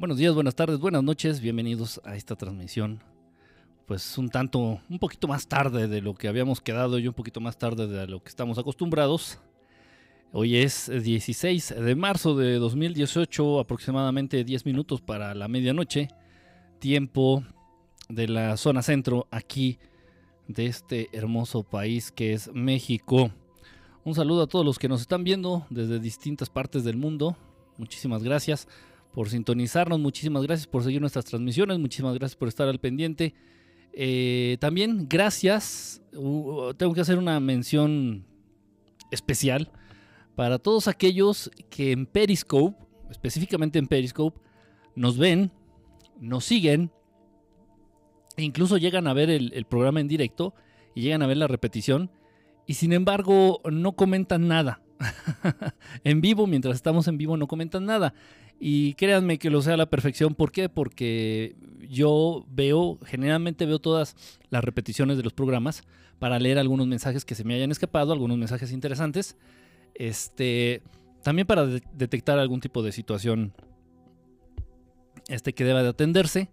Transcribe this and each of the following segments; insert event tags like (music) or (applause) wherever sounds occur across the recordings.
Buenos días, buenas tardes, buenas noches, bienvenidos a esta transmisión. Pues un tanto, un poquito más tarde de lo que habíamos quedado y un poquito más tarde de lo que estamos acostumbrados. Hoy es 16 de marzo de 2018, aproximadamente 10 minutos para la medianoche, tiempo de la zona centro aquí de este hermoso país que es México. Un saludo a todos los que nos están viendo desde distintas partes del mundo. Muchísimas gracias por sintonizarnos, muchísimas gracias por seguir nuestras transmisiones, muchísimas gracias por estar al pendiente. Eh, también gracias, tengo que hacer una mención especial para todos aquellos que en Periscope, específicamente en Periscope, nos ven, nos siguen, e incluso llegan a ver el programa en directo y llegan a ver la repetición y sin embargo no comentan nada. (laughs) en vivo, mientras estamos en vivo, no comentan nada. Y créanme que lo sea a la perfección. ¿Por qué? Porque yo veo, generalmente veo todas las repeticiones de los programas para leer algunos mensajes que se me hayan escapado, algunos mensajes interesantes. Este, también para detectar algún tipo de situación este, que deba de atenderse.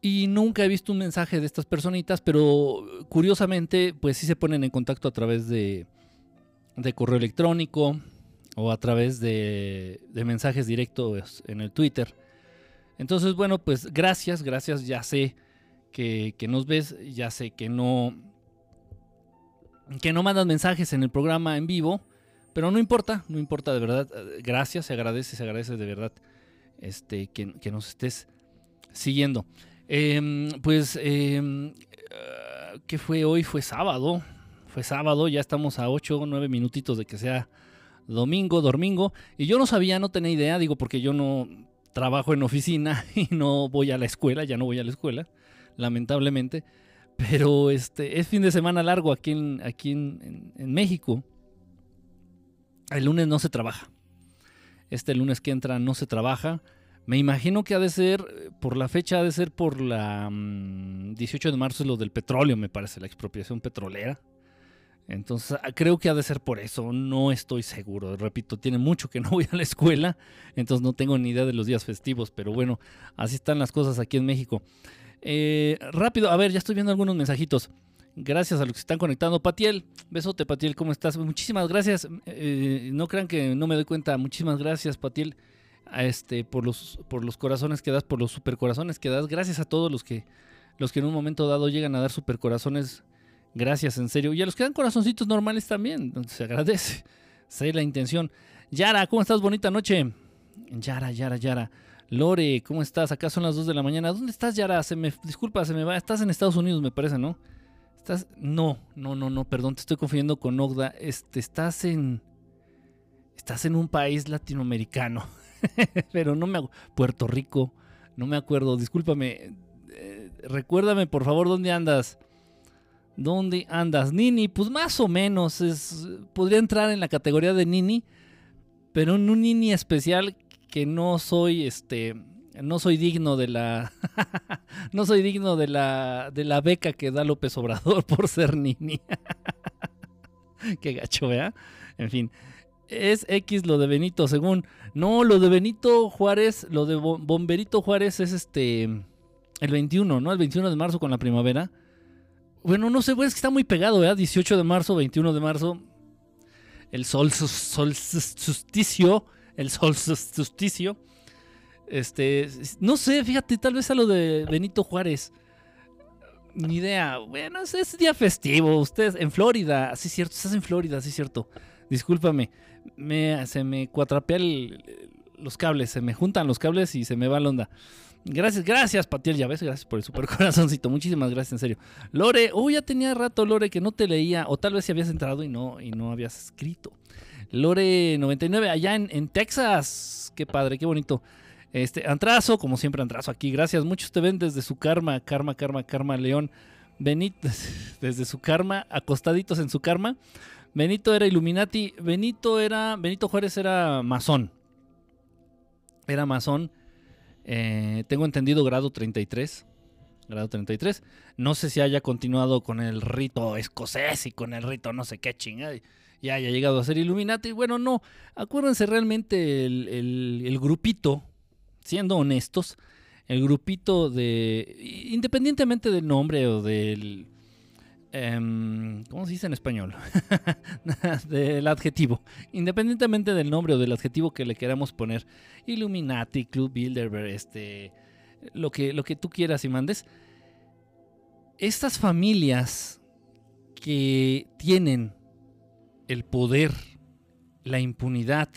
Y nunca he visto un mensaje de estas personitas, pero curiosamente, pues sí se ponen en contacto a través de correo electrónico, o a través de, mensajes directos en el Twitter. Entonces, bueno, pues gracias, gracias, ya sé que, nos ves, ya sé que no, que no mandas mensajes en el programa en vivo, pero no importa, no importa de verdad, gracias, se agradece, se agradece de verdad este, que, nos estés siguiendo. Em, pues, eh, ¿qué fue hoy? Fue sábado, fue sábado, ya estamos a 8 o 9 minutitos de que sea domingo, domingo. Y yo no sabía, no tenía idea, digo, porque yo no trabajo en oficina (laughs) y no voy a la escuela, ya no voy a la escuela, lamentablemente. Pero este es fin de semana largo aquí en, aquí en, México. El lunes no se trabaja. Este lunes que entra no se trabaja. Me imagino que ha de ser, por la fecha, ha de ser por la 18 mm, de marzo, es lo del petróleo, me parece, la expropiación petrolera. Entonces ah, creo que ha de ser por eso, no estoy seguro. Repito, tiene mucho que no (laughs) voy a la escuela, entonces no tengo ni idea de los días festivos, pero bueno, así están las cosas aquí en México. Eh, rápido, a ver, ya estoy viendo algunos mensajitos. Gracias a los que están conectando. Patiel, besote Patiel, ¿cómo estás? Muchísimas gracias. Eh, no crean que no me doy cuenta. Muchísimas gracias Patiel a este, por, los, por los corazones que das, por los supercorazones que das. Gracias a todos los que, los que en un momento dado llegan a dar supercorazones Gracias, en serio. Y a los que dan corazoncitos normales también, se agradece. Sé la intención. Yara, ¿cómo estás? Bonita noche. Yara, Yara, Yara. Lore, ¿cómo estás? Acá son las 2 de la mañana. ¿Dónde estás, Yara? Se me, disculpa, se me va. Estás en Estados Unidos, me parece, ¿no? Estás. No, no, no, no, perdón, te estoy confundiendo con Ogda. Este, estás en. Estás en un país latinoamericano. (laughs) Pero no me. Puerto Rico. No me acuerdo. Discúlpame. Eh, recuérdame, por favor, ¿dónde andas? ¿Dónde andas, Nini? Pues más o menos. Es, podría entrar en la categoría de Nini. Pero en un Nini especial que no soy este. No soy digno de la. (laughs) no soy digno de la. de la beca que da López Obrador (laughs) por ser Nini. (laughs) Qué gacho, ¿verdad? En fin. Es X lo de Benito, según. No, lo de Benito Juárez, lo de Bomberito Juárez es este. El 21, ¿no? El 21 de marzo con la primavera. Bueno, no sé, es que está muy pegado, ¿verdad? 18 de marzo, 21 de marzo. El sol solsticio. El sol solsticio. Este, no sé, fíjate, tal vez a lo de Benito Juárez. Ni idea. Bueno, es, día festivo. Ustedes en Florida. Sí, cierto. Estás en Florida, sí, cierto. Discúlpame. Me, se me cuatrapea los cables. Se me juntan los cables y se me va la onda. Gracias, gracias, Patiel, ya ves, gracias por el super (laughs) corazoncito. Muchísimas gracias, en serio. Lore, oh, ya tenía rato, Lore, que no te leía, o tal vez si habías entrado y no, y no habías escrito. Lore99, allá en, Texas. Qué padre, qué bonito. Este, Antrazo, como siempre, Antrazo aquí. Gracias, muchos te ven desde su karma, karma, karma, karma, León. Benito, (laughs) desde su karma, acostaditos en su karma. Benito era Illuminati. Benito era, Benito Juárez era masón. Era masón eh, tengo entendido grado 33. Grado 33. No sé si haya continuado con el rito escocés y con el rito no sé qué chingada. Y haya llegado a ser Illuminati. Bueno, no. Acuérdense realmente el, grupito siendo honestos, el grupito de, independientemente del nombre o del, em, ¿cómo se dice en español? (laughs) del adjetivo, independientemente del nombre o del adjetivo que le queramos poner, Illuminati, Club Bilderberg, este, lo que, lo que tú quieras y mandes, estas familias que tienen el poder, la impunidad,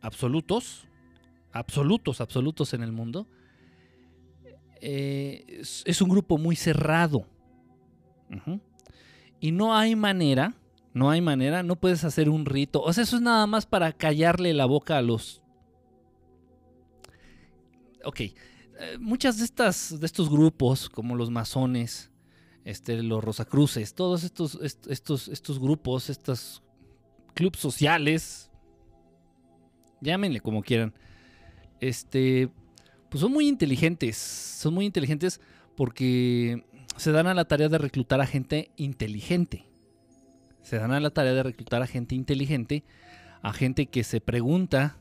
absolutos, absolutos, absolutos en el mundo, eh, es, un grupo muy cerrado. Y no hay manera, no hay manera, no puedes hacer un rito. O sea, eso es nada más para callarle la boca a los... Ok, eh, muchas de estas, de estos grupos, como los masones, este, los Rosacruces, todos estos, estos, estos grupos, estos clubes sociales, llámenle como quieran, este, pues son muy inteligentes, son muy inteligentes porque se dan a la tarea de reclutar a gente inteligente. Se dan a la tarea de reclutar a gente inteligente, a gente que se pregunta,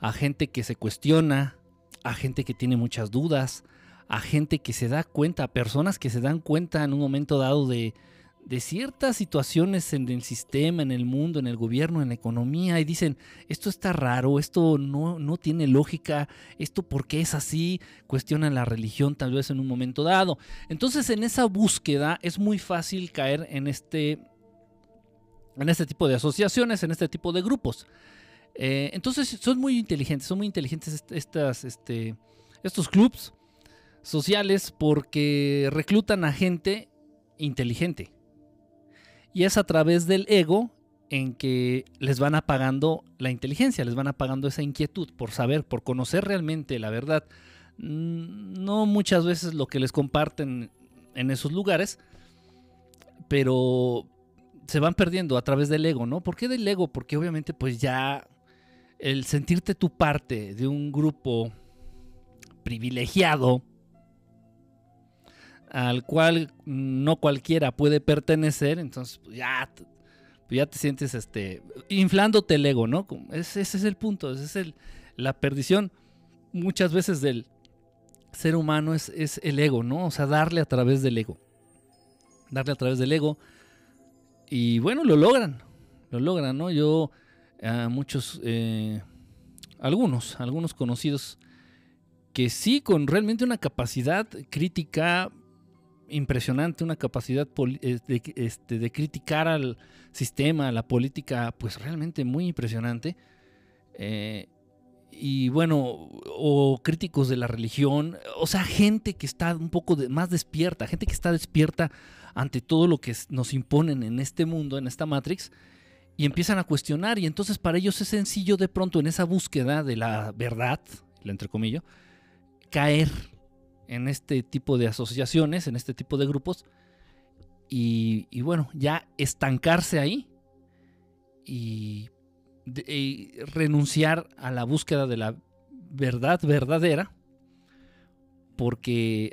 a gente que se cuestiona, a gente que tiene muchas dudas, a gente que se da cuenta, a personas que se dan cuenta en un momento dado de, de ciertas situaciones en el sistema, en el mundo, en el gobierno, en la economía, y dicen, esto está raro, esto no, no tiene lógica, esto por qué es así, cuestionan la religión tal vez en un momento dado. Entonces en esa búsqueda es muy fácil caer en este, en este tipo de asociaciones, en este tipo de grupos. Eh, entonces son muy inteligentes, son muy inteligentes estas, este, estos clubs sociales porque reclutan a gente inteligente. Y es a través del ego en que les van apagando la inteligencia, les van apagando esa inquietud por saber, por conocer realmente la verdad. Mm, no muchas veces lo que les comparten en esos lugares, pero se van perdiendo a través del ego, ¿no? ¿Por qué del ego? Porque obviamente pues ya el sentirte tu parte de un grupo privilegiado, al cual no cualquiera puede pertenecer, entonces pues, ya, pues, ya te sientes este, inflándote el ego, ¿no? Ese, es el punto, esa es el, la perdición muchas veces del ser humano es, es, el ego, ¿no? O sea, darle a través del ego. Darle a través del ego. Y bueno, lo logran, lo logran, ¿no? Yo, a muchos, eh, algunos, algunos conocidos que sí, con realmente una capacidad crítica impresionante, una capacidad de, este, de, criticar al sistema, a la política, pues realmente muy impresionante. Eh, y bueno, o críticos de la religión, o sea, gente que está un poco más despierta, gente que está despierta ante todo lo que nos imponen en este mundo, en esta Matrix, y empiezan a cuestionar, y entonces para ellos es sencillo de pronto en esa búsqueda de la verdad, entre comillas, caer en este tipo de asociaciones, en este tipo de grupos, y, bueno, ya estancarse ahí y, renunciar a la búsqueda de la verdad verdadera, porque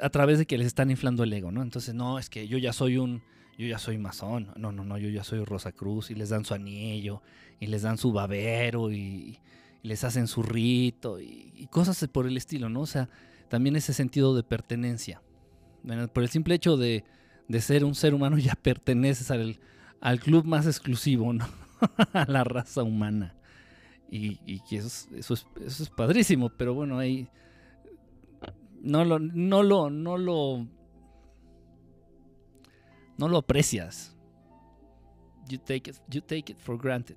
a, través de que les están inflando el ego, ¿no? Entonces, no, es que yo ya soy un, yo ya soy masón, no, no, no, yo ya soy Rosa Cruz y les dan su anillo y les dan su babero y, les hacen su rito y, y, cosas por el estilo, ¿no? O sea, también ese sentido de pertenencia. Por el simple hecho de, ser un ser humano (laughs) ya perteneces al, al club más exclusivo, ¿no? (laughs) a la raza humana. Y, que eso, eso, es, eso es padrísimo, pero bueno, ahí no lo, no lo, no lo, no lo aprecias. You take it, you take it for granted.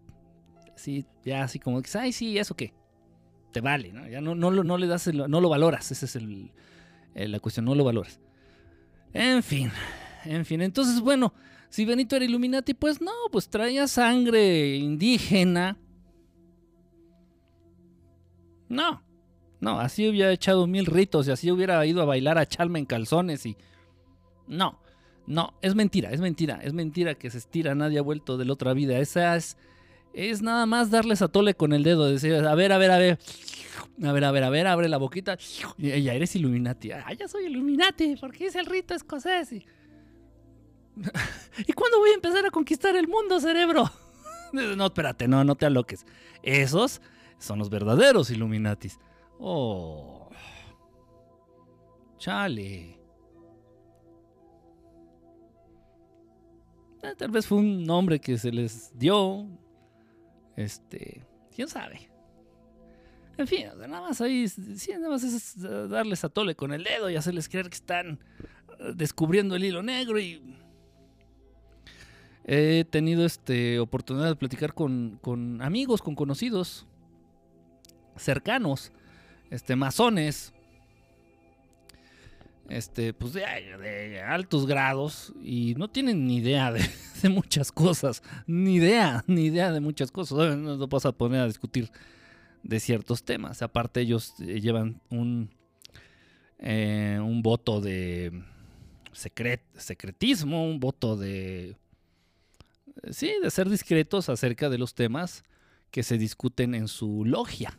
Sí, ya así como ay, sí, ¿eso qué? Te vale, ¿no? Ya no, no, le das, no lo valoras, esa es el, la cuestión, no lo valoras. En fin, en fin, entonces bueno, si Benito era Illuminati, pues no, pues traía sangre indígena. No, no, así hubiera echado mil ritos y así hubiera ido a bailar a Chalma en calzones y... No, no, es mentira, es mentira, es mentira que se estira, nadie ha vuelto de la otra vida. Esa es es nada más darles a tole con el dedo, decir, a ver, a ver, a ver, a ver, a ver, a ver, abre la boquita, ya eres Illuminati, ah, ya soy Illuminati, porque es el rito escocés. Y... (laughs) ¿Y cuándo voy a empezar a conquistar el mundo, cerebro? (laughs) no, espérate, no, no te aloques. Esos son los verdaderos Illuminatis. Oh. Chale. Eh, tal vez fue un nombre que se les dio. Este, quién sabe. En fin, nada más ahí, sí, nada más es darles a tole con el dedo y hacerles creer que están eh, descubriendo el hilo negro y he tenido este oportunidad de platicar con, con amigos, con conocidos cercanos, este masones, este, pues de, altos grados y no tienen ni idea (laughs) de, muchas cosas, ni idea, ni idea de muchas cosas. No nos vas a poner a discutir de ciertos temas. Aparte ellos eh, llevan un, eh, un voto de secret, secretismo, un voto de... Sí, de ser discretos acerca de los temas que se discuten en su logia.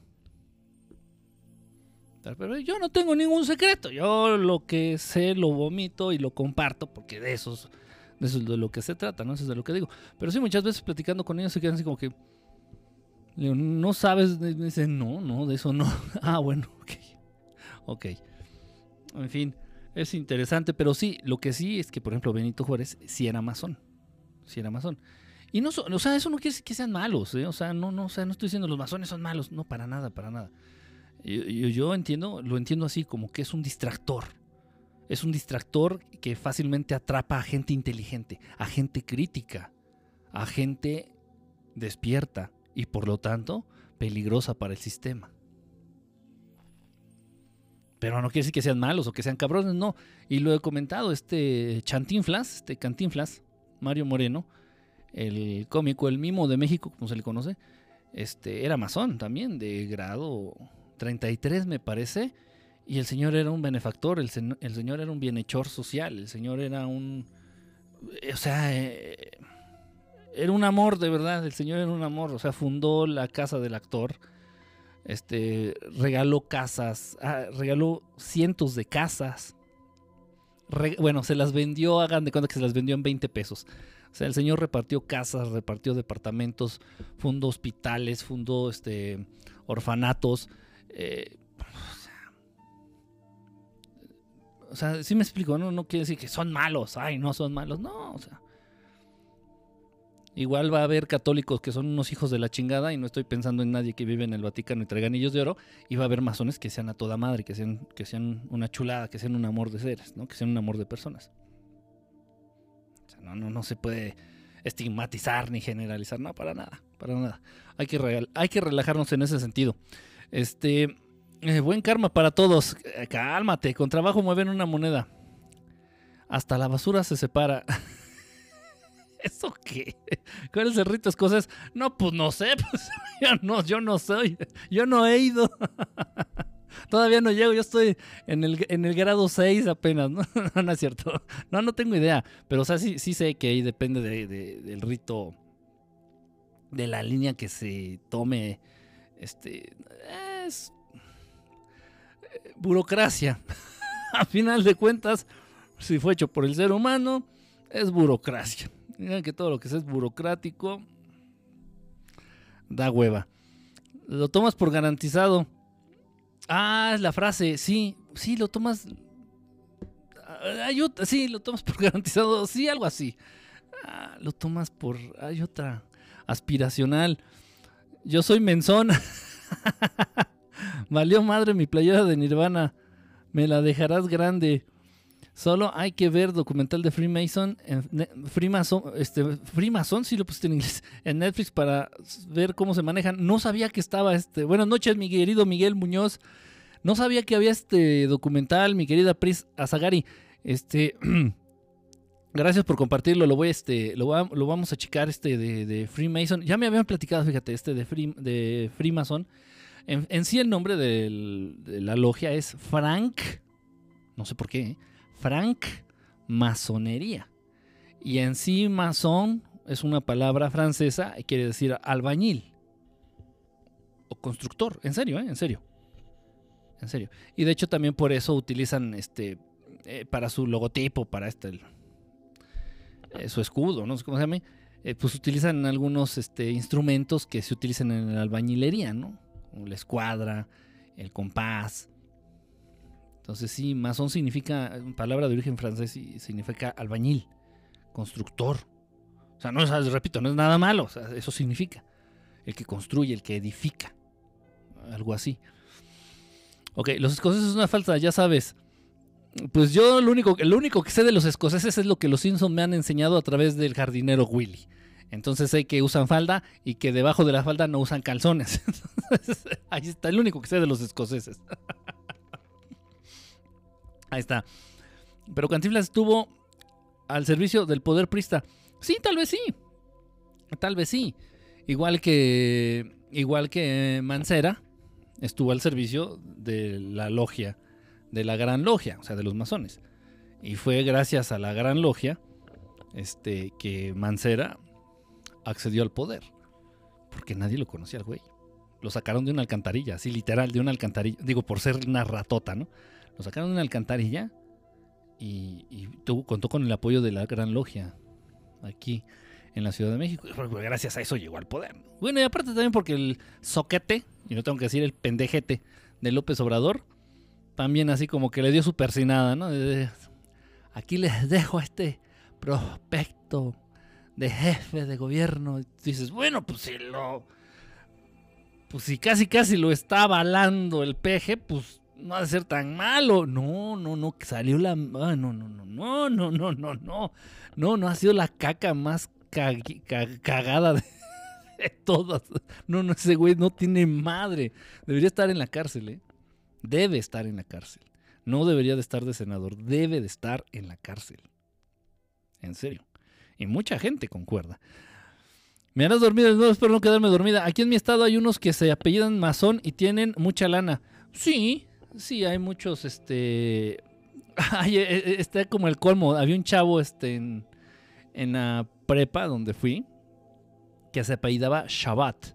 Pero yo no tengo ningún secreto. Yo lo que sé lo vomito y lo comparto porque de eso, es de lo que se trata, ¿no? Eso es de lo que digo. Pero sí, muchas veces platicando con ellos se quedan así como que... no sabes, me dicen, no, no, de eso no. (laughs) ah, bueno, ok. Ok. En fin, es interesante, pero sí, lo que sí es que, por ejemplo, Benito Juárez sí era masón. Sí era masón. Y no, o sea, eso no quiere decir que sean malos, ¿eh? O sea, no, no, o sea, no estoy diciendo los masones son malos, no, para nada, para nada. Yo, entiendo, lo entiendo así, como que es un distractor. Es un distractor que fácilmente atrapa a gente inteligente, a gente crítica, a gente despierta y por lo tanto peligrosa para el sistema. Pero no quiere decir que sean malos o que sean cabrones, no. Y lo he comentado, este Chantinflas, este Cantinflas, Mario Moreno, el cómico, el mimo de México, como se le conoce, este, era masón también, de grado 33 me parece, y el Señor era un benefactor, el, Señor era un bienhechor social, el Señor era un... Eh, o sea, eh, era un amor de verdad, el Señor era un amor, o sea, fundó la casa del actor, este, regaló casas, ah, regaló cientos de casas, bueno, se las vendió, hagan de cuenta que se las vendió en 20 pesos. O sea, el señor repartió casas, repartió departamentos, fundó hospitales, fundó este, orfanatos, eh, o sea, sí me explico, ¿no? No quiere decir que son malos, ay, no son malos, no, o sea. Igual va a haber católicos que son unos hijos de la chingada y no estoy pensando en nadie que vive en el Vaticano y traiga anillos de oro. Y va a haber masones que sean a toda madre, que sean, que sean una chulada, que sean un amor de seres, ¿no? Que sean un amor de personas. O sea, no, no, no se puede estigmatizar ni generalizar, no, para nada, para nada. Hay que, hay que relajarnos en ese sentido. Este, eh, buen karma para todos. Eh, cálmate, con trabajo mueven una moneda. Hasta la basura se separa. (laughs) ¿Eso qué? ¿Cuál es el rito escocés? No, pues no sé, (laughs) pues yo no, yo no soy, yo no he ido. (laughs) Todavía no llego, yo estoy en el, en el grado 6 apenas, ¿no? es cierto. No, no tengo idea, pero o sea, sí, sí sé que ahí depende del rito, de la línea que se tome este, es eh, burocracia. (laughs) A final de cuentas, si fue hecho por el ser humano, es burocracia. Digan que todo lo que es burocrático da hueva. Lo tomas por garantizado. Ah, es la frase. Sí, sí, lo tomas. Hay otra, sí, lo tomas por (laughs) garantizado. Sí, algo así. Ah, lo tomas por. Hay otra. Aspiracional. Yo soy menzón. (laughs) Valió madre mi playera de Nirvana. Me la dejarás grande. Solo hay que ver documental de Freemason, Freemason, este, Freemason, sí lo pusiste en inglés, (laughs) en Netflix para ver cómo se manejan. No sabía que estaba este. Buenas noches, mi querido Miguel Muñoz. No sabía que había este documental, mi querida Pris Azagari. Este. (clears throat) Gracias por compartirlo. Lo voy este, lo, vamos a checar este de, Freemason. Ya me habían platicado, fíjate, este de Freemason. En, sí el nombre de la logia es Frank. No sé por qué. ¿eh? Frank Masonería. Y en sí masón es una palabra francesa y quiere decir albañil. O constructor. En serio, ¿eh? En serio. En serio. Y de hecho también por eso utilizan este eh, para su logotipo, para este eh, su escudo, no sé cómo se llama, eh, pues utilizan algunos este, instrumentos que se utilizan en la albañilería, ¿no? la escuadra, el compás. Entonces sí, masón significa, palabra de origen francés, y significa albañil, constructor. O sea, no es, repito, no es nada malo, eso significa. El que construye, el que edifica. Algo así. Ok, los escoceses es una falta, ya sabes. Pues yo lo único, lo único que sé de los escoceses es lo que los Simpsons me han enseñado a través del jardinero Willy. Entonces sé que usan falda y que debajo de la falda no usan calzones. (laughs) ahí está, el único que sé de los escoceses. (laughs) ahí está. Pero Cantinflas estuvo al servicio del poder prista. Sí, tal vez sí. Tal vez sí. Igual que igual que Mancera estuvo al servicio de la logia, de la gran logia, o sea, de los masones. Y fue gracias a la gran logia este, que Mancera accedió al poder. Porque nadie lo conocía al güey. Lo sacaron de una alcantarilla, así literal, de una alcantarilla. Digo, por ser una ratota, ¿no? Lo sacaron de una alcantarilla y, tuvo, contó con el apoyo de la gran logia aquí en la Ciudad de México. Gracias a eso llegó al poder. Bueno, y aparte también porque el soquete, y no tengo que decir el pendejete de López Obrador, también así como que le dio su persinada, ¿no? Aquí les dejo este prospecto de jefe de gobierno. Y dices, bueno, pues si lo. Pues si casi casi lo está avalando el peje, pues no ha de ser tan malo. No, no, no, salió la. no, no, no, no, no, no, no, no. No, no ha sido la caca más cagada (laughs) de, todas. No, no, ese güey no tiene madre. Debería estar en la cárcel, ¿eh? Debe estar en la cárcel. No debería de estar de senador, debe de estar en la cárcel. En serio. Y mucha gente concuerda. Me harás dormir, no espero no quedarme dormida. Aquí en mi estado hay unos que se apellidan masón y tienen mucha lana. Sí, sí, hay muchos, este... (laughs) Ay, e, e, está como el colmo. Había un chavo, este, en, en la prepa donde fui, que se apellidaba Shabbat.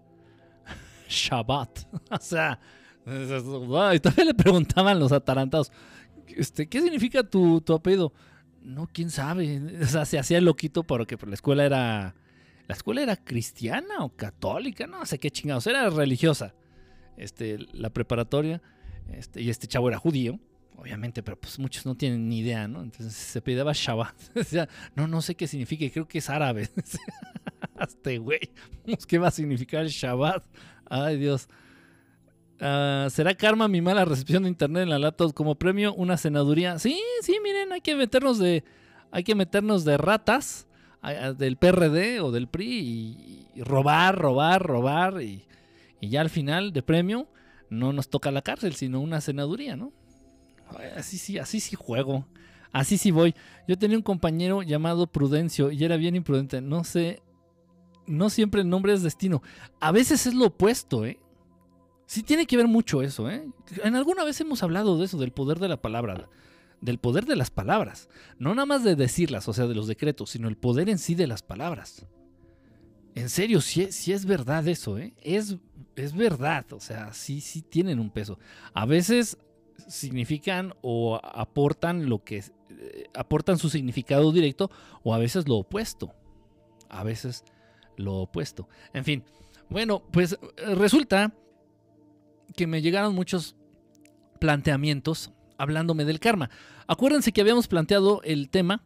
(laughs) Shabbat. (laughs) o sea, (laughs) y todavía le preguntaban los atarantados, este, ¿qué significa tu, tu apellido? No, quién sabe. (laughs) O sea, se hacía loquito porque la escuela era. La escuela era cristiana o católica, no sé qué chingados. Era religiosa. Este, la preparatoria. Este, y este chavo era judío obviamente, pero pues muchos no tienen ni idea, ¿no? Entonces se pedía Shabbat. (laughs) no, no sé qué significa, creo que es árabe. este güey, ¿qué va a significar el Shabbat? Ay, Dios. Ah, ¿Será karma mi mala recepción de internet en la laptop como premio una senaduría? Sí, sí, miren, hay que meternos de, hay que meternos de ratas del PRD o del PRI y, robar, robar, robar y, y ya al final de premio no nos toca la cárcel, sino una senaduría, ¿no? Así sí, así sí juego. Así sí voy. Yo tenía un compañero llamado Prudencio y era bien imprudente. No sé. No siempre el nombre es destino. A veces es lo opuesto, ¿eh? Sí tiene que ver mucho eso, ¿eh? En alguna vez hemos hablado de eso, del poder de la palabra. Del poder de las palabras. No nada más de decirlas, o sea, de los decretos, sino el poder en sí de las palabras. En serio, sí, es verdad eso, ¿eh? Es, es verdad, o sea, sí, sí tienen un peso. A veces significan o aportan lo que eh, aportan su significado directo o a veces lo opuesto. A veces lo opuesto. En fin, bueno, pues eh, resulta que me llegaron muchos planteamientos hablándome del karma. Acuérdense que habíamos planteado el tema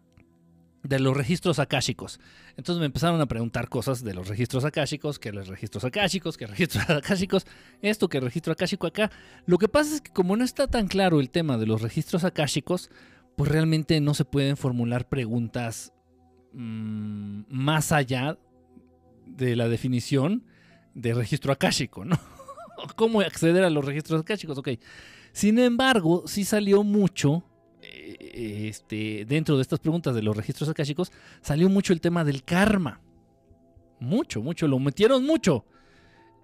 de los registros akáshicos. Entonces me empezaron a preguntar cosas de los registros akáshicos, que los registros akáshicos, que registros (laughs) akáshicos, esto, que registro akáshico acá. Lo que pasa es que como no está tan claro el tema de los registros akáshicos, pues realmente no se pueden formular preguntas mm, más allá de la definición de registro akáshico, ¿no? ¿Cómo acceder a los registros akáshicos? Ok. Sin embargo, sí salió mucho este, dentro de estas preguntas de los registros akáshicos, salió mucho el tema del karma. Mucho, mucho, lo metieron mucho.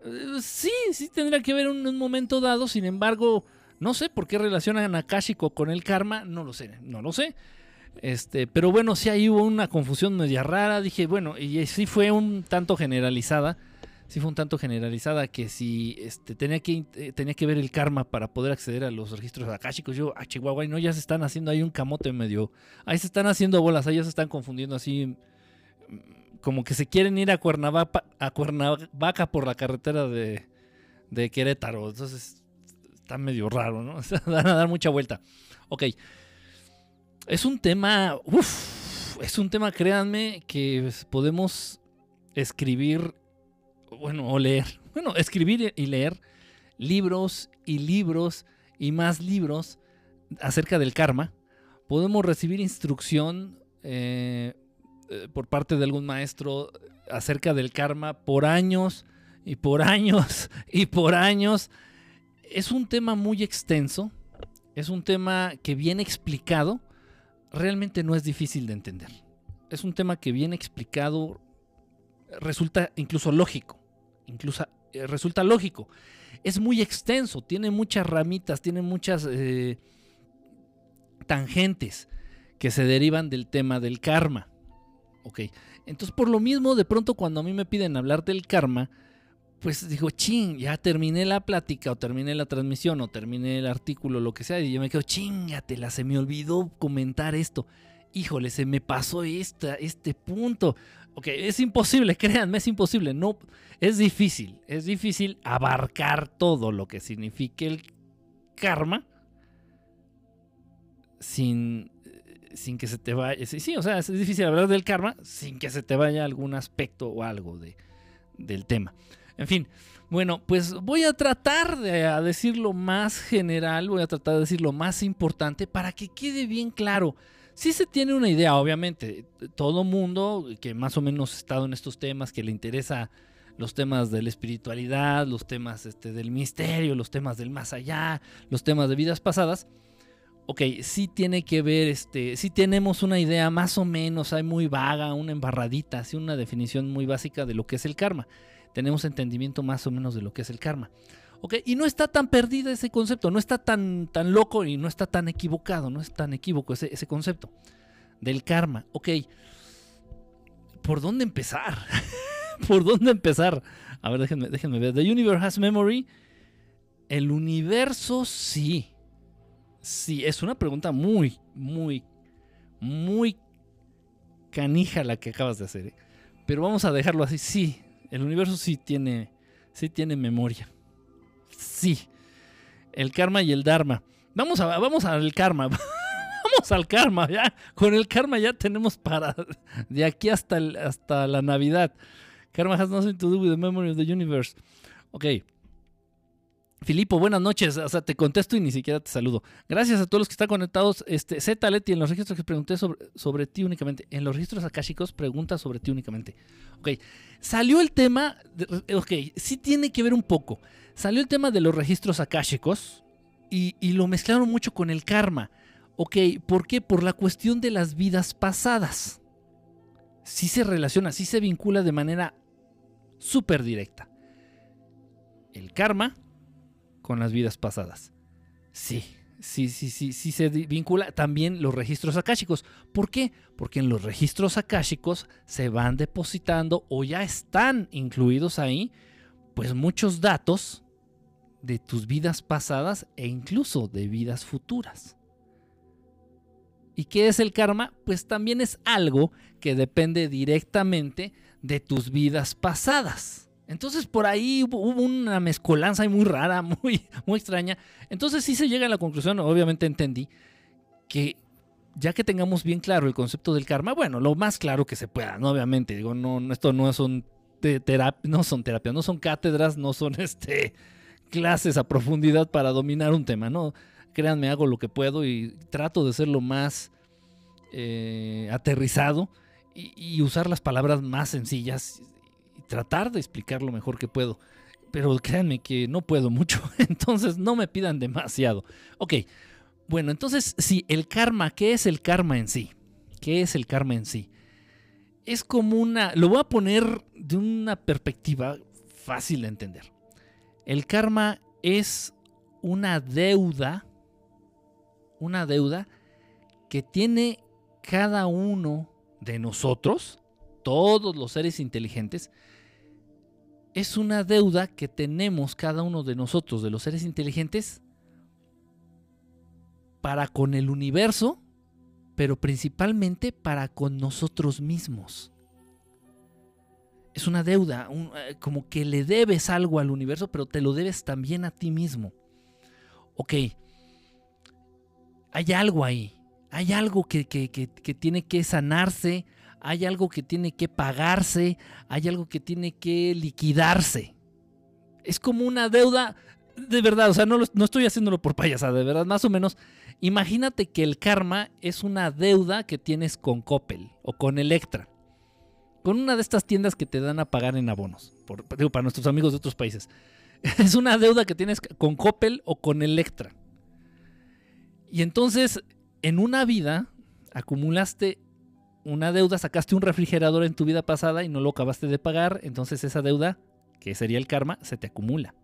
Eh, sí, sí tendría que haber un, un, momento dado, sin embargo, no sé por qué relacionan akáshico con el karma, no lo sé, no lo sé. Este, pero bueno, sí ahí hubo una confusión media rara, dije, bueno, y sí fue un tanto generalizada sí fue un tanto generalizada que si este, tenía, que, eh, tenía que ver el karma para poder acceder a los registros akáshicos. Yo, a Chihuahua, no, ya se están haciendo ahí un camote medio. Ahí se están haciendo bolas, ahí ya se están confundiendo así. Mm, como que se quieren ir a Cuernavaca, a Cuernavaca por la carretera de, de Querétaro. Entonces está medio raro, ¿no? (laughs) (laughs) Van a dar mucha vuelta. Ok. Es un tema, uff, es un tema, créanme, que podemos escribir, bueno, o leer, bueno, escribir y leer libros y libros y más libros acerca del karma. Podemos recibir instrucción eh, eh, por parte de algún maestro acerca del karma por años y por (laughs) años y por años. Es un tema muy extenso, es un tema que bien explicado realmente no es difícil de entender. Es un tema que bien explicado resulta incluso lógico, incluso eh, resulta lógico. Es muy extenso, tiene muchas ramitas, tiene muchas eh, tangentes que se derivan del tema del karma. Ok, entonces por lo mismo, de pronto cuando a mí me piden hablar del karma, pues digo, ching, ya terminé la plática o terminé la transmisión o terminé el artículo, lo que sea, y yo me quedo, chingatela, se me olvidó comentar esto. Híjole, se me pasó esta, este punto. Ok, es imposible, (laughs) créanme, es imposible. No, es difícil, es difícil abarcar todo lo que signifique el karma sin sin que se te vaya. Sí, o sea, es difícil hablar del karma sin que se te vaya algún aspecto o algo de, del tema. En fin, bueno, pues voy a tratar de decirlo más general, voy a tratar de decir lo más importante para que quede bien claro. Si se tiene una idea, obviamente, todo mundo que más o menos ha estado en estos temas, que le interesa los temas de la espiritualidad, los temas este, del misterio, los temas del más allá, los temas de vidas pasadas, ok, sí tiene que ver, este, sí tenemos una idea más o menos, hay muy vaga, una embarradita, así una definición muy básica de lo que es el karma. Tenemos entendimiento más o menos de lo que es el karma. Ok, y no está tan perdido ese concepto, no está tan, tan loco y no está tan equivocado, no es tan equívoco ese, ese concepto del karma. Ok, ¿por dónde empezar? (laughs) ¿Por dónde empezar? A ver, déjenme, déjenme ver. The Universe has memory. El universo sí Sí, es una pregunta muy, muy, muy canija la que acabas de hacer. ¿eh? Pero vamos a dejarlo así. Sí, el universo sí tiene, sí tiene memoria. Sí. El karma y el dharma. Vamos, a, vamos al karma. (laughs) vamos al karma. Ya. Con el karma ya tenemos para de aquí hasta, hasta la Navidad. Karma has nothing to do with the memory of the universe. Ok. Filipo, buenas noches. O sea, te contesto y ni siquiera te saludo. Gracias a todos los que están conectados. Este, Z en los registros que pregunté sobre, sobre ti únicamente. En los registros akáshicos, pregunta sobre ti únicamente. Ok. Salió el tema. ok, sí tiene que ver un poco. Salió el tema de los registros akáshicos y, lo mezclaron mucho con el karma. Ok, ¿por qué? Por la cuestión de las vidas pasadas. Sí se relaciona, sí se vincula de manera súper directa. El karma con las vidas pasadas. Sí, sí, sí, sí, sí se vincula también los registros akáshicos. ¿Por qué? Porque en los registros akáshicos se van depositando o ya están incluidos ahí, pues muchos datos de tus vidas pasadas e incluso de vidas futuras. ¿Y qué es el karma? Pues también es algo que depende directamente de tus vidas pasadas. Entonces por ahí hubo, una mezcolanza muy rara, (laughs) muy, muy extraña. Entonces sí se llega a la conclusión, obviamente entendí, que ya que tengamos bien claro el concepto del karma, bueno, lo más claro que se pueda, ¿no? Obviamente, digo, no, esto no son, no son terapias, no son cátedras, no son (laughs) este, clases a profundidad para dominar un tema, ¿no? Créanme, hago lo que puedo y trato de ser lo más eh, aterrizado y, y, usar las palabras más sencillas tratar de explicar lo mejor que puedo. Pero créanme que no puedo mucho, (laughs) entonces no me pidan demasiado. Ok, bueno, entonces sí, el karma, ¿qué es el karma en sí? ¿Qué es el karma en sí? Es como una, lo voy a poner de una perspectiva fácil de entender. El karma es una deuda, una deuda que tiene cada uno de nosotros, todos los seres inteligentes, es una deuda que tenemos cada uno de nosotros, de los seres inteligentes, para con el universo, pero principalmente para con nosotros mismos. Es una deuda, eh, como que le debes algo al universo, pero te lo debes también a ti mismo. Ok, hay algo ahí, hay algo que, que, tiene que sanarse, hay algo que tiene que pagarse, hay algo que tiene que liquidarse. Es como una deuda, de verdad, o sea, no, no estoy haciéndolo por payasada, de verdad, más o menos. Imagínate que el karma es una deuda que tienes con Coppel o con Electra. Con una de estas tiendas que te dan a pagar en abonos. Por, digo, para nuestros amigos de otros países. (laughs) Es una deuda que tienes con Coppel o con Electra. Y entonces, en una vida, acumulaste una deuda, sacaste un refrigerador en tu vida pasada y no lo acabaste de pagar. Entonces esa deuda, que sería el karma, se te acumula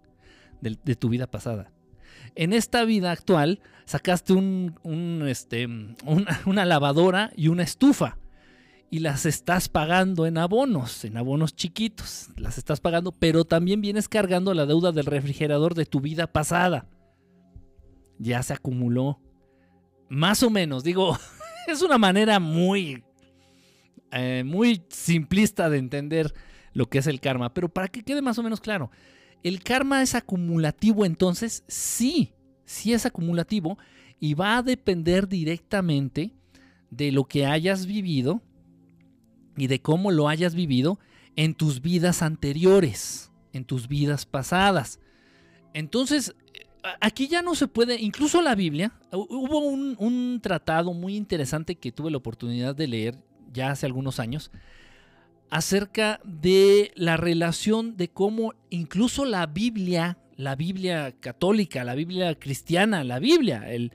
de, tu vida pasada. En esta vida actual sacaste este, (laughs) una, lavadora y una estufa y las estás pagando en abonos, en abonos chiquitos, las estás pagando, pero también vienes cargando la deuda del refrigerador de tu vida pasada. Ya se acumuló. Más o menos, digo, (laughs) es una manera muy, eh, muy simplista de entender lo que es el karma, pero para que quede más o menos claro, ¿El karma es acumulativo entonces? Sí, sí es acumulativo y va a depender directamente de lo que hayas vivido y de cómo lo hayas vivido en tus vidas anteriores, en tus vidas pasadas. Entonces, aquí ya no se puede, incluso la Biblia, hubo un, un, tratado muy interesante que tuve la oportunidad de leer ya hace algunos años, acerca de la relación de cómo incluso la Biblia, la Biblia católica, la Biblia cristiana, la Biblia, el,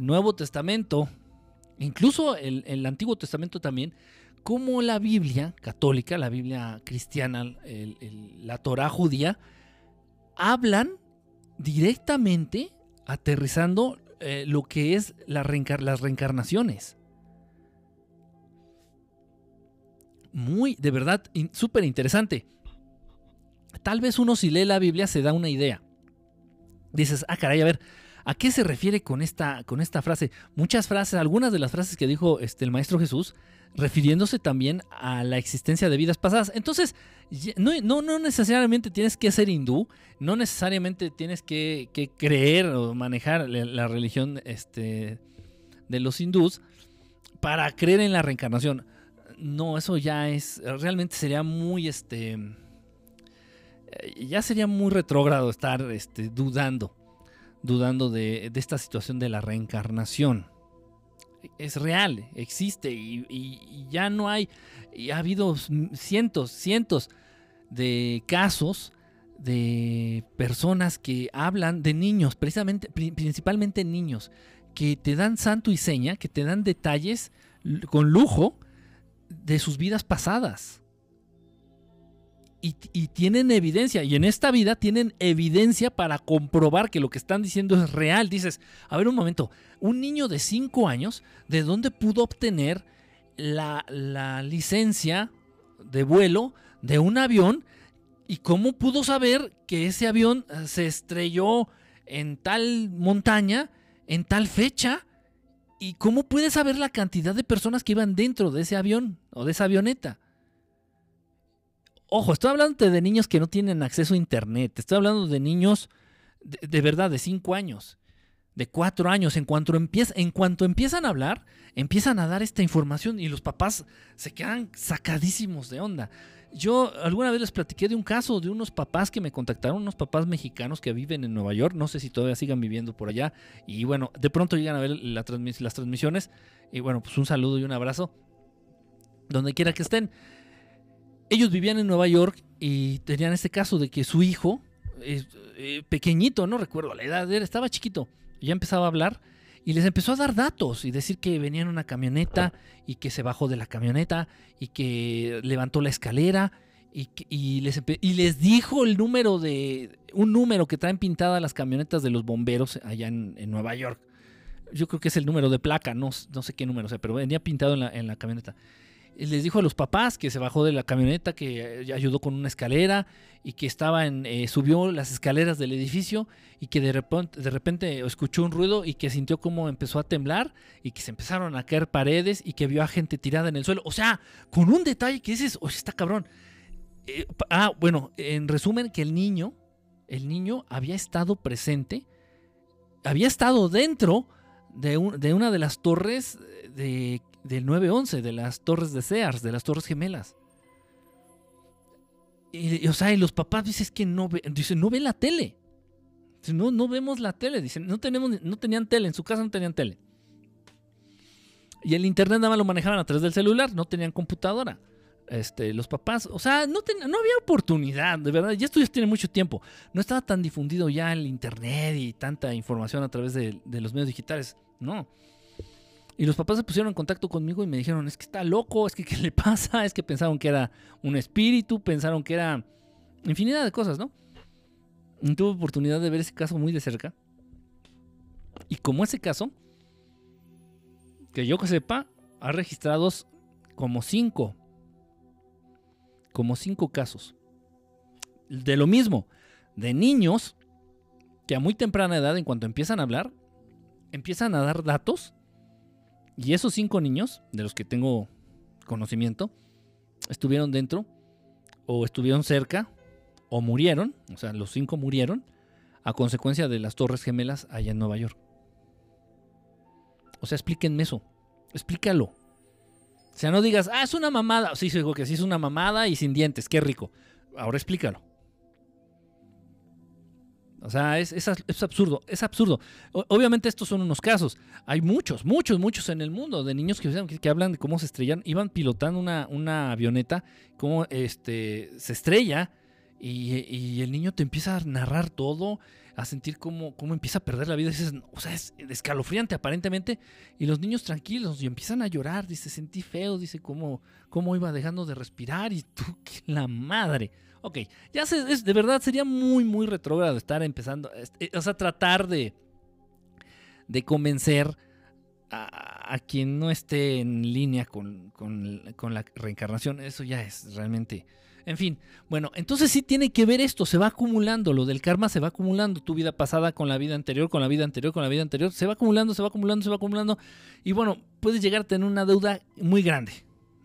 Nuevo Testamento, incluso el, Antiguo Testamento también, como la Biblia católica, la Biblia cristiana, la Torah judía, hablan directamente aterrizando eh, lo que es las reencarnaciones. muy, de verdad, súper interesante. Tal vez uno si lee la Biblia se da una idea. Dices, ah, caray, a ver, ¿a qué se refiere con esta, con esta frase? Muchas frases, algunas de las frases que dijo este, el Maestro Jesús, refiriéndose también a la existencia de vidas pasadas. Entonces, no, no, necesariamente tienes que ser hindú, no necesariamente tienes que, creer o manejar la, religión este, de los hindús para creer en la reencarnación no, eso ya es, realmente sería muy, este, eh, ya sería muy retrógrado estar este, dudando, dudando de, esta situación de la reencarnación. Es real, existe y, ya no hay, y ha habido cientos, cientos de casos de personas que hablan de niños, precisamente, principalmente niños, que te dan santo y seña, que te dan detalles con lujo de sus vidas pasadas. Y, tienen evidencia, y en esta vida tienen evidencia para comprobar que lo que están diciendo es real. Dices, a ver un momento, un niño de 5 años, ¿de dónde pudo obtener la, la licencia de vuelo de un avión? ¿Y cómo pudo saber que ese avión eh, se estrelló en tal montaña, en tal fecha? ¿Y cómo puede saber la cantidad de personas que iban dentro de ese avión o de esa avioneta? Ojo, estoy hablando de niños que no tienen acceso a internet. Estoy hablando de niños de, verdad de 5 años, de 4 años. En cuanto, empieza, en cuanto empiezan a hablar, empiezan a dar esta información y los papás se quedan sacadísimos de onda. Yo alguna vez les platiqué de un caso de unos papás que me contactaron, unos papás mexicanos que viven en Nueva York, no sé si todavía sigan viviendo por allá, y bueno, de pronto llegan a ver las transmisiones, y bueno, pues un saludo y un abrazo, donde quiera que estén. Ellos vivían en Nueva York y tenían este caso de que su hijo, eh, pequeñito, no recuerdo la edad, estaba chiquito, ya empezaba a hablar y les empezó a dar datos y decir que venía en una camioneta y que se bajó de la camioneta y que levantó la escalera y, les, dijo el número de un número que traen pintadas las camionetas de los bomberos allá en, Nueva York. Yo creo que es el número de placa, no, no sé qué número sea, pero venía pintado en la, en la camioneta. Les dijo a los papás que se bajó de la camioneta, que eh, ayudó con una escalera y que estaba en, eh, subió las escaleras del edificio y que de repente, escuchó un ruido y que sintió como empezó a temblar y que se empezaron a caer paredes y que vio a gente tirada en el suelo. O sea, con un detalle que dices, oye, está cabrón. Eh, ah, bueno, en resumen, que el niño, el niño había estado presente, había estado dentro de, de una de las torres de del 911, de las torres de Sears, de las torres gemelas. Y, o sea, y los papás dicen que no ve, dicen, no ve la tele. no, no vemos la tele. Dicen, no, tenemos, no tenían tele, en su casa no tenían tele. Y el internet nada más lo manejaban a través del celular, no tenían computadora. Este, los papás, o sea, no, no había oportunidad, de verdad. Ya esto ya tiene mucho tiempo. No estaba tan difundido ya el internet y tanta información a través de, de los medios digitales. No. Y los papás se pusieron en contacto conmigo y me dijeron, es que está loco, es que qué le pasa, (laughs) es que pensaron que era un espíritu, pensaron que era infinidad de cosas, ¿no? Y tuve oportunidad de ver ese caso muy de cerca. Y como ese caso, que yo que sepa, ha registrado como cinco, como cinco casos. De lo mismo, de niños que a muy temprana edad, en cuanto empiezan a hablar, empiezan a dar datos y esos cinco niños, de los que tengo conocimiento, estuvieron dentro, o estuvieron cerca, o murieron, o sea, los cinco murieron, a consecuencia de las Torres Gemelas allá en Nueva York. O sea, explíquenme eso. Explícalo. O sea, no digas, ah, es una mamada. Sí, digo que sí es una mamada y sin dientes, qué rico. Ahora explícalo. O sea, es, es, absurdo, es absurdo. obviamente estos son unos casos. Hay muchos, muchos, muchos en el mundo de niños que, que hablan de cómo se estrellan. Iban pilotando una, una avioneta, cómo este, se estrella y, el niño te empieza a narrar todo, a sentir cómo, cómo empieza a perder la vida. o sea, es escalofriante aparentemente. Y los niños tranquilos y empiezan a llorar. Dice, sentí feo, dice cómo, cómo iba dejando de respirar y tú, (laughs) que la madre. Ok, ya sé, de verdad sería muy, muy retrógrado estar empezando, este, o sea, tratar de, de convencer a, quien no esté en línea con, la reencarnación. Eso ya es realmente... En fin, bueno, entonces sí tiene que ver esto, se va acumulando, lo del karma se va acumulando, tu vida pasada con la vida anterior, con la vida anterior, con la vida anterior, se va acumulando, se va acumulando, se va acumulando. Y bueno, puedes llegar a tener una deuda muy grande,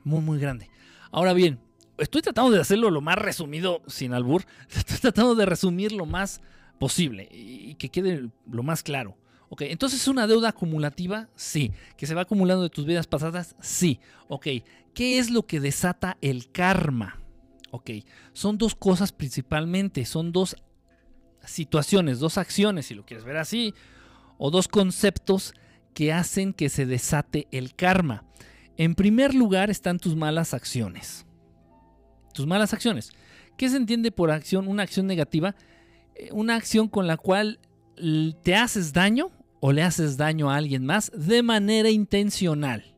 muy, muy grande. Ahora bien, estoy tratando de hacerlo lo más resumido sin albur. (laughs) Estoy tratando de resumir lo más posible y que quede lo más claro. Ok, entonces es una deuda acumulativa, sí. Que se va acumulando de tus vidas pasadas, sí. Ok, ¿qué es lo que desata el karma? Ok, son dos cosas principalmente, son dos situaciones, dos acciones, si lo quieres ver así, o dos conceptos que hacen que se desate el karma. En primer lugar están tus malas acciones tus malas acciones. ¿Qué se entiende por acción? Una acción negativa, eh, una acción con la cual te haces daño o le haces daño a alguien más de manera intencional.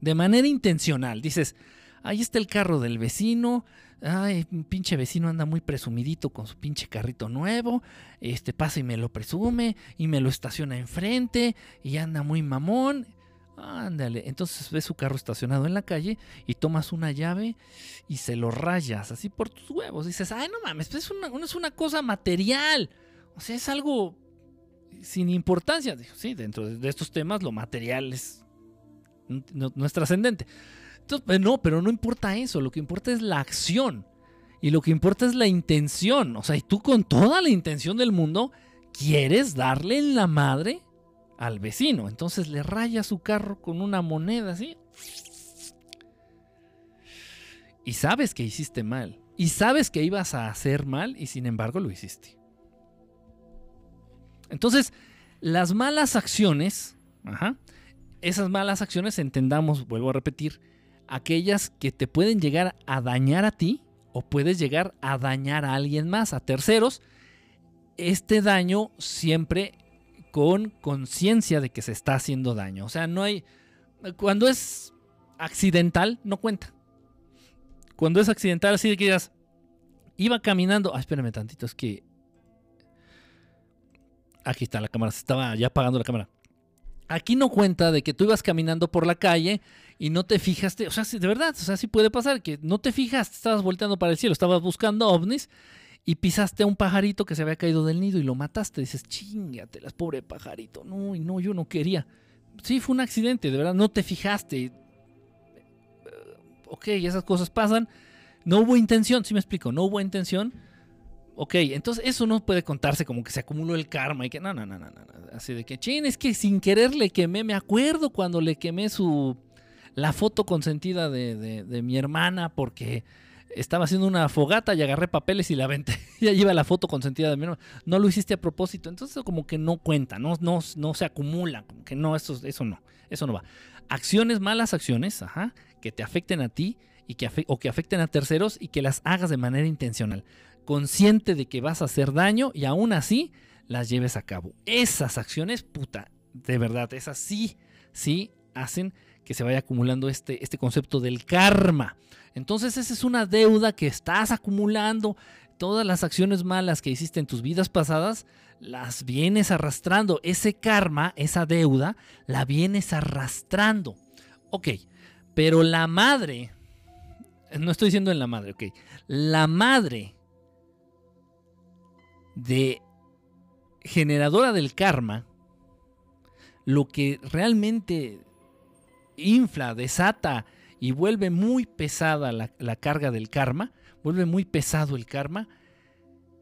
De manera intencional. Dices, ahí está el carro del vecino. Ay, un pinche vecino anda muy presumidito con su pinche carrito nuevo. Este pasa y me lo presume y me lo estaciona enfrente y anda muy mamón. Ándale, entonces ves su carro estacionado en la calle y tomas una llave y se lo rayas así por tus huevos. Dices, ay, no mames, es una, es una cosa material. O sea, es algo sin importancia. Sí, dentro de estos temas lo material es, no, es trascendente. Pues, no, pero no importa eso, lo que importa es la acción. Y lo que importa es la intención. O sea, y tú con toda la intención del mundo quieres darle en la madre al vecino. Entonces le raya su carro con una moneda así. Y sabes que hiciste mal. Y sabes que ibas a hacer mal y sin embargo lo hiciste. Entonces, las malas acciones, esas malas acciones entendamos, vuelvo a repetir, aquellas que te pueden llegar a dañar a ti o puedes llegar a dañar a alguien más, a terceros. Este daño siempre con conciencia de que se está haciendo daño. O sea, no hay... Cuando es accidental, no cuenta. Cuando es accidental, así de que digas, iba caminando... Ah, espérame tantito, es que... Aquí está la cámara, se estaba ya apagando la cámara. Aquí no cuenta de que tú ibas caminando por la calle y no te fijaste, o sea, de verdad, o sea, sí puede pasar que no te fijaste, estabas volteando para el cielo, estabas buscando ovnis y pisaste a un pajarito que se había caído del nido y lo mataste. Dices, chingatelas, pobre pajarito. No, no, yo no quería. Sí, fue un accidente, de verdad, no te fijaste. Eh, ok, esas cosas pasan. No hubo intención, sí me explico, no hubo intención. Ok, entonces eso no puede contarse como que se acumuló el karma y que no, no, no, no, no. Así de que, ching, es que sin querer le quemé, me acuerdo cuando le quemé su, la foto consentida de, de, mi hermana porque estaba haciendo una fogata y agarré papeles y la aventé. (laughs) ya lleva la foto consentida de mi hermana. No lo hiciste a propósito. Entonces como que no cuenta, no, no, no se acumula. Como que no, eso, eso no. Eso no va. Acciones, malas acciones, ajá, que te afecten a ti y que o que afecten a terceros y que las hagas de manera intencional. Consciente de que vas a hacer daño y aún así las lleves a cabo. Esas acciones, puta, de verdad, esas sí, sí hacen que se vaya acumulando este, este concepto del karma. Entonces esa es una deuda que estás acumulando. Todas las acciones malas que hiciste en tus vidas pasadas, las vienes arrastrando. Ese karma, esa deuda, la vienes arrastrando. Ok, pero la madre, no estoy diciendo en la madre, ok, la madre de generadora del karma, lo que realmente infla, desata y vuelve muy pesada la, carga del karma, vuelve muy pesado el karma,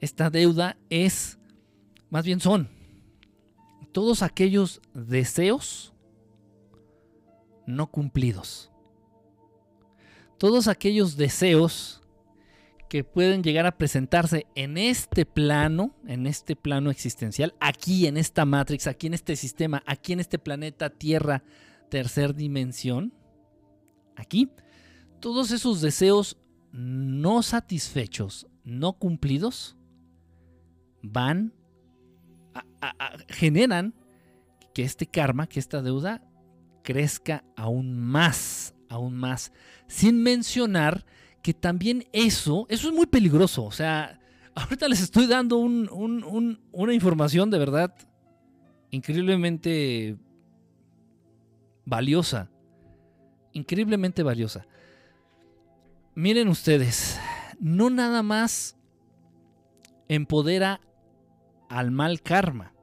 esta deuda es, más bien son, todos aquellos deseos no cumplidos. Todos aquellos deseos que pueden llegar a presentarse en este plano, en este plano existencial, aquí en esta Matrix, aquí en este sistema, aquí en este planeta Tierra tercer dimensión, aquí, todos esos deseos no satisfechos, no cumplidos, van, a, generan que este karma, que esta deuda, crezca aún más, aún más, sin mencionar que también eso, eso es muy peligroso, o sea, ahorita les estoy dando una información de verdad increíblemente valiosa, increíblemente valiosa. Miren ustedes, no nada más empodera al mal karma,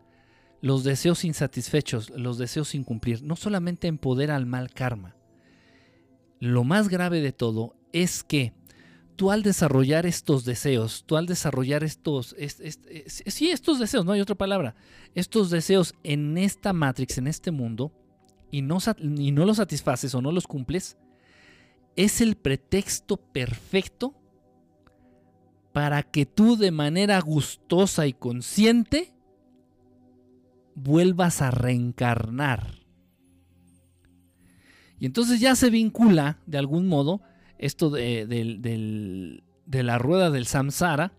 los deseos insatisfechos, los deseos sin cumplir, no solamente empodera al mal karma. Lo más grave de todo es que tú al desarrollar estos deseos, tú al desarrollar estos, sí, estos deseos, no hay otra palabra, estos deseos en esta Matrix, en este mundo, y no, y no los satisfaces o no los cumples, es el pretexto perfecto para que tú de manera gustosa y consciente vuelvas a reencarnar. Y entonces ya se vincula de algún modo esto de, de la rueda del samsara,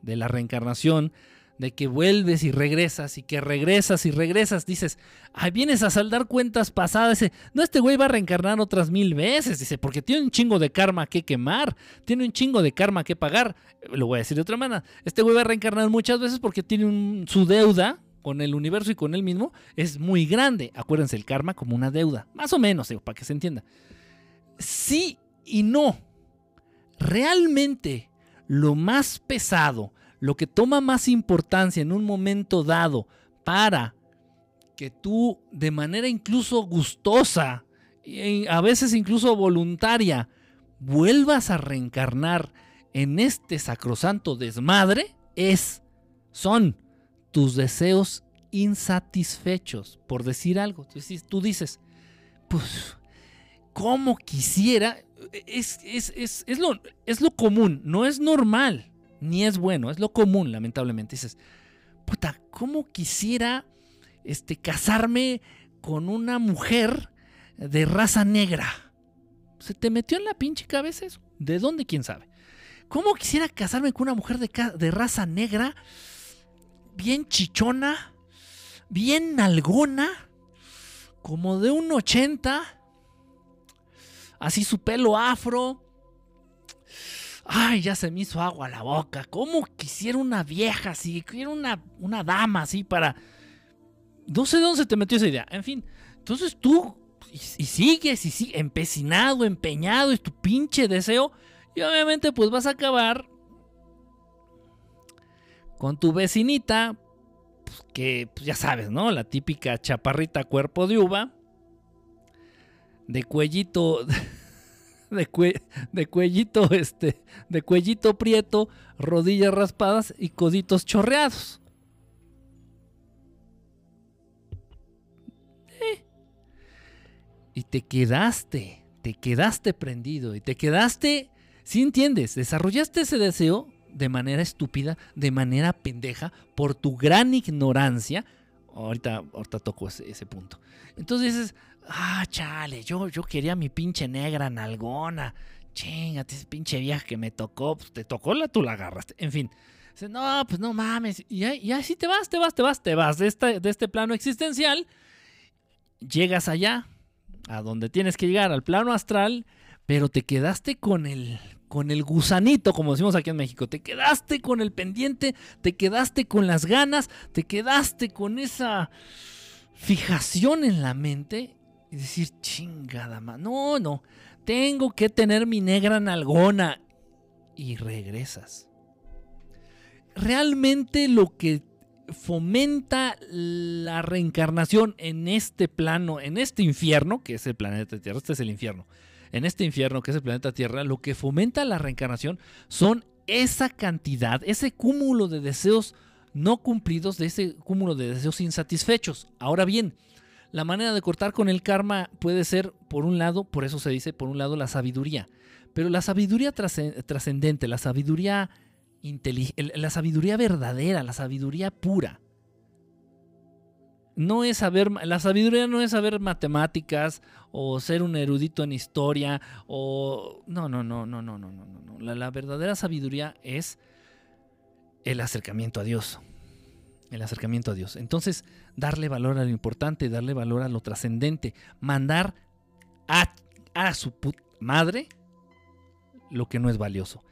de la reencarnación, de que vuelves y regresas y que regresas y regresas, dices, ay, vienes a saldar cuentas pasadas, dice, no, este güey va a reencarnar otras mil veces, dice, porque tiene un chingo de karma que quemar, tiene un chingo de karma que pagar, lo voy a decir de otra manera, este güey va a reencarnar muchas veces porque tiene su deuda con el universo y con él mismo es muy grande, acuérdense, el karma como una deuda, más o menos, para que se entienda. Sí y no, realmente lo más pesado, lo que toma más importancia en un momento dado para que tú de manera incluso gustosa, y a veces incluso voluntaria, vuelvas a reencarnar en este sacrosanto desmadre es, son tus deseos insatisfechos, por decir algo. Tú dices, pues, ¿cómo quisiera? Es, es, lo, es lo común, no es normal ni es bueno, es lo común, lamentablemente. Dices, puta, ¿cómo quisiera este, casarme con una mujer de raza negra? ¿Se te metió en la pinche cabeza eso? ¿De dónde? ¿Quién sabe? ¿Cómo quisiera casarme con una mujer de, de raza negra? Bien chichona, bien nalgona, como de un 80, así su pelo afro, Ay, ya se me hizo agua a la boca. ¿Cómo quisiera una vieja así? Quiero una, una dama así para No sé de dónde se te metió esa idea. En fin, entonces tú y, sigues y sigues empecinado, empeñado, es tu pinche deseo. Y obviamente pues vas a acabar con tu vecinita, pues, que pues, ya sabes, ¿no? La típica chaparrita cuerpo de uva, de cuellito, (laughs) de, de cuellito, (laughs) este, de cuellito prieto, rodillas raspadas y coditos chorreados. Eh. Y te quedaste, te quedaste prendido y te quedaste, si entiendes, desarrollaste ese deseo de manera estúpida, de manera pendeja, por tu gran ignorancia. Ahorita, ahorita toco ese, punto. Entonces dices, ah, chale, yo, yo quería mi pinche negra nalgona. Chingate, ese pinche vieja que me tocó, pues te tocó la, tú la agarraste. En fin. no, pues no mames. Y, así te vas, te vas, te vas, te vas de este, de este plano existencial. Llegas allá, a donde tienes que llegar, al plano astral, pero te quedaste con el, con el gusanito, como decimos aquí en México. Te quedaste con el pendiente, te quedaste con las ganas, te quedaste con esa fijación en la mente y decir, chingada, más. no, no, tengo que tener mi negra nalgona. Y regresas. Realmente lo que fomenta la reencarnación en este plano, en este infierno, que es el planeta Tierra, este es el infierno en este infierno que es el planeta Tierra, lo que fomenta la reencarnación son esa cantidad, ese cúmulo de deseos no cumplidos, de ese cúmulo de deseos insatisfechos. Ahora bien, la manera de cortar con el karma puede ser, por un lado, por eso se dice, por un lado, la sabiduría. Pero la sabiduría trascendente, la sabiduría la sabiduría verdadera, la sabiduría pura, no es saber, la sabiduría no es saber matemáticas o ser un erudito en historia o no, no, no, no, no, no, no, no. La verdadera sabiduría es el acercamiento a Dios. El acercamiento a Dios. Entonces, darle valor a lo importante, darle valor a lo trascendente, mandar a, su madre lo que no es valioso.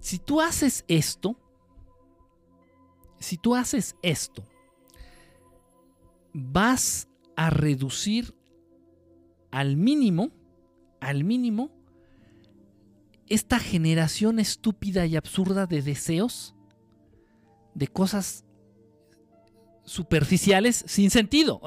Si tú haces esto, si tú haces esto, vas a reducir al mínimo, al mínimo, esta generación estúpida y absurda de deseos, de cosas superficiales sin sentido.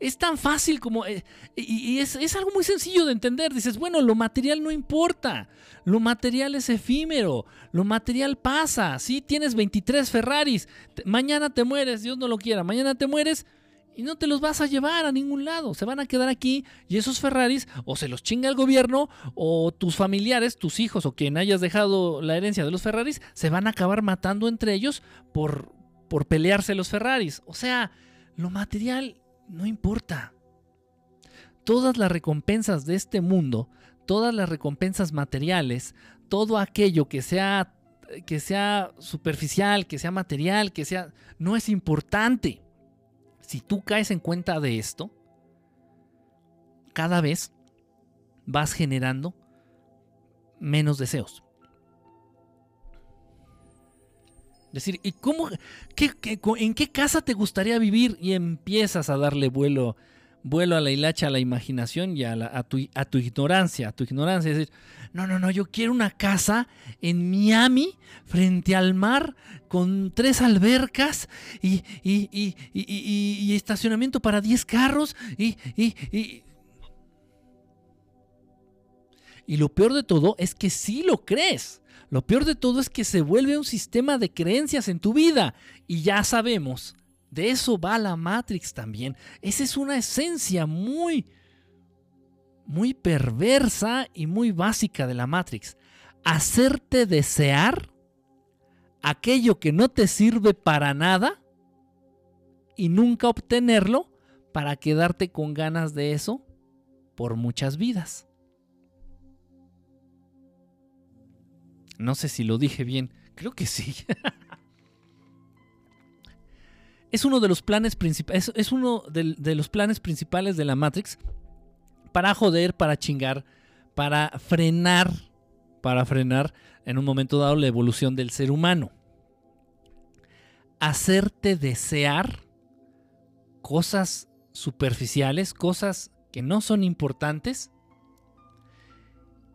Es, tan fácil como... Eh, y, es, es, algo muy sencillo de entender. Dices, bueno, lo material no importa. Lo material es efímero. Lo material pasa. Si tienes 23 Ferraris. Mañana te mueres, Dios no lo quiera. Mañana te mueres y no te los vas a llevar a ningún lado. Se van a quedar aquí y esos Ferraris o se los chinga el gobierno o tus familiares, tus hijos o quien hayas dejado la herencia de los Ferraris se van a acabar matando entre ellos por, por pelearse los Ferraris. O sea, lo material no importa. Todas las recompensas de este mundo, todas las recompensas materiales, todo aquello que sea que sea superficial, que sea material, que sea no es importante si tú caes en cuenta de esto, cada vez vas generando menos deseos. Decir, ¿y cómo, en qué casa te gustaría vivir? Y empiezas a darle vuelo vuelo a la hilacha, a la imaginación y a, tu, a tu ignorancia, a tu ignorancia. Es decir, no, no, no, yo quiero una casa en Miami, frente al mar, con tres albercas y, y, estacionamiento para 10 carros y, y lo peor de todo es que sí lo crees. Lo peor de todo es que se vuelve un sistema de creencias en tu vida. Y ya sabemos de eso va la Matrix también. Esa es una esencia muy, muy perversa y muy básica de la Matrix. Hacerte desear aquello que no te sirve para nada y nunca obtenerlo para quedarte con ganas de eso por muchas vidas. No sé si lo dije bien, creo que sí. (laughs) es uno de los planes principales, es, uno de, los planes principales de la Matrix para joder, para chingar, para frenar, para frenar en un momento dado la evolución del ser humano. Hacerte desear cosas superficiales, cosas que no son importantes,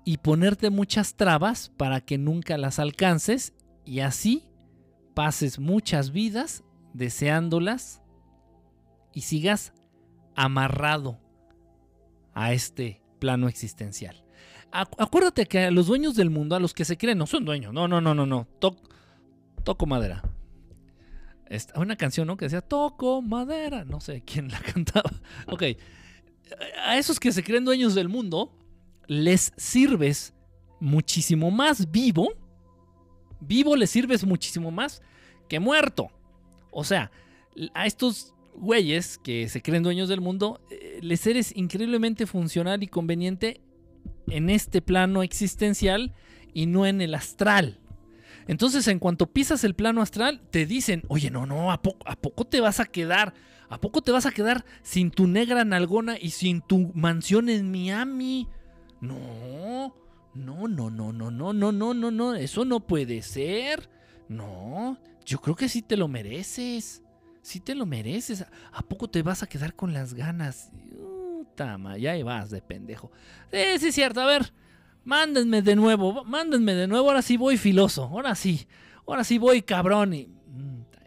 y ponerte muchas trabas para que nunca las alcances y así pases muchas vidas deseándolas y sigas amarrado a este plano existencial. Acuérdate que a los dueños del mundo, a los que se creen, no son dueños, no, no, no, no, no, toco madera. Una canción, ¿no? Que decía, toco madera, no sé quién la (laughs) cantaba. Ok, a esos que se creen dueños del mundo, les sirves muchísimo más vivo, vivo les sirves muchísimo más que muerto. O sea, a estos güeyes que se creen dueños del mundo, eh, les eres increíblemente funcional y conveniente en este plano existencial y no en el astral. Entonces, en cuanto pisas el plano astral, te dicen, oye, no, no, ¿a ¿a poco te vas a quedar? ¿A poco te vas a quedar sin tu negra nalgona y sin tu mansión en Miami? No, no, no, no, no, no, no, no, no, no, eso no puede ser. No, yo creo que sí te lo mereces. Sí te lo mereces. ¿A poco te vas a quedar con las ganas? tama, ya vas de pendejo. Sí, sí, es cierto. A ver, mándenme de nuevo. Mándenme de nuevo. Ahora sí voy filoso. Ahora sí. Ahora sí voy cabrón. Y,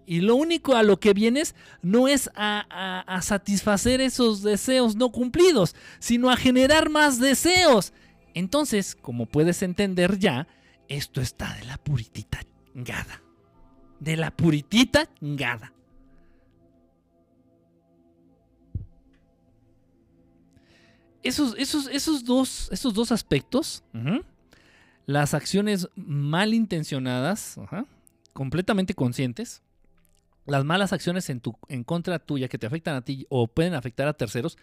y lo único a lo que vienes no es a, satisfacer esos deseos no cumplidos, sino a generar más deseos. Entonces, como puedes entender ya, esto está de la puritita gada. De la puritita gada. Esos, esos, esos, dos, esos dos aspectos, las acciones malintencionadas, completamente conscientes, las malas acciones en, tu, en contra tuya que te afectan a ti o pueden afectar a terceros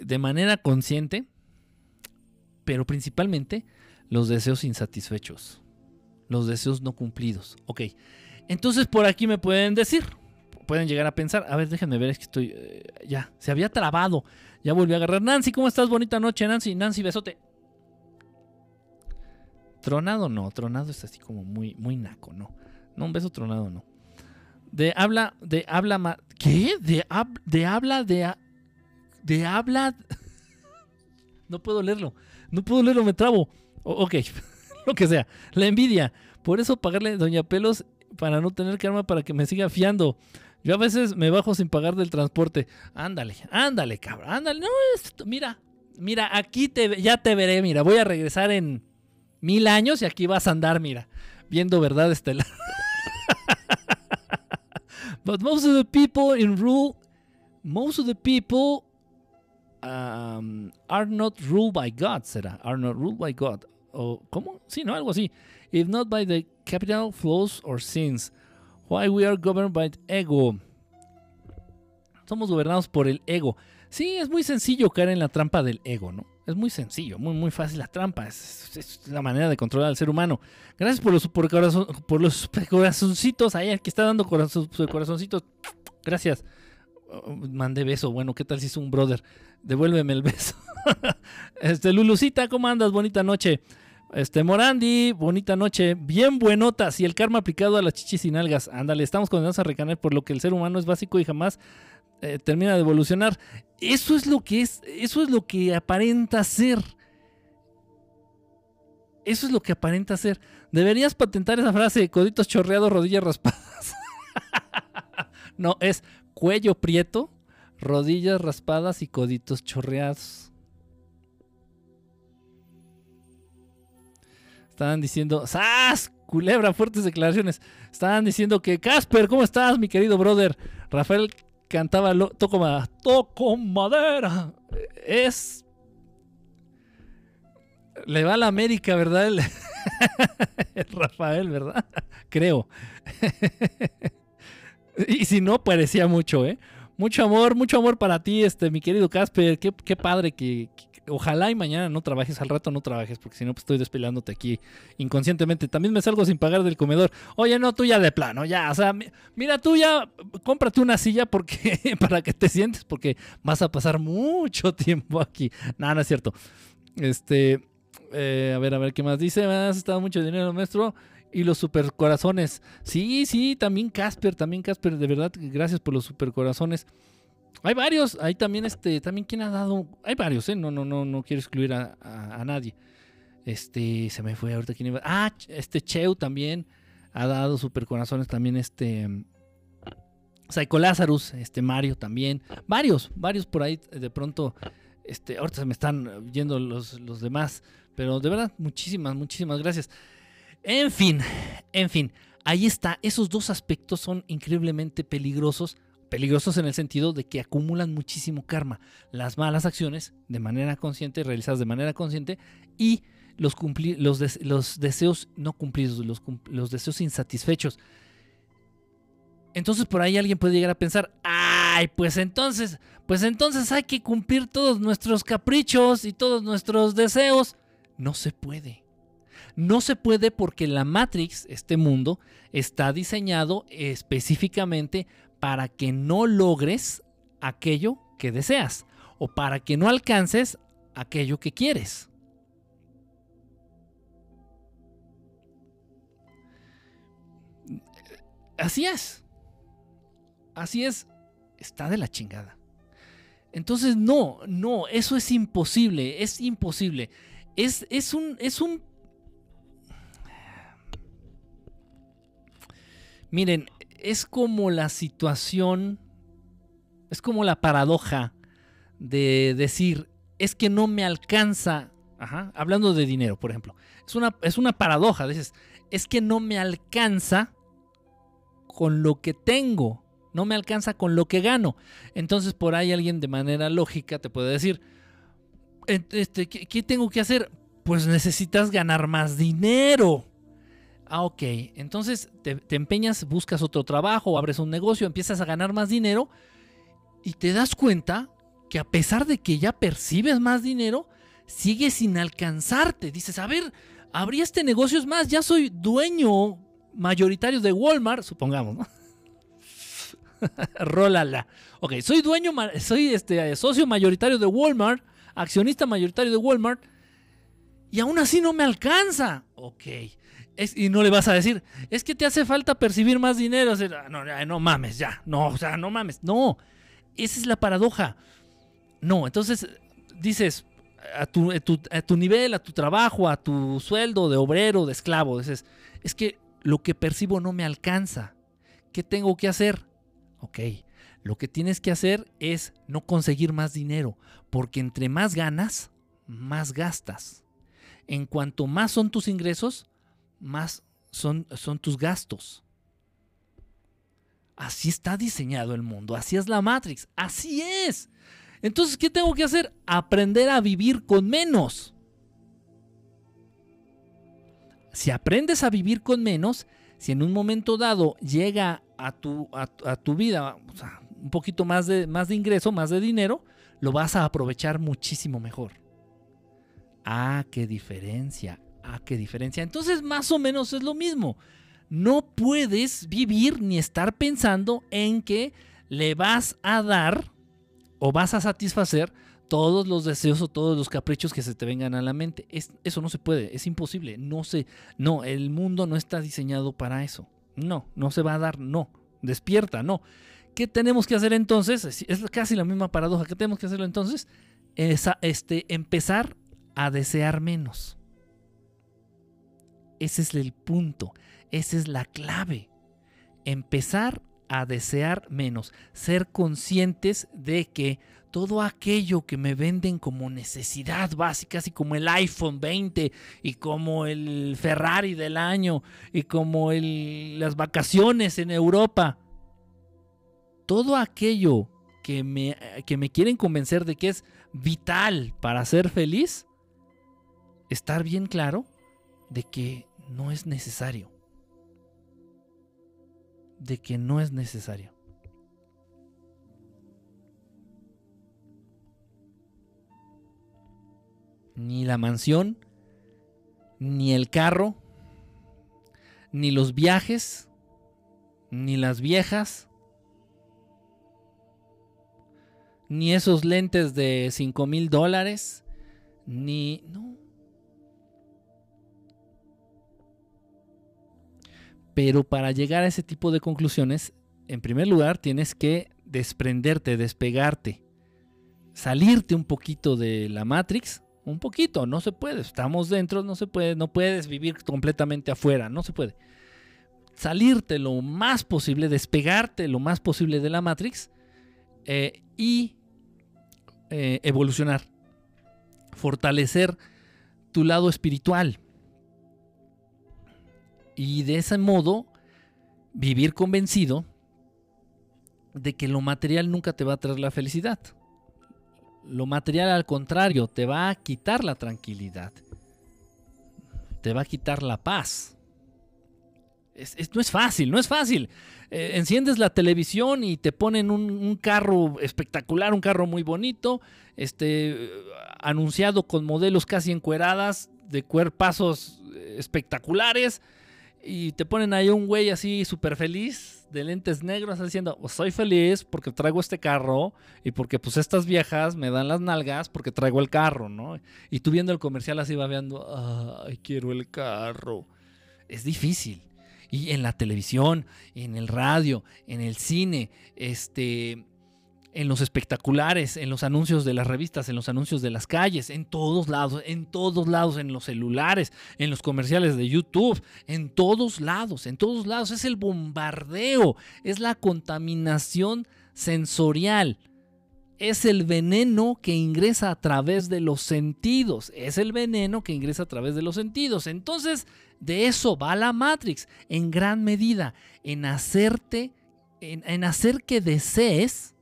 de manera consciente, pero principalmente los deseos insatisfechos, los deseos no cumplidos. Ok, entonces por aquí me pueden decir, pueden llegar a pensar, a ver, déjenme ver, es que estoy, eh, ya, se había trabado, ya volví a agarrar. Nancy, ¿cómo estás? Bonita noche, Nancy, Nancy, besote. Tronado no, tronado es así como muy, muy naco, no. No, un beso tronado no. De habla, de habla, ¿qué? De, de habla, de, de habla. no puedo leerlo, no puedo leerlo, me trabo. ok, (laughs) lo que sea. La envidia. Por eso pagarle Doña Pelos para no tener que arma para que me siga fiando. Yo a veces me bajo sin pagar del transporte. Ándale, ándale, cabrón, ándale. No, mira, mira, aquí te, ya te veré, mira, voy a regresar en mil años y aquí vas a andar, mira, viendo verdad estelar. (laughs) But most of the people in rule, most of the people um, are not ruled by God, será, are not ruled by God. O, ¿Cómo? Sí, ¿no? Algo así. If not by the capital flows or sins. Why we are governed by ego. Somos gobernados por el ego. Sí, es muy sencillo caer en la trampa del ego, ¿no? Es muy sencillo, muy, muy fácil la trampa. Es, la manera de controlar al ser humano. Gracias por los, por, por los corazoncitos ahí, que está dando corazoncitos. Gracias. Oh, mandé beso. Bueno, ¿qué tal si es un brother? Devuélveme el beso. (laughs) este, Lulucita, ¿cómo andas? Bonita noche. Este, Morandi, bonita noche. Bien buenotas. Y el karma aplicado a las chichis y nalgas. Ándale, estamos condenados a recaner por lo que el ser humano es básico y jamás eh, termina de evolucionar. Eso es lo que es. Eso es lo que aparenta ser. Eso es lo que aparenta ser. Deberías patentar esa frase: coditos chorreados, rodillas raspadas. (laughs) no, es cuello prieto, rodillas raspadas y coditos chorreados. Estaban diciendo, ¡Sas! Culebra, fuertes declaraciones. Estaban diciendo que, Casper, ¿cómo estás, mi querido brother? Rafael cantaba, lo, toco, toco madera. Es. Le va a la América, ¿verdad? (laughs) Rafael, ¿verdad? (laughs) Creo. (laughs) y si no, parecía mucho, ¿eh? Mucho amor, mucho amor para ti, este, mi querido Casper. Qué padre que, ojalá y mañana no trabajes, al rato no trabajes, porque si no, pues estoy despeleándote aquí inconscientemente. También me salgo sin pagar del comedor. Oye, no, tú ya de plano, ya, o sea, mira, tú ya cómprate una silla porque (laughs) para que te sientes, porque vas a pasar mucho tiempo aquí. Nada, no es cierto. Este, eh, a ver, a ver, ¿qué más dice? Has estado mucho dinero, maestro. Y los supercorazones. Sí, sí, también Casper, también Casper, de verdad, gracias por los supercorazones. Hay varios, hay también este, también quien ha dado, hay varios, ¿eh? No, no, no, no quiero excluir a, nadie. Este, se me fue ahorita quién iba. Ah, este Cheu también ha dado super corazones también este Psycho Lazarus, este Mario también, varios, varios por ahí de pronto este ahorita se me están yendo los, los demás, pero de verdad muchísimas muchísimas gracias. En fin, en fin, ahí está, esos dos aspectos son increíblemente peligrosos peligrosos en el sentido de que acumulan muchísimo karma. Las malas acciones de manera consciente, realizadas de manera consciente, y los, los, los deseos no cumplidos, los, los deseos insatisfechos. Entonces por ahí alguien puede llegar a pensar, ay, pues entonces, pues entonces hay que cumplir todos nuestros caprichos y todos nuestros deseos. No se puede. No se puede porque la Matrix, este mundo, está diseñado específicamente para que no logres aquello que deseas o para que no alcances aquello que quieres. Así es. Así es. Está de la chingada. Entonces, no, no, eso es imposible, es imposible. Es, es un, es un... Miren, es como la situación, es como la paradoja de decir, es que no me alcanza, hablando de dinero, por ejemplo, es una, es una paradoja, dices, es que no me alcanza con lo que tengo, no me alcanza con lo que gano. Entonces por ahí alguien de manera lógica te puede decir, este, ¿qué tengo que hacer? Pues necesitas ganar más dinero. Ah, ok. Entonces te, empeñas, buscas otro trabajo, abres un negocio, empiezas a ganar más dinero y te das cuenta que a pesar de que ya percibes más dinero, sigue sin alcanzarte. Dices, a ver, abrí este negocio, es más, ya soy dueño mayoritario de Walmart, supongamos, ¿no? (laughs) Rólala. Ok, soy dueño, soy este, socio mayoritario de Walmart, accionista mayoritario de Walmart, y aún así no me alcanza. Ok, y no le vas a decir, es que te hace falta percibir más dinero. Ah, no, no mames, ya. No, o sea, no mames. No, esa es la paradoja. No, entonces dices, a tu, a tu, nivel, a tu trabajo, a tu sueldo de obrero, de esclavo, dices, es que lo que percibo no me alcanza. ¿Qué tengo que hacer? Ok, lo que tienes que hacer es no conseguir más dinero, porque entre más ganas, más gastas. En cuanto más son tus ingresos, más son, son tus gastos. Así está diseñado el mundo, así es la Matrix, así es. Entonces, ¿qué tengo que hacer? Aprender a vivir con menos. Si aprendes a vivir con menos, si en un momento dado llega a tu, a, tu vida un poquito más de, más de ingreso, más de dinero, lo vas a aprovechar muchísimo mejor. Ah, qué diferencia. Ah, qué diferencia. Entonces, más o menos es lo mismo. No puedes vivir ni estar pensando en que le vas a dar o vas a satisfacer todos los deseos o todos los caprichos que se te vengan a la mente. eso no se puede, es imposible. No se, no, el mundo no está diseñado para eso. No, no se va a dar, no. Despierta, no. ¿Qué tenemos que hacer entonces? Es casi la misma paradoja. ¿Qué tenemos que hacerlo entonces? Es este, empezar a desear menos. Ese es el punto, esa es la clave. Empezar a desear menos, ser conscientes de que todo aquello que me venden como necesidad básica, así como el iPhone 20 y como el Ferrari del año y como las vacaciones en Europa, todo aquello que me, que me quieren convencer de que es vital para ser feliz, estar bien claro de que no es necesario. De que no es necesario. Ni la mansión, ni el carro, ni los viajes, ni las viejas, ni esos lentes de 5 mil dólares, ni... Pero para llegar a ese tipo de conclusiones, en primer lugar tienes que desprenderte, despegarte, salirte un poquito de la Matrix, un poquito, no se puede, estamos dentro, no se puede, no puedes vivir completamente afuera, no se puede. Salirte lo más posible, despegarte lo más posible de la Matrix eh, y eh, evolucionar, fortalecer tu lado espiritual. Y de ese modo, vivir convencido de que lo material nunca te va a traer la felicidad. Lo material al contrario, te va a quitar la tranquilidad. Te va a quitar la paz. no es fácil, no es fácil. Eh, enciendes la televisión y te ponen un, carro espectacular, un carro muy bonito, este, anunciado con modelos casi encueradas, de cuerpazos espectaculares y te ponen ahí un güey así súper feliz de lentes negros diciendo, oh, soy feliz porque traigo este carro y porque pues estas viejas me dan las nalgas porque traigo el carro, ¿no? Y tú viendo el comercial así va viendo, ay, quiero el carro. Es difícil. Y en la televisión, en el radio, en el cine, este, en los espectaculares, en los anuncios de las revistas, en los anuncios de las calles, en todos lados, en todos lados, en los celulares, en los comerciales de YouTube, en todos lados, en todos lados. Es el bombardeo, es la contaminación sensorial. Es el veneno que ingresa a través de los sentidos. Es el veneno que ingresa a través de los sentidos. Entonces, de eso va la Matrix, en gran medida, en hacerte, en, hacer que desees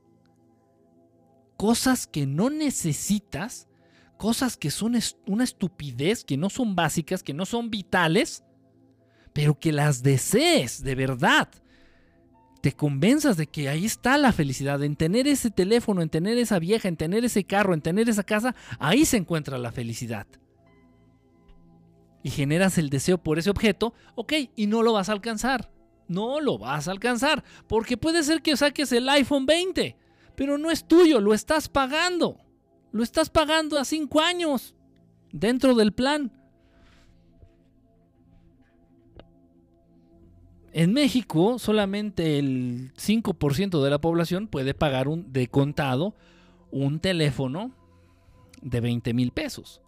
cosas que no necesitas, cosas que son una estupidez, que no son básicas, que no son vitales, pero que las desees de verdad. Te convenzas de que ahí está la felicidad, en tener ese teléfono, en tener esa vieja, en tener ese carro, en tener esa casa, ahí se encuentra la felicidad. Y generas el deseo por ese objeto, ok, y no lo vas a alcanzar. No lo vas a alcanzar, porque puede ser que saques el iPhone 20 pero no es tuyo, lo estás pagando. Lo estás pagando a cinco años dentro del plan. En México, solamente el 5% de la población puede pagar de contado un teléfono de 20 mil pesos,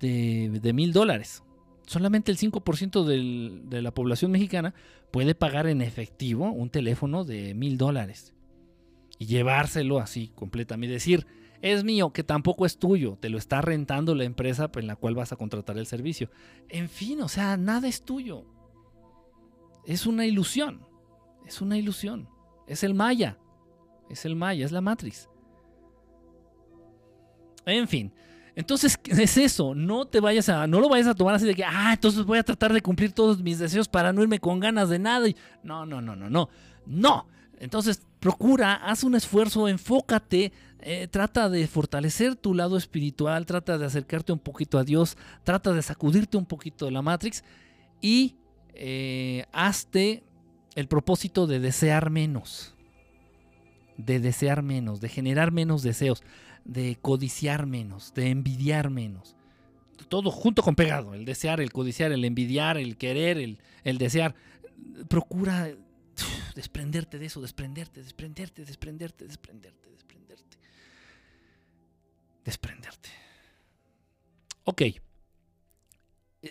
de mil dólares. Solamente el 5% de la población mexicana puede pagar en efectivo un teléfono de mil dólares y llevárselo así completamente. Decir, es mío, que tampoco es tuyo, te lo está rentando la empresa en la cual vas a contratar el servicio. En fin, o sea, nada es tuyo. Es una ilusión, es una ilusión. Es el Maya, es el Maya, es la Matrix. En fin, entonces es eso, no te vayas a, no lo vayas a tomar así de que, ah, entonces voy a tratar de cumplir todos mis deseos para no irme con ganas de nada. Y, no, no, no, no, no, no. Entonces, procura, haz un esfuerzo, enfócate, eh, trata de fortalecer tu lado espiritual, trata de acercarte un poquito a Dios, trata de sacudirte un poquito de la Matrix y eh, hazte el propósito de desear menos, de desear menos, de generar menos deseos, de codiciar menos, de envidiar menos. Todo junto con pegado, el desear, el codiciar, el envidiar, el querer, el, el desear. Procura desprenderte de eso, desprenderte, desprenderte, desprenderte, desprenderte, desprenderte. Desprenderte. Ok. Eh,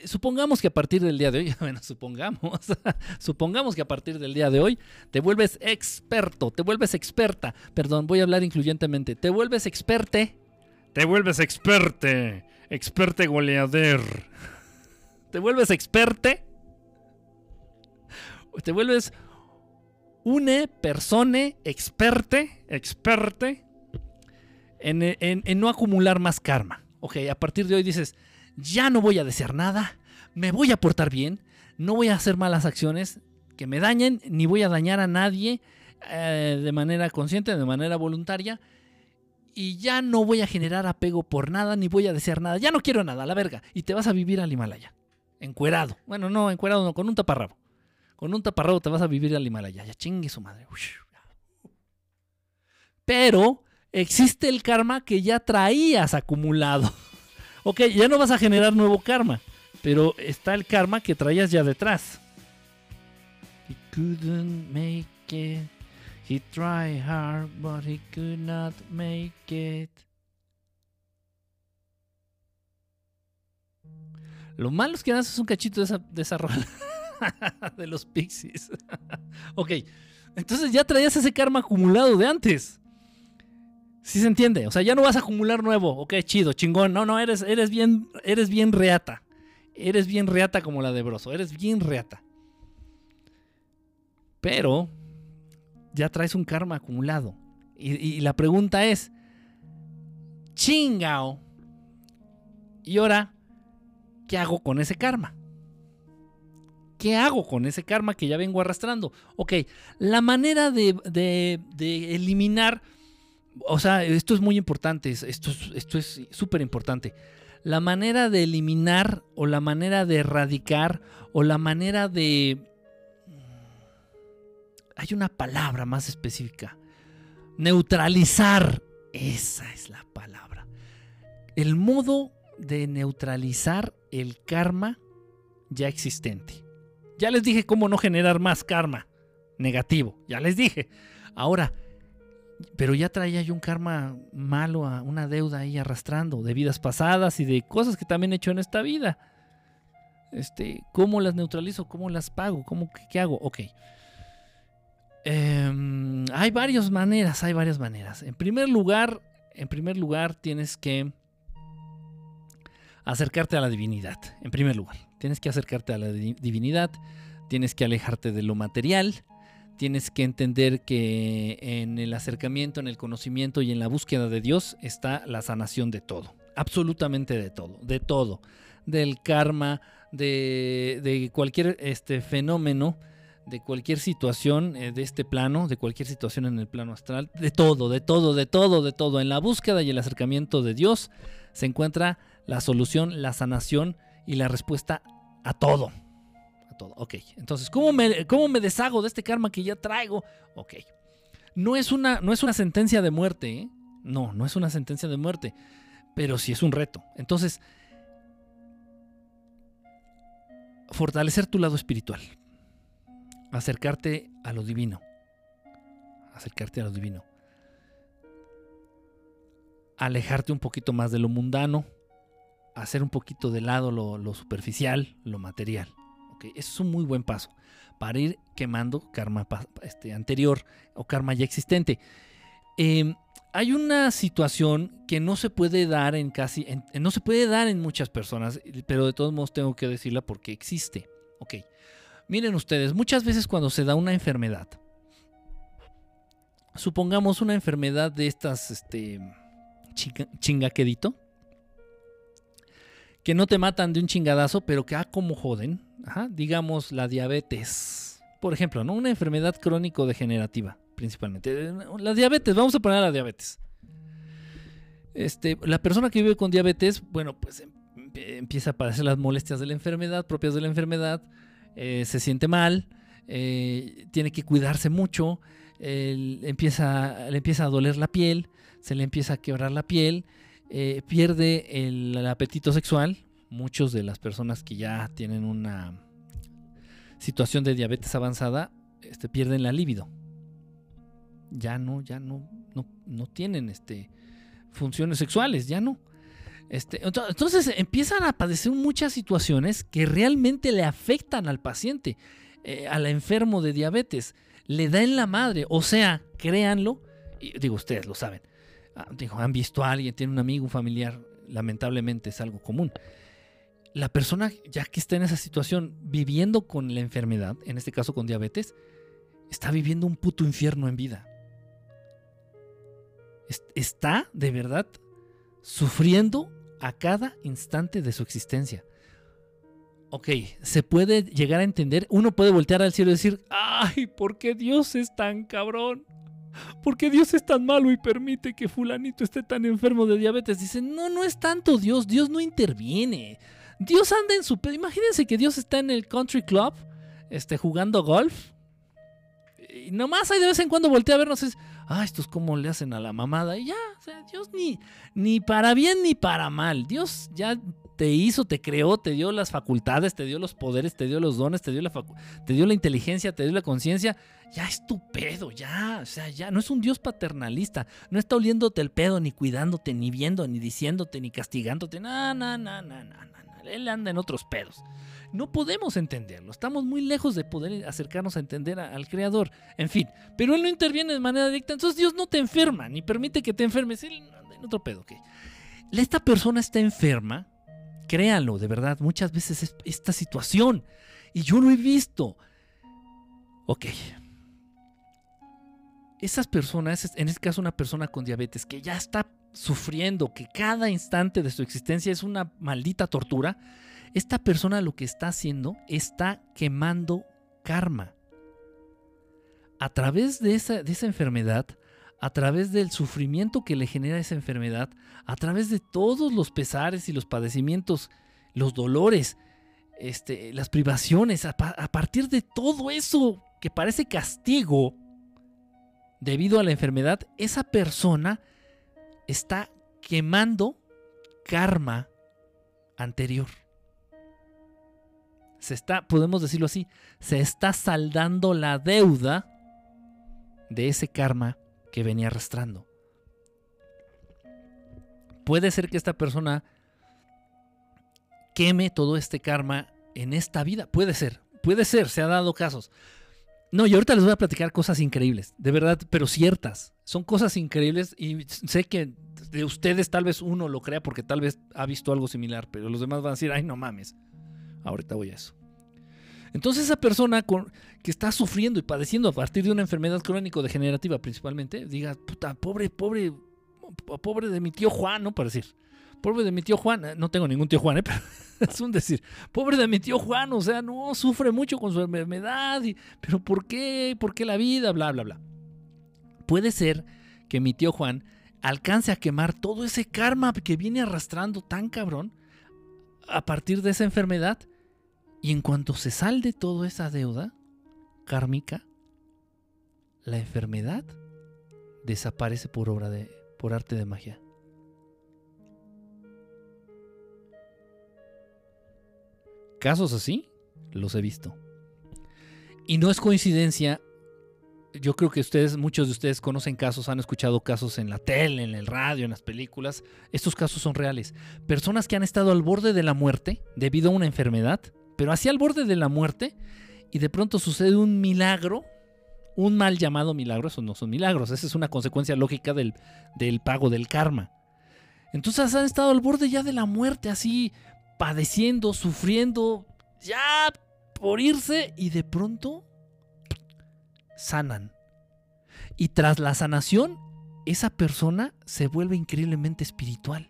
supongamos que a partir del día de hoy, (laughs) bueno, supongamos, (laughs) supongamos que a partir del día de hoy te vuelves experto, te vuelves experta, perdón, voy a hablar incluyentemente, te vuelves experte, te vuelves experte, experte goleader, te vuelves experte, te vuelves une persone experte, experte en, no acumular más karma. Ok, a partir de hoy dices, ya no voy a desear nada, me voy a portar bien, no voy a hacer malas acciones que me dañen, ni voy a dañar a nadie eh, de manera consciente, de manera voluntaria. Y ya no voy a generar apego por nada, ni voy a desear nada. Ya no quiero nada, la verga. Y te vas a vivir al Himalaya. Encuerado. Bueno, no, encuerado no, con un taparrabo. Con un taparrabo te vas a vivir al Himalaya. Ya chingue su madre. Pero existe el karma que ya traías acumulado. (laughs) ok, ya no vas a generar nuevo karma. Pero está el karma que traías ya detrás. He couldn't make it. He tried hard, but he could not make it. Lo malo es que haces un cachito de esa, de esa rola (laughs) (laughs) de los Pixies. (laughs) ok, entonces ya traías ese karma acumulado de antes. Sí se entiende, o sea, ya no vas a acumular nuevo. Ok, chido, chingón. No, no, eres, eres bien, eres bien reata. Eres bien reata como la de Broso, eres bien reata. Pero ya traes un karma acumulado. Y, la pregunta es, chingao. ¿Y ahora qué hago con ese karma? ¿Qué hago con ese karma que ya vengo arrastrando? Ok, la manera de, eliminar, o sea, esto es muy importante, esto, esto es súper importante. La manera de eliminar o la manera de erradicar o la manera de hay una palabra más específica. Neutralizar. Esa es la palabra. El modo de neutralizar el karma ya existente. Ya les dije cómo no generar más karma negativo. Ya les dije. Ahora, pero ya traía yo un karma malo, una deuda ahí arrastrando de vidas pasadas y de cosas que también he hecho en esta vida. Este, ¿cómo las neutralizo? ¿Cómo las pago? ¿Cómo qué hago? Ok. Em, hay varias maneras, hay varias maneras. En primer lugar, en primer lugar tienes que acercarte a la divinidad. En primer lugar, tienes que acercarte a la divinidad, tienes que alejarte de lo material, tienes que entender que en el acercamiento, en el conocimiento y en la búsqueda de Dios está la sanación de todo, absolutamente de todo, de todo, del karma, de, cualquier este, fenómeno de cualquier situación eh, de este plano, de cualquier situación en el plano astral, de todo, de todo, de todo, de todo. En la búsqueda y el acercamiento de Dios se encuentra la solución, la sanación y la respuesta a todo. A todo. Ok. Entonces, ¿cómo me, cómo me deshago de este karma que ya traigo? Ok. No es una, no es una sentencia de muerte, ¿eh? No, no es una sentencia de muerte. Pero sí es un reto. Entonces, fortalecer tu lado espiritual acercarte a lo divino. Acercarte a lo divino. Alejarte un poquito más de lo mundano. Hacer un poquito de lado lo, superficial, lo material. ¿okay? Eso es un muy buen paso para ir quemando karma este, anterior o karma ya existente. Em, hay una situación que no se puede dar en casi, no se puede dar en muchas personas, pero de todos modos tengo que decirla porque existe. Ok. Miren ustedes, muchas veces cuando se da una enfermedad, supongamos una enfermedad de estas, este, chingaquedito, que no te matan de un chingadazo, pero que, ah, como joden, digamos la diabetes, por ejemplo, ¿no? Una enfermedad crónico-degenerativa, principalmente. La diabetes, vamos a poner la diabetes. Este, la persona que vive con diabetes, bueno, pues em, empieza a padecer las molestias de la enfermedad, propias de la enfermedad, eh, se siente mal, eh, tiene que cuidarse mucho, le empieza a doler la piel, se le empieza a quebrar la piel, eh, pierde el, apetito sexual. Muchos de las personas que ya tienen una situación de diabetes avanzada este, pierden la libido. Ya no, ya no, no, no tienen este, funciones sexuales, ya no. Este, entonces empiezan a padecer muchas situaciones que realmente le afectan al paciente, eh, al enfermo de diabetes. Le da en la madre. O sea, créanlo, y digo, ustedes lo saben. Ah, digo, han visto a alguien, tiene un amigo, un familiar, lamentablemente es algo común. La persona, ya que está en esa situación, viviendo con la enfermedad, en este caso con diabetes, está viviendo un puto infierno en vida. Está, de verdad, sufriendo a cada instante de su existencia. Ok, se puede llegar a entender, uno puede voltear al cielo y decir, ay, ¿por qué Dios es tan cabrón? ¿Por qué Dios es tan malo y permite que fulanito esté tan enfermo de diabetes? Dicen, no, no es tanto Dios, Dios no interviene. Dios anda en su... Imagínense que Dios está en el country club, este, jugando golf. Y nomás hay de vez en cuando voltea a vernos y dice, ah, estos cómo le hacen a la mamada. Y ya, o sea, Dios ni, ni para bien ni para mal. Dios ya te hizo, te creó, te dio las facultades, te dio los poderes, te dio los dones, te dio la, te dio la inteligencia, te dio la conciencia. Ya es tu pedo, ya. O sea, ya no es un Dios paternalista. No está oliéndote el pedo, ni cuidándote, ni viendo, ni diciéndote, ni castigándote. No, no, no, no, no, no. Él anda en otros pedos. No podemos entenderlo. Estamos muy lejos de poder acercarnos a entender al Creador. En fin, pero Él no interviene de manera directa. Entonces Dios no te enferma, ni permite que te enfermes. Él anda en otro pedo, ok. Esta persona está enferma Créanlo, de verdad, muchas veces es esta situación. Y yo lo he visto. Ok. Esas personas, en este caso una persona con diabetes que ya está sufriendo, que cada instante de su existencia es una maldita tortura, esta persona lo que está haciendo está quemando karma. A través de esa, de esa enfermedad, a través del sufrimiento que le genera esa enfermedad, a través de todos los pesares y los padecimientos, los dolores, este, las privaciones, a, a partir de todo eso que parece castigo debido a la enfermedad, esa persona está quemando karma anterior. Se está, podemos decirlo así, se está saldando la deuda de ese karma que venía arrastrando. Puede ser que esta persona queme todo este karma en esta vida. Puede ser, puede ser, se ha dado casos. No, y ahorita les voy a platicar cosas increíbles, de verdad, pero ciertas. Son cosas increíbles y sé que de ustedes tal vez uno lo crea porque tal vez ha visto algo similar, pero los demás van a decir, ay, no mames. Ahorita voy a eso. Entonces esa persona que está sufriendo y padeciendo a partir de una enfermedad crónico-degenerativa principalmente, diga, puta, pobre, pobre, pobre de mi tío Juan, ¿no? Para decir, pobre de mi tío Juan, eh, no tengo ningún tío Juan, ¿eh? (laughs) Pero es un decir, pobre de mi tío Juan, o sea, no, sufre mucho con su enfermedad, pero ¿por qué? ¿Por qué la vida? Bla, bla, bla. Puede ser que mi tío Juan alcance a quemar todo ese karma que viene arrastrando tan cabrón a partir de esa enfermedad y en cuanto se salde toda esa deuda kármica, la enfermedad desaparece por obra de por arte de magia. Casos así los he visto. Y no es coincidencia. Yo creo que ustedes, muchos de ustedes conocen casos, han escuchado casos en la tele, en el radio, en las películas. Estos casos son reales. Personas que han estado al borde de la muerte debido a una enfermedad pero hacia al borde de la muerte y de pronto sucede un milagro, un mal llamado milagro, eso no son milagros, esa es una consecuencia lógica del, del pago del karma. Entonces han estado al borde ya de la muerte, así padeciendo, sufriendo, ya por irse y de pronto sanan. Y tras la sanación, esa persona se vuelve increíblemente espiritual.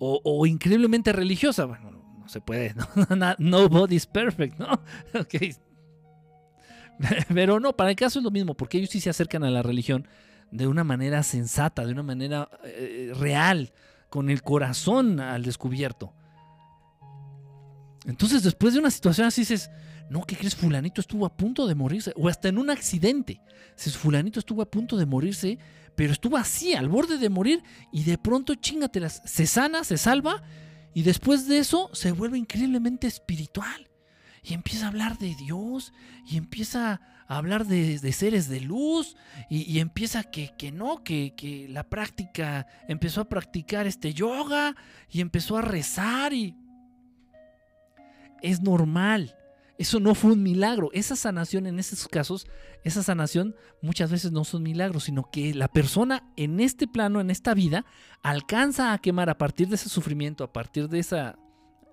O, increíblemente religiosa. Bueno, se puede, ¿no? (laughs) Nobody's perfect, ¿no? (laughs) Ok. Pero no, para el caso es lo mismo, porque ellos sí se acercan a la religión de una manera sensata, de una manera eh, real, con el corazón al descubierto. Entonces, después de una situación así dices, no, ¿qué crees? Fulanito estuvo a punto de morirse, o hasta en un accidente. Si Fulanito estuvo a punto de morirse, pero estuvo así, al borde de morir, y de pronto, chingatelas, se sana, se salva, y después de eso se vuelve increíblemente espiritual. Y empieza a hablar de Dios. Y empieza hablar de, seres de luz. Y, empieza que, que no, que, que, la práctica. Empezó a practicar este yoga. Y empezó a rezar. Y es normal. Eso no fue un milagro. Esa sanación en esos casos, esa sanación muchas veces no son milagros, sino que la persona en este plano, en esta vida, alcanza a quemar a partir de ese sufrimiento, a partir de esa,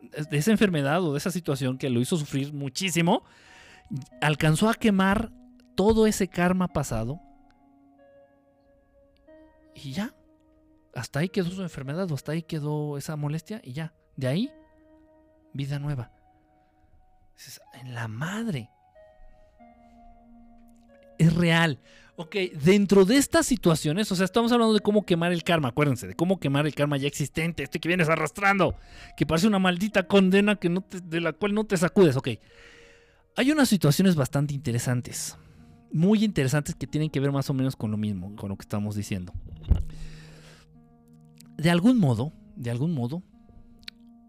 de esa enfermedad o de esa situación que lo hizo sufrir muchísimo, alcanzó a quemar todo ese karma pasado y ya. Hasta ahí quedó su enfermedad o hasta ahí quedó esa molestia y ya. De ahí, vida nueva en la madre. Es real. Ok, dentro de estas situaciones, o sea, estamos hablando de cómo quemar el karma, acuérdense, de cómo quemar el karma ya existente, este que vienes arrastrando, que parece una maldita condena que no de la cual no te sacudes, ok. Hay unas situaciones bastante interesantes, muy interesantes que tienen que ver más o menos con lo mismo, con lo que estamos diciendo. De algún modo, de algún modo,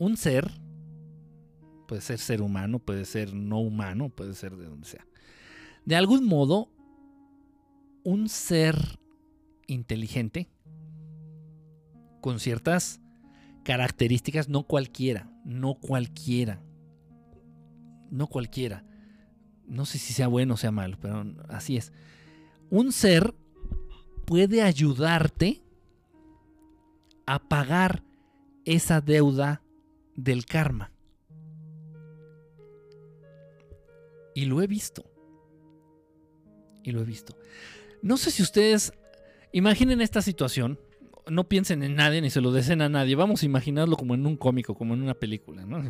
un ser, puede ser ser humano, puede ser no humano, puede ser de donde sea, de algún modo, un ser inteligente, con ciertas características, no cualquiera, no cualquiera, no cualquiera. No sé si sea bueno o sea malo, pero así es. Un ser puede ayudarte a pagar esa deuda del karma. Y lo he visto. Y lo he visto. No sé si ustedes imaginen esta situación. No piensen en nadie ni se lo deseen a nadie. Vamos a imaginarlo como en un cómico, como en una película, ¿no?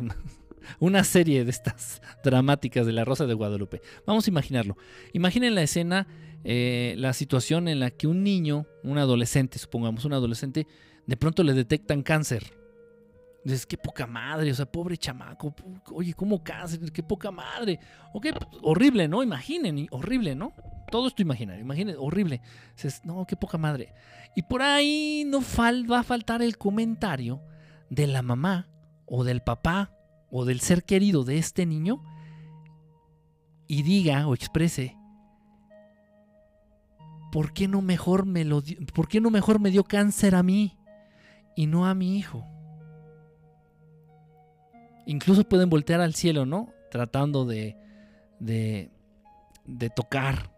Una serie de estas (laughs) dramáticas de La Rosa de Guadalupe. Vamos a imaginarlo. Imaginen la escena, eh, la situación en la que un niño, un adolescente, supongamos un adolescente, de pronto le detectan cáncer. Dices, qué poca madre, o sea, pobre chamaco, oye, ¿cómo cáncer? Qué poca madre. Ok, horrible, ¿no? Imaginen, horrible, ¿no? Todo esto imaginar, imaginen, horrible. Dices, no, qué poca madre. Y por ahí no va a faltar el comentario de la mamá o del papá o del ser querido de este niño y diga o exprese, ¿por qué no mejor me lo ¿por qué no mejor me dio cáncer a mí y no a mi hijo? Incluso pueden voltear al cielo, ¿no? Tratando de, de, de tocar,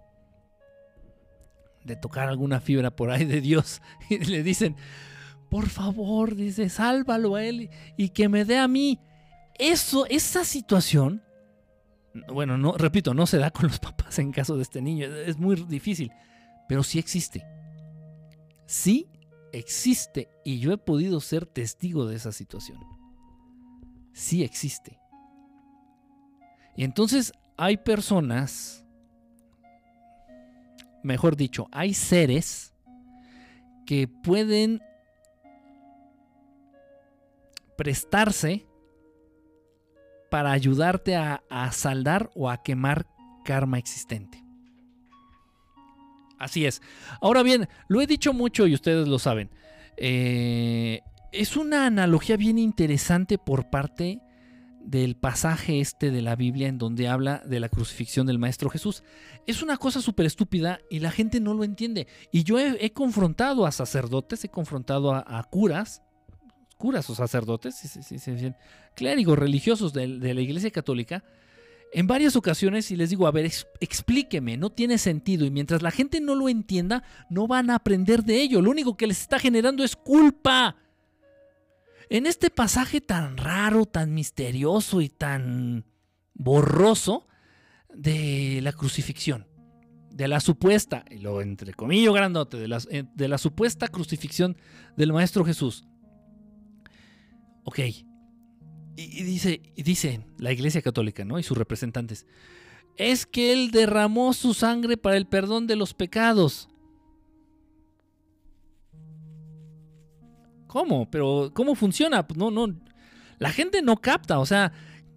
de tocar alguna fibra por ahí de Dios. (laughs) Y le dicen, por favor, dice, sálvalo a él y que me dé a mí. Eso, esa situación, bueno, no, repito, no se da con los (laughs) papás en caso de este niño, es muy difícil, pero sí existe. Sí existe y yo he podido ser testigo de esa situación sí existe. Y entonces hay personas, mejor dicho, hay seres que pueden prestarse para ayudarte a, saldar o a quemar karma existente. Así es. Ahora bien, lo he dicho mucho y ustedes lo saben. Eh, es una analogía bien interesante por parte del pasaje este de la Biblia en donde habla de la crucifixión del Maestro Jesús. Es una cosa súper estúpida y la gente no lo entiende. Y yo he, confrontado a sacerdotes, he confrontado a, curas, curas o sacerdotes, clérigos religiosos de, la Iglesia Católica, en varias ocasiones y les digo, a ver, explíqueme, no tiene sentido. Y mientras la gente no lo entienda, no van a aprender de ello. Lo único que les está generando es culpa. En este pasaje tan raro, tan misterioso y tan borroso de la crucifixión, de la supuesta, y lo entre comillas grandote, de eh, de la supuesta crucifixión del Maestro Jesús. Ok, y, dice, y dice la Iglesia Católica, ¿no? Y sus representantes, es que Él derramó su sangre para el perdón de los pecados. ¿Cómo? Pero ¿cómo funciona? Pues no, no. La gente no capta, o sea,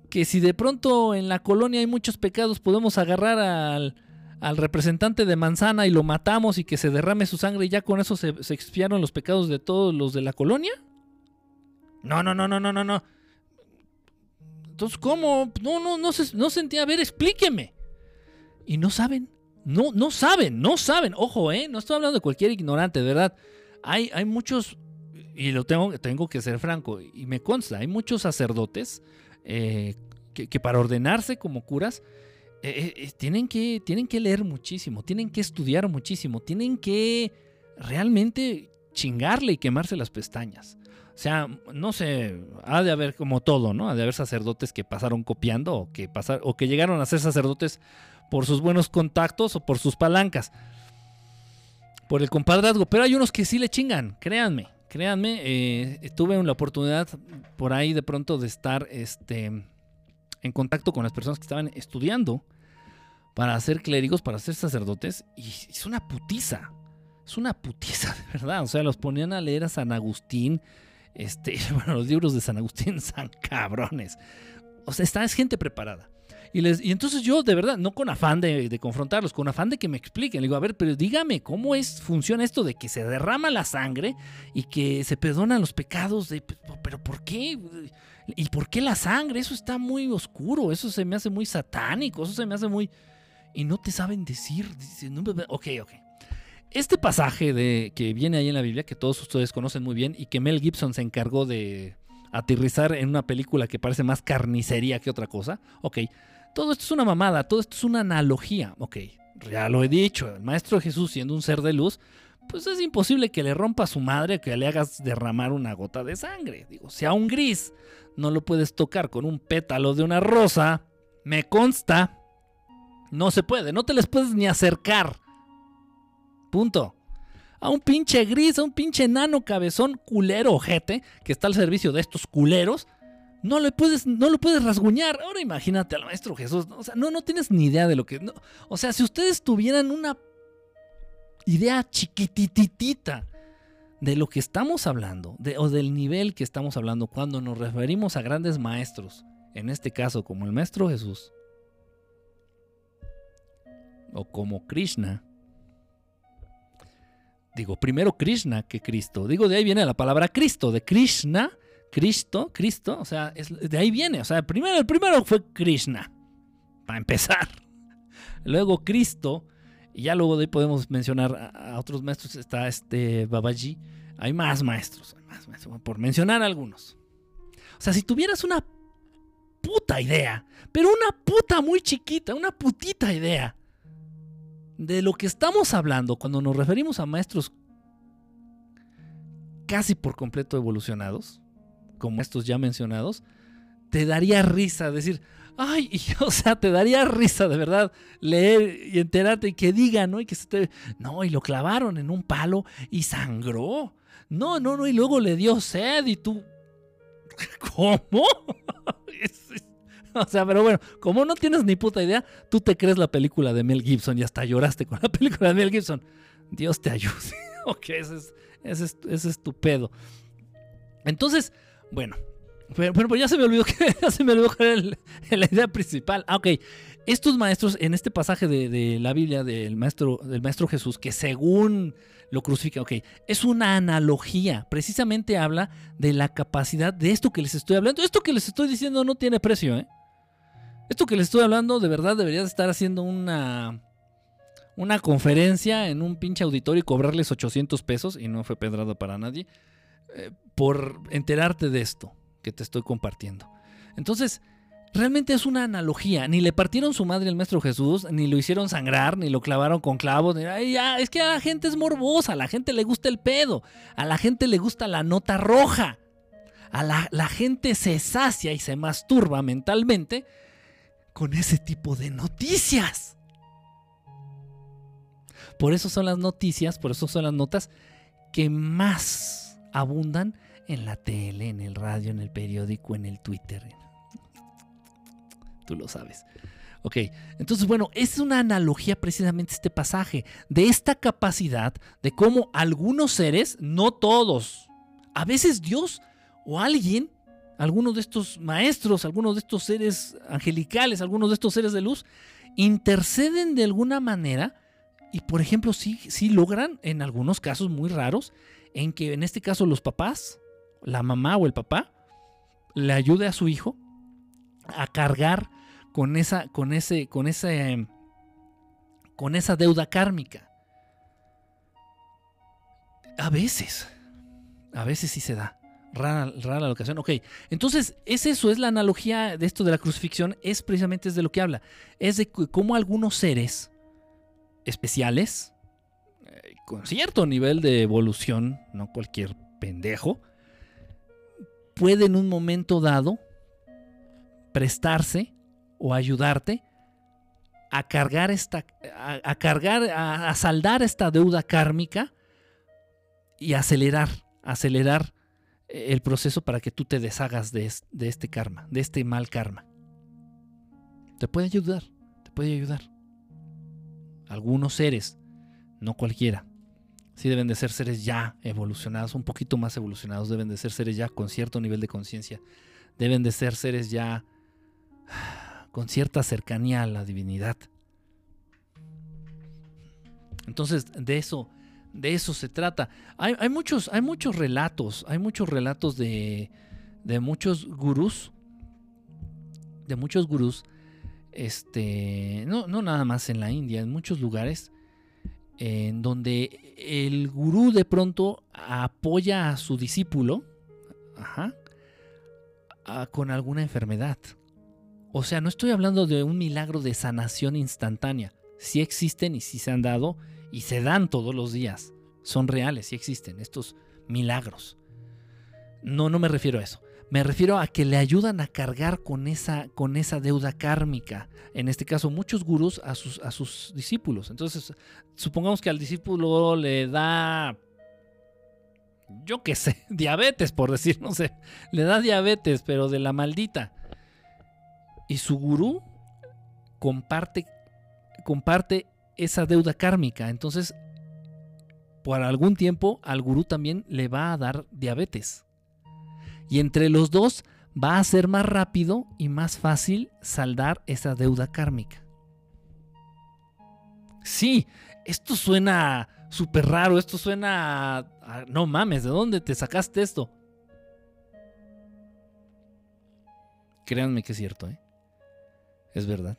que si de pronto en la colonia hay muchos pecados, podemos agarrar al, al representante de manzana y lo matamos y que se derrame su sangre y ya con eso se, se, expiaron los pecados de todos los de la colonia? No, no, no, no, no, no, no. Entonces, ¿cómo? No, no, no se, no sentía. A ver, explíqueme. Y no saben. No, no saben, no saben. Ojo, ¿eh? No estoy hablando de cualquier ignorante, de verdad. Hay, hay muchos y lo tengo, tengo que ser franco, y me consta, hay muchos sacerdotes eh, que, para ordenarse como curas eh, eh, tienen, que, tienen que leer muchísimo, tienen que estudiar muchísimo, tienen que realmente chingarle y quemarse las pestañas. O sea, no sé, ha de haber como todo, ¿no? Ha de haber sacerdotes que pasaron copiando o que, o que llegaron a ser sacerdotes por sus buenos contactos o por sus palancas, por el compadrazgo. Pero hay unos que sí le chingan, créanme, Créanme, eh, tuve la oportunidad por ahí de pronto de estar este, en contacto con las personas que estaban estudiando para ser clérigos, para ser sacerdotes, y es una putiza. Es una putiza, (laughs) de verdad. O sea, los ponían a leer a San Agustín. Este, (laughs) bueno, los libros de San Agustín (laughs) son cabrones. O sea, es gente preparada. Y, les, y entonces yo, de verdad, no con afán de, confrontarlos, con afán de que me expliquen. Le digo, a ver, pero dígame, ¿cómo es, funciona esto de que se derrama la sangre y que se perdonan los pecados? ¿Pero por qué? ¿Y por qué la sangre? Eso está muy oscuro, eso se me hace muy satánico, eso se me hace muy... Y no te saben decir. Ok, ok. Este pasaje de, que viene ahí en la Biblia, que todos ustedes conocen muy bien y que Mel Gibson se encargó de aterrizar en una película que parece más carnicería que otra cosa. Ok, todo esto es una mamada, todo esto es una analogía. Ok, ya lo he dicho, el Maestro Jesús siendo un ser de luz, pues es imposible que le rompa a su madre que le hagas derramar una gota de sangre. Digo, sea un gris, no lo puedes tocar con un pétalo de una rosa, me consta. No se puede, no te les puedes ni acercar. Punto. A un pinche gris, a un pinche enano cabezón culero ojete que está al servicio de estos culeros, no puedes, no lo puedes rasguñar. Ahora imagínate al maestro Jesús. O sea, no, no tienes ni idea de lo que. o sea, si ustedes tuvieran una idea chiquititita de lo que estamos hablando, o del nivel que estamos hablando cuando nos referimos a grandes maestros, en este caso como el maestro Jesús, o como Krishna. Digo, primero Krishna que Cristo. Digo, de ahí viene la palabra Cristo, de Krishna, Cristo, Cristo, o sea, de ahí viene. O sea, primero, el primero fue Krishna, para empezar. (laughs) Luego Cristo, y ya luego de ahí podemos mencionar a, otros maestros. Está este Babaji. Hay más maestros, más maestros, por mencionar algunos. O sea, si tuvieras una puta idea, pero una puta muy chiquita, una putita idea de lo que estamos hablando cuando nos referimos a maestros casi por completo evolucionados, como estos ya mencionados, te daría risa decir, Ay, (laughs) o sea, te daría risa de verdad leer y enterarte y que digan, ¿no? Y que se te... No, y lo clavaron en un palo y sangró. No, no, no, y luego le dio sed y tú... (laughs) ¿Cómo? (laughs) (laughs) o sea, pero bueno, como no tienes ni puta idea, tú te crees la película de Mel Gibson y hasta lloraste con la (laughs) película de Mel Gibson. Dios te ayude. (laughs) ok, ese es, ese. Entonces, bueno, bueno, pues ya se me olvidó que ya se me olvidó la idea principal. Ah, ok. Estos maestros, en este pasaje de, la Biblia del maestro, del maestro Jesús, que según lo crucifica, ok, es una analogía. Precisamente habla de la capacidad de esto que les estoy hablando. Esto que les estoy diciendo no tiene precio, ¿eh? Esto que les estoy hablando, de verdad deberías estar haciendo una, una conferencia en un pinche auditorio y cobrarles 800 pesos, y no fue pedrada para nadie, eh, por enterarte de esto que te estoy compartiendo. Entonces, realmente es una analogía. Ni le partieron su madre al Maestro Jesús, ni lo hicieron sangrar, ni lo clavaron con clavos. Ya, es que a la gente es morbosa, a la gente le gusta el pedo, a la gente le gusta la nota roja. A la, la gente se sacia y se masturba mentalmente con ese tipo de noticias. Por eso son las noticias, por eso son las notas que más abundan en la tele, en el radio, en el periódico, en el Twitter. Tú lo sabes. Ok, entonces bueno, es una analogía precisamente este pasaje de esta capacidad de cómo algunos seres, no todos, a veces Dios o alguien, algunos de estos maestros, algunos de estos seres angelicales, algunos de estos seres de luz, interceden de alguna manera y por ejemplo sí, sí logran en algunos casos muy raros en que en este caso los papás la mamá o el papá le ayude a su hijo a cargar con esa, con ese, con ese, con esa deuda kármica. A veces, a veces sí se da. Rara, rara la ocasión. Ok, entonces es eso, es la analogía de esto de la crucifixión, es precisamente es de lo que habla. Es de cómo algunos seres especiales, eh, con cierto nivel de evolución, no cualquier pendejo, puede en un momento dado prestarse o ayudarte a cargar esta, a, cargar, a, saldar esta deuda kármica y acelerar, acelerar el proceso para que tú te deshagas de, de este karma, de este mal karma. Te puede ayudar, te puede ayudar. Algunos seres, no cualquiera sí deben de ser seres ya evolucionados, un poquito más evolucionados, deben de ser seres ya con cierto nivel de conciencia, deben de ser seres ya con cierta cercanía a la divinidad. Entonces, de eso, de eso se trata. Hay, muchos, hay muchos relatos, hay muchos relatos de, muchos gurús, de muchos gurús, este, no, no nada más en la India, en muchos lugares, en donde el gurú de pronto apoya a su discípulo con alguna enfermedad. O sea, no estoy hablando de un milagro de sanación instantánea. Sí existen y sí se han dado y se dan todos los días. Son reales, sí existen estos milagros. No, no me refiero a eso. Me refiero a que le ayudan a cargar con esa, con esa deuda kármica. En este caso, muchos gurús a sus, a sus discípulos. Entonces, supongamos que al discípulo le da, yo qué sé, (laughs) diabetes, por decir, no sé. Le da diabetes, pero de la maldita. Y su gurú comparte, comparte esa deuda kármica. Entonces, por algún tiempo, al gurú también le va a dar diabetes. Y entre los dos va a ser más rápido y más fácil saldar esa deuda kármica. Sí, esto suena súper raro, esto suena... no mames, ¿de dónde te sacaste esto? Créanme que es cierto, ¿eh? Es verdad.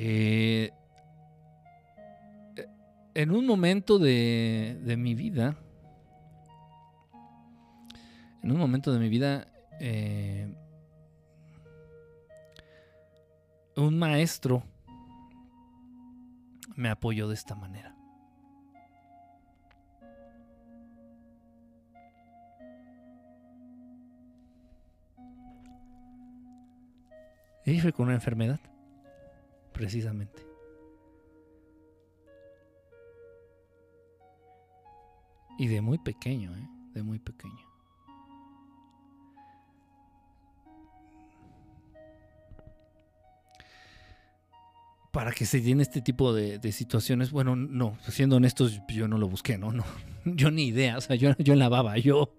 Eh, en un momento de, mi vida, en un momento de mi vida, eh, un maestro me apoyó de esta manera. Y fue con una enfermedad, precisamente. Y de muy pequeño, ¿eh? De muy pequeño. Para que se den este tipo de, situaciones, bueno, no, siendo honestos, yo no lo busqué, ¿no? no (laughs) yo ni idea, o sea, yo, yo en la baba, yo,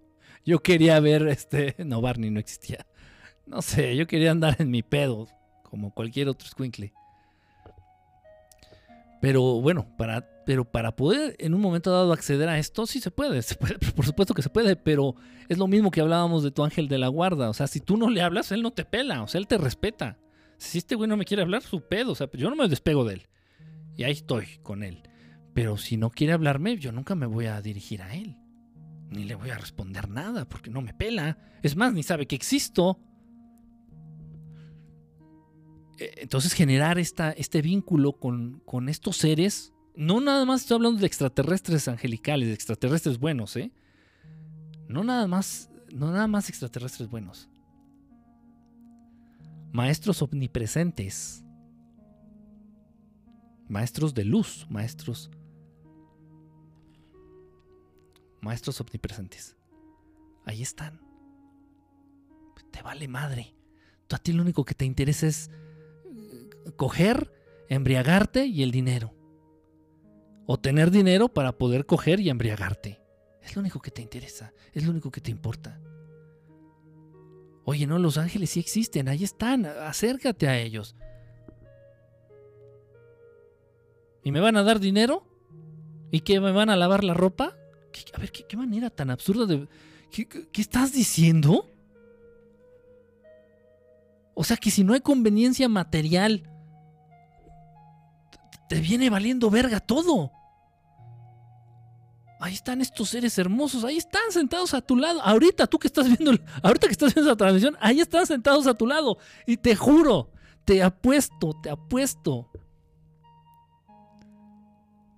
yo quería ver, este, (laughs) no, Barney no existía. No sé, yo quería andar en mi pedo, como cualquier otro squinkle. Pero bueno, para, pero para poder en un momento dado acceder a esto, sí se puede, se puede, (laughs) por supuesto que se puede, pero es lo mismo que hablábamos de tu ángel de la guarda. O sea, si tú no le hablas, él no te pela, o sea, él te respeta. Si este güey no me quiere hablar, su pedo, o sea, yo no me despego de él. Y ahí estoy con él. Pero si no quiere hablarme, yo nunca me voy a dirigir a él. Ni le voy a responder nada, porque no me pela. Es más, ni sabe que existo. Eh, entonces generar esta, este vínculo con, estos seres, no nada más estoy hablando de extraterrestres angelicales, de extraterrestres buenos, ¿eh? No nada más, no nada más extraterrestres buenos. Maestros omnipresentes. Maestros de luz, maestros. Maestros omnipresentes. Ahí están. Te vale madre. Tú a ti lo único que te interesa es coger, embriagarte y el dinero. O tener dinero para poder coger y embriagarte. Es lo único que te interesa, es lo único que te importa. Oye, no, los ángeles sí existen, ahí están, acércate a ellos. ¿Y me van a dar dinero? ¿Y que me van a lavar la ropa? a ver, ¿qué, manera tan absurda de... ¿Qué estás diciendo? O sea que si no hay conveniencia material te viene valiendo verga todo. Ahí están estos seres hermosos, ahí están sentados a tu lado. Ahorita tú que estás viendo, ahorita que estás viendo esa transmisión, ahí están sentados a tu lado. Y te juro, te apuesto, te apuesto.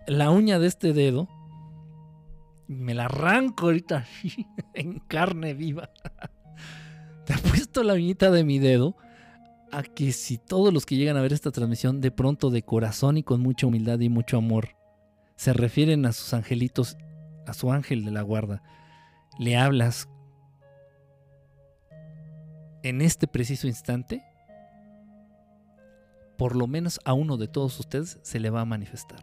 La uña de este dedo, me la arranco ahorita (laughs) en carne viva. (laughs) Te apuesto la uñita de mi dedo a que si todos los que llegan a ver esta transmisión de pronto de corazón y con mucha humildad y mucho amor se refieren a sus angelitos, a su ángel de la guarda, le hablas en este preciso instante, por lo menos a uno de todos ustedes se le va a manifestar.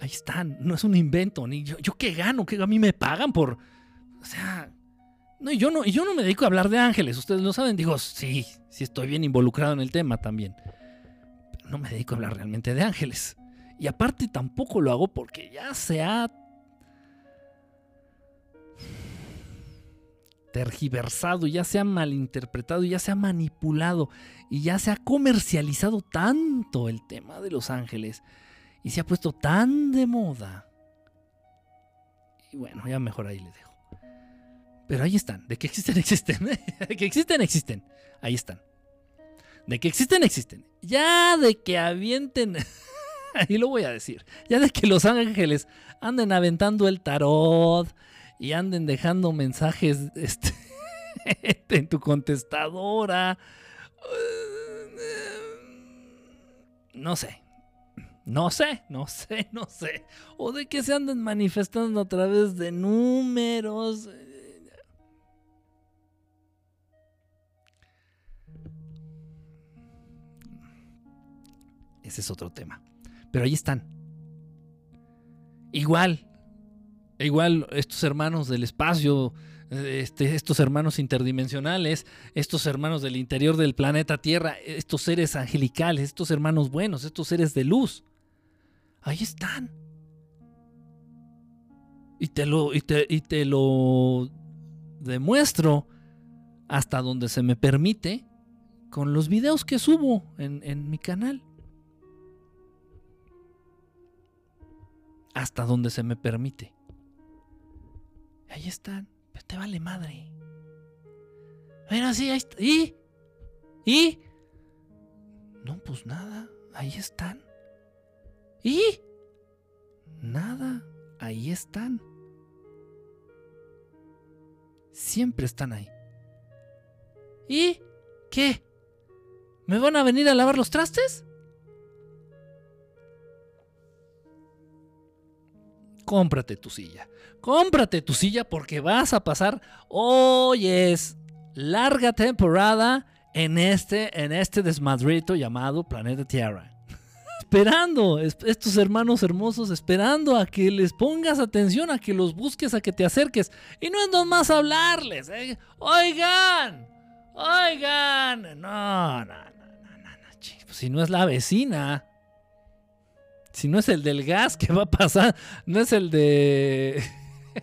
Ahí están, no es un invento, ni yo, yo qué gano, que a mí me pagan por, o sea, no, yo no, yo no me dedico a hablar de ángeles, ustedes lo saben, digo, sí, sí estoy bien involucrado en el tema también, pero no me dedico a hablar realmente de ángeles. Y aparte tampoco lo hago porque ya se ha tergiversado, ya se ha malinterpretado, ya se ha manipulado y ya se ha comercializado tanto el tema de los ángeles y se ha puesto tan de moda. Y bueno, ya mejor ahí le dejo. Pero ahí están. De que existen, (laughs) existen. De que existen, existen. Ahí están. De que existen, existen. Ya de que avienten. (laughs) Ahí lo voy a decir. Ya de que los ángeles anden aventando el tarot y anden dejando mensajes (laughs) este, en tu contestadora. No sé. No sé, no sé, no sé. O de que se anden manifestando a través de números. Ese es otro tema. Pero ahí están. Igual, igual estos hermanos del espacio, este, estos hermanos interdimensionales, estos hermanos del interior del planeta Tierra, estos seres angelicales, estos hermanos buenos, estos seres de luz. Ahí están. Y te lo, y te, y te lo demuestro hasta donde se me permite con los videos que subo en, en mi canal. Hasta donde se me permite. Ahí están, pero te vale madre. Bueno, sí, ahí está. ¿Y? ¿Y? No, pues nada, ahí están. ¿Y? Nada, ahí están. Siempre están ahí. ¿Y? ¿Qué? ¿Me van a venir a lavar los trastes? Cómprate tu silla. Cómprate tu silla porque vas a pasar, hoy es larga temporada en este, en este desmadrito llamado Planeta Tierra. (laughs) esperando, estos hermanos hermosos, esperando a que les pongas atención, a que los busques, a que te acerques. Y no es nomás hablarles. ¿eh? Oigan, oigan. No, no, no, no, no, pues si no es la vecina. Si no es el del gas, (laughs) ¿qué va a pasar? No es el de. (laughs)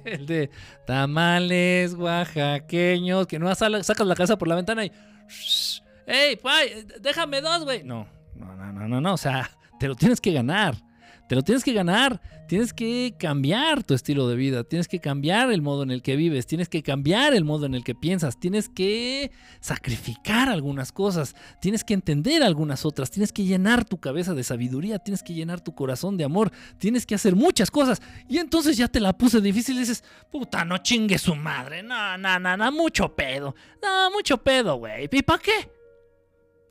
El de tamales oaxaqueños, que no sacas la casa por la ventana y. ¡Ey, déjame dos, güey! No, no, no, no, no, no. O sea, te lo tienes que ganar. Te lo tienes que ganar. Tienes que cambiar tu estilo de vida. Tienes que cambiar el modo en el que vives. Tienes que cambiar el modo en el que piensas. Tienes que sacrificar algunas cosas. Tienes que entender algunas otras. Tienes que llenar tu cabeza de sabiduría. Tienes que llenar tu corazón de amor. Tienes que hacer muchas cosas. Y entonces ya te la puse difícil y dices, puta, no chingue su madre. No, no, no, no, mucho pedo. No, mucho pedo, güey. ¿Y para qué?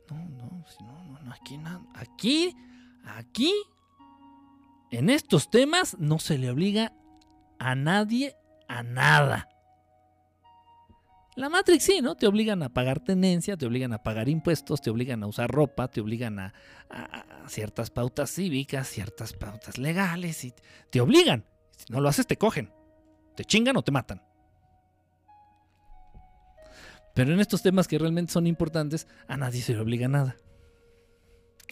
No, no, no, no, aquí. Aquí, aquí en estos temas no se le obliga a nadie a nada. La Matrix sí, ¿no? Te obligan a pagar tenencia, te obligan a pagar impuestos, te obligan a usar ropa, te obligan a, ciertas pautas cívicas, ciertas pautas legales, y te obligan. Si no lo haces, te cogen. Te chingan o te matan. Pero en estos temas que realmente son importantes, a nadie se le obliga nada.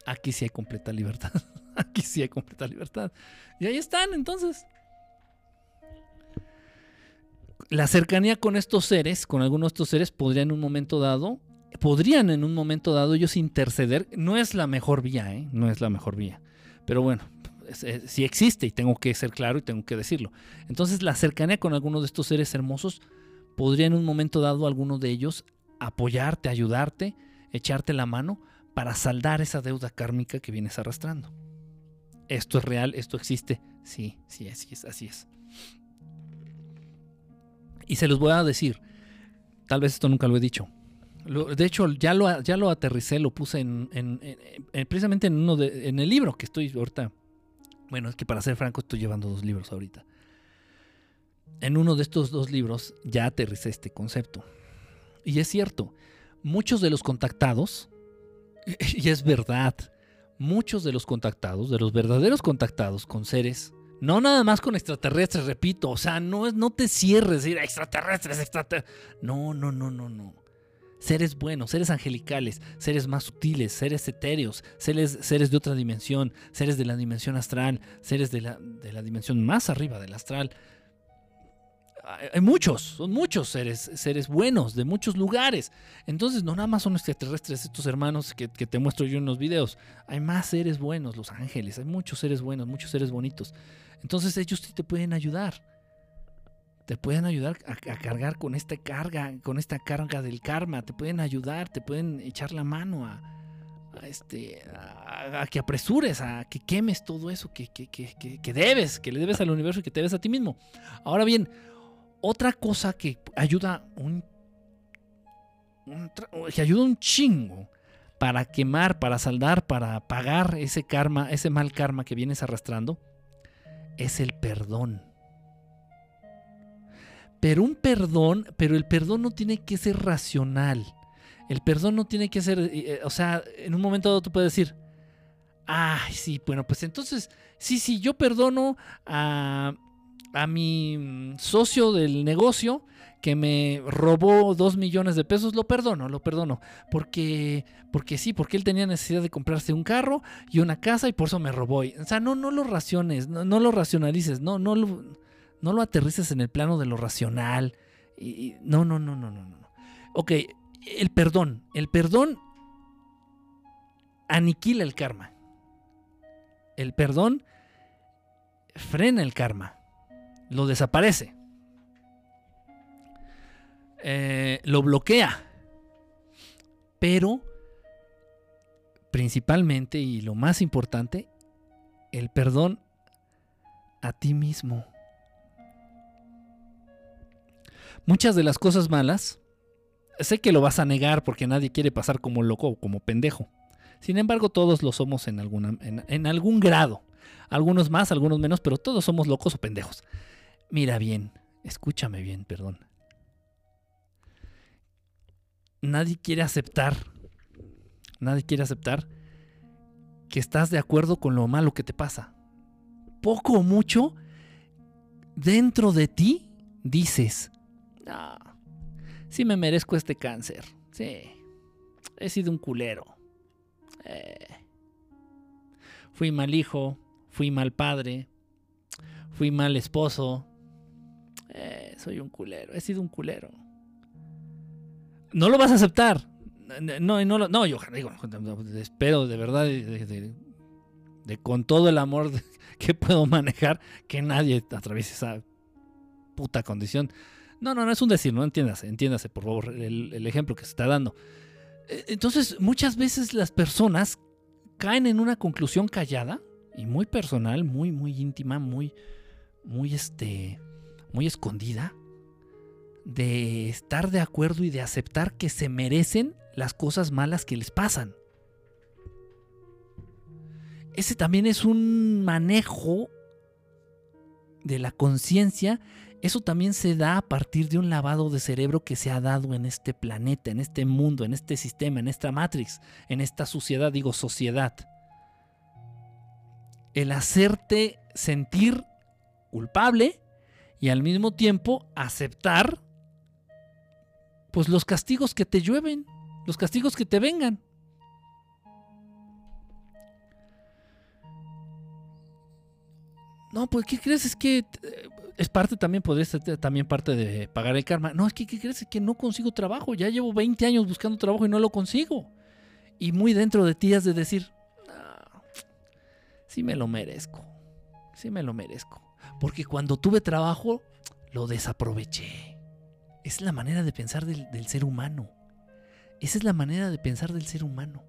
Aquí sí hay completa libertad. (laughs) (laughs) Aquí sí hay completa libertad. Y ahí están, entonces. La cercanía con estos seres, con algunos de estos seres, podría en un momento dado, podrían en un momento dado ellos interceder. No es la mejor vía, ¿eh? No es la mejor vía. Pero bueno, sí existe y tengo que ser claro y tengo que decirlo. Entonces la cercanía con algunos de estos seres hermosos podría en un momento dado alguno de ellos apoyarte, ayudarte, echarte la mano para saldar esa deuda kármica que vienes arrastrando esto es real, esto existe. Sí, sí, así es, así es. Y se los voy a decir, tal vez esto nunca lo he dicho. de hecho, ya lo, ya lo aterricé, lo puse en, precisamente en uno de, en el libro que estoy ahorita. Bueno, es que para ser franco estoy llevando dos libros ahorita. En uno de estos dos libros ya aterricé este concepto. Y es cierto, muchos de los contactados, (laughs) y es verdad, muchos de los contactados, de los verdaderos contactados con seres No nada más con extraterrestres, repito. O sea, no, no te cierres, decir extraterrestres, extraterrestres. No, no, no, no, no. Seres buenos, seres angelicales, seres más sutiles, seres etéreos, seres, seres de otra dimensión, seres de la dimensión astral, seres de la, de la dimensión más arriba del astral. Hay muchos, son muchos seres, seres buenos de muchos lugares. Entonces, no nada más son extraterrestres estos hermanos que, que te muestro yo en los videos. Hay más seres buenos, los ángeles, hay muchos seres buenos, muchos seres bonitos. Entonces ellos sí te pueden ayudar. Te pueden ayudar a, cargar con esta carga, con esta carga del karma. Te pueden ayudar, te pueden echar la mano a, este, a, que apresures, a que quemes todo eso que, que, debes, que le debes al universo y que te debes a ti mismo. Ahora bien, otra cosa que ayuda un, que ayuda un chingo para quemar, para saldar, para pagar ese karma, ese mal karma que vienes arrastrando, es el perdón. Pero un perdón, pero el perdón no tiene que ser racional. El perdón no tiene que ser, eh, eh, o sea, en un momento dado tú puedes decir, ay, sí, bueno, pues entonces, sí, sí, yo perdono a, a mi mm, socio del negocio que me robó dos millones de pesos, lo perdono, lo perdono. Porque, porque sí, porque él tenía necesidad de comprarse un carro y una casa y por eso me robó. O sea, no, no lo raciones, no, lo racionalices, no, no, lo, no lo aterrices en el plano de lo racional. No, no, no, no, no, no. Ok, el perdón. El perdón aniquila el karma. El perdón frena el karma. Lo desaparece. Eh, lo bloquea. Pero, principalmente y lo más importante, el perdón a ti mismo. Muchas de las cosas malas, sé que lo vas a negar porque nadie quiere pasar como loco o como pendejo. Sin embargo, todos lo somos en, en algún grado. Algunos más, algunos menos, pero todos somos locos o pendejos. Mira bien, escúchame bien, perdón nadie quiere aceptar, nadie quiere aceptar que estás de acuerdo con lo malo que te pasa. Poco o mucho, dentro de ti dices, ah, sí me merezco este cáncer, sí, he sido un culero. Eh, fui mal hijo, fui mal padre, fui mal esposo, soy un culero, he sido un culero no lo vas a aceptar. No, no, no yo digo, espero de verdad, de, con todo el amor (laughs) que puedo manejar, que nadie atraviese esa puta condición. No, no, no es un decir, no entiéndase, entiéndase, por favor, el, ejemplo que se está dando. E, entonces, muchas veces las personas caen en una conclusión callada y muy personal, muy, muy íntima, muy, muy, este, muy escondida de estar de acuerdo y de aceptar que se merecen las cosas malas que les pasan. Ese también es un manejo de la conciencia. Eso también se da a partir de un lavado de cerebro que se ha dado en este planeta, en este mundo, en este sistema, en esta matrix, en esta sociedad, digo sociedad. El hacerte sentir culpable y al mismo tiempo aceptar pues los castigos que te llueven, los castigos que te vengan. No, pues ¿qué crees? Es que eh, es parte también, podría ser también parte de pagar el karma. No, es que ¿qué crees? Es que no consigo trabajo. Ya llevo 20 años buscando trabajo y no lo consigo. Y muy dentro de ti has de decir, sí me lo merezco. Sí me lo merezco. Porque cuando tuve trabajo, lo desaproveché. Es la manera de pensar del, ser humano. Esa es la manera de pensar del ser humano.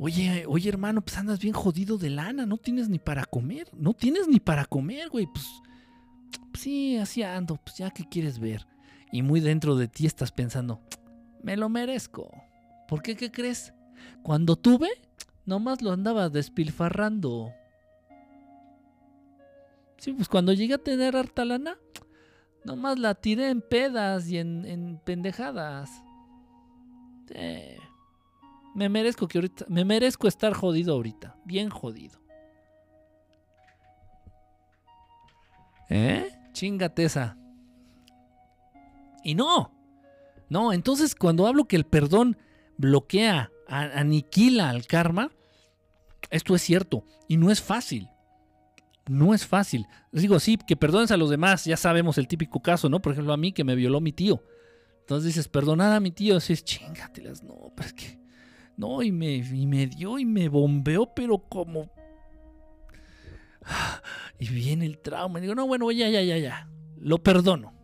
Oye, oye hermano, pues andas bien jodido de lana, no tienes ni para comer, no tienes ni para comer, güey, pues, pues sí, así ando, pues ya que quieres ver. Y muy dentro de ti estás pensando, me lo merezco. ¿Por qué? ¿Qué crees? Cuando tuve, nomás lo andaba despilfarrando. Sí, pues cuando llegué a tener harta lana, nomás la tiré en pedas y en, pendejadas. Me merezco que ahorita, me merezco estar jodido ahorita, bien jodido. ¿Eh? Chingate esa. Y no. No, entonces cuando hablo que el perdón bloquea, aniquila al karma, esto es cierto y no es fácil. No es fácil. Les digo, sí, que perdones a los demás, ya sabemos el típico caso, ¿no? Por ejemplo, a mí que me violó mi tío. Entonces dices, perdonar a mi tío, así es chingatelas, no, pero es que. No, y me, y me dio y me bombeó, pero como. Y viene el trauma. Y digo, no, bueno, ya, ya, ya, ya. Lo perdono.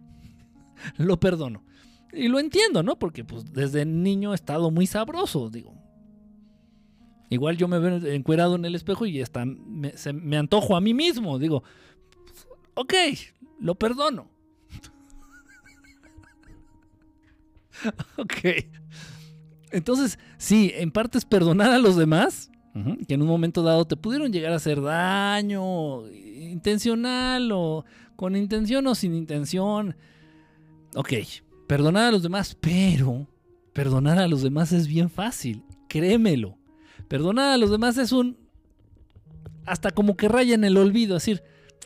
(laughs) Lo perdono. Y lo entiendo, ¿no? Porque pues desde niño he estado muy sabroso, digo. Igual yo me veo encuerado en el espejo y hasta me, me antojo a mí mismo. Digo, ok, lo perdono. (laughs) ok. Entonces, sí, en parte es perdonar a los demás, que en un momento dado te pudieron llegar a hacer daño, intencional o con intención o sin intención. Ok, perdonar a los demás, pero perdonar a los demás es bien fácil, créemelo. Perdonar a los demás es un... hasta como que raya en el olvido, decir,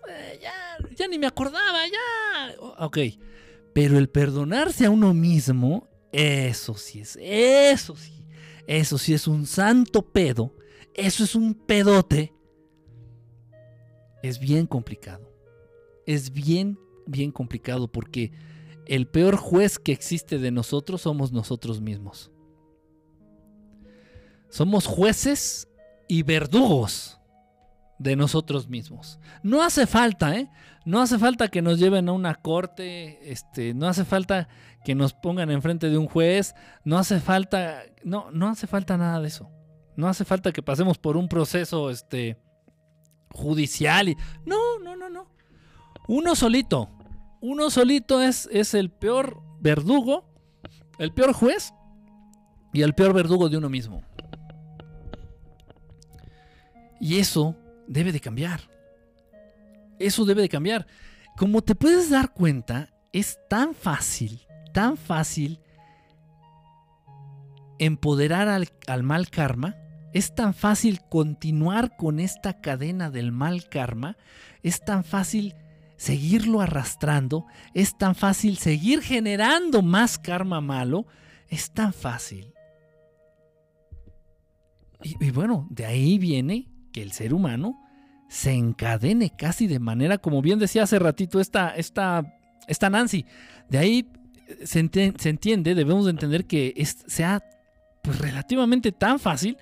eh, ya, ya ni me acordaba, ya. Ok, pero el perdonarse a uno mismo, eso sí es, eso sí, eso sí es un santo pedo, eso es un pedote. Es bien complicado. Es bien, bien complicado porque el peor juez que existe de nosotros somos nosotros mismos. Somos jueces y verdugos de nosotros mismos. No hace falta, ¿eh? No hace falta que nos lleven a una corte, este, no hace falta que nos pongan enfrente de un juez, no hace falta, no, no hace falta nada de eso. No hace falta que pasemos por un proceso, este, judicial y, no, no, no, no. Uno solito, uno solito es, es el peor verdugo, el peor juez y el peor verdugo de uno mismo. Y eso debe de cambiar. Eso debe de cambiar. Como te puedes dar cuenta, es tan fácil, tan fácil empoderar al, al, mal karma. Es tan fácil continuar con esta cadena del mal karma. Es tan fácil seguirlo arrastrando, es tan fácil seguir generando más karma malo, es tan fácil. Y, bueno, de ahí viene que el ser humano se encadene casi de manera, como bien decía hace ratito esta, esta, esta Nancy, de ahí se, entiende, debemos de entender que es, sea pues, relativamente tan fácil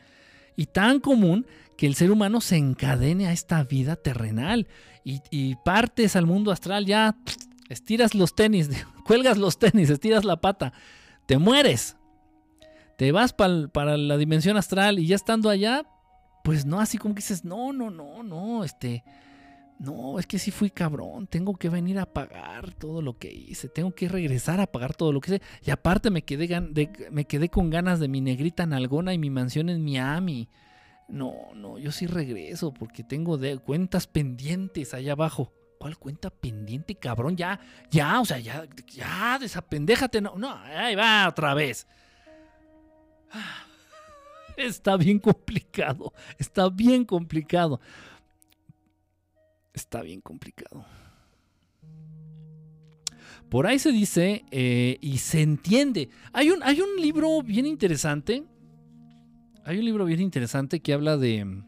y tan común que el ser humano se encadene a esta vida terrenal y, partes al mundo astral, ya estiras los tenis, (laughs) cuelgas los tenis, estiras la pata, te mueres, te vas para la dimensión astral y ya estando allá, pues no, así como que dices, no, no, no, no, este, no, es que sí fui cabrón, tengo que venir a pagar todo lo que hice, tengo que regresar a pagar todo lo que hice. Y aparte me quedé, me quedé con ganas de mi negrita nalgona y mi mansión en Miami. No, no, yo sí regreso porque tengo de cuentas pendientes allá abajo. ¿Cuál cuenta pendiente, cabrón? Ya, ya, o sea, ya, ya, desapendéjate. No, no, ahí va otra vez. Está bien complicado. Está bien complicado. Está bien complicado. Por ahí se dice eh, y se entiende. Hay un, hay un libro bien interesante hay un libro bien interesante que habla de,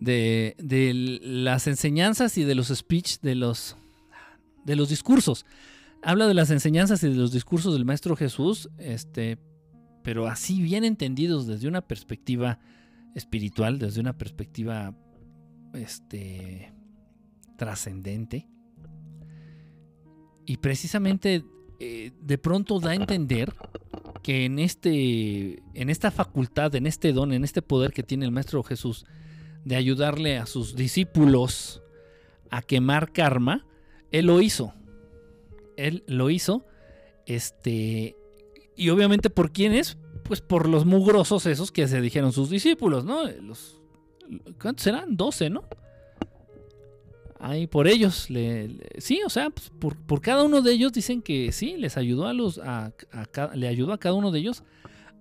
de, las enseñanzas y de los speech, de los, de los discursos. Habla de las enseñanzas y de los discursos del Maestro Jesús, este, pero así bien entendidos desde una perspectiva espiritual, desde una perspectiva este, trascendente. Y precisamente eh, de pronto da a entender que en, este, en esta facultad, en este don, en este poder que tiene el Maestro Jesús de ayudarle a sus discípulos a quemar karma, Él lo hizo. Él lo hizo. Este, y obviamente por quiénes? Pues por los mugrosos esos que se dijeron sus discípulos, ¿no? Los, ¿Cuántos eran? 12, ¿no? ahí por ellos. Le, sí, o sea, pues, por, cada uno de ellos dicen que sí, les ayudó a los, a, le ayudó a cada uno de ellos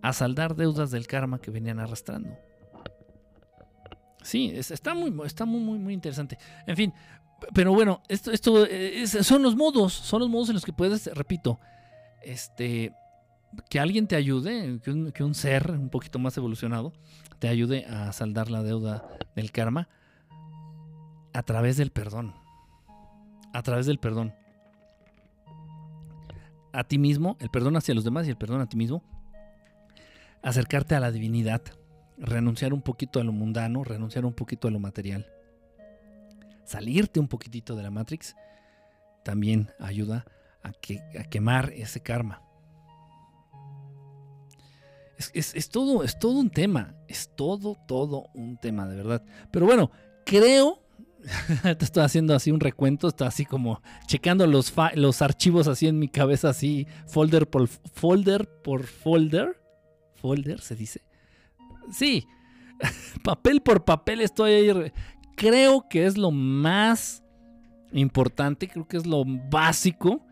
a saldar deudas del karma que venían arrastrando. Sí, está muy, está muy, muy, muy interesante. En fin, pero bueno, esto, esto son los modos, son los modos en los que puedes, repito, este, que alguien te ayude, que un, ser un poquito más evolucionado te ayude a saldar la deuda del karma a través del perdón. A través del perdón. A ti mismo, el perdón hacia los demás y el perdón a ti mismo. Acercarte a la divinidad. Renunciar un poquito a lo mundano, renunciar un poquito a lo material. Salirte un poquitito de la Matrix también ayuda a, que, a quemar ese karma. Es, es, todo, es todo un tema. Es todo, todo un tema, de verdad. Pero bueno, creo (laughs) te estoy haciendo así un recuento, está así como checando los, los archivos así en mi cabeza, así folder por folder por folder. Folder se dice. Sí, (laughs) papel por papel estoy ahí. Creo que es lo más importante, creo que es lo básico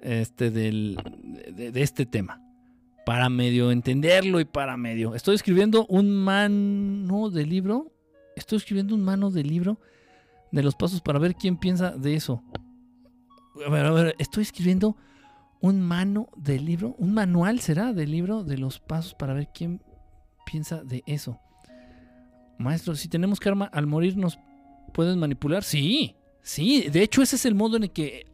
este, del, de este tema. Para medio entenderlo y para medio. Estoy escribiendo un mano de libro. Estoy escribiendo un mano de libro de los pasos para ver quién piensa de eso. A ver, a ver, estoy escribiendo un mano del libro, un manual será del libro de los pasos para ver quién piensa de eso. Maestro, si tenemos karma al morir nos pueden manipular. Sí, sí, de hecho ese es el modo en el que...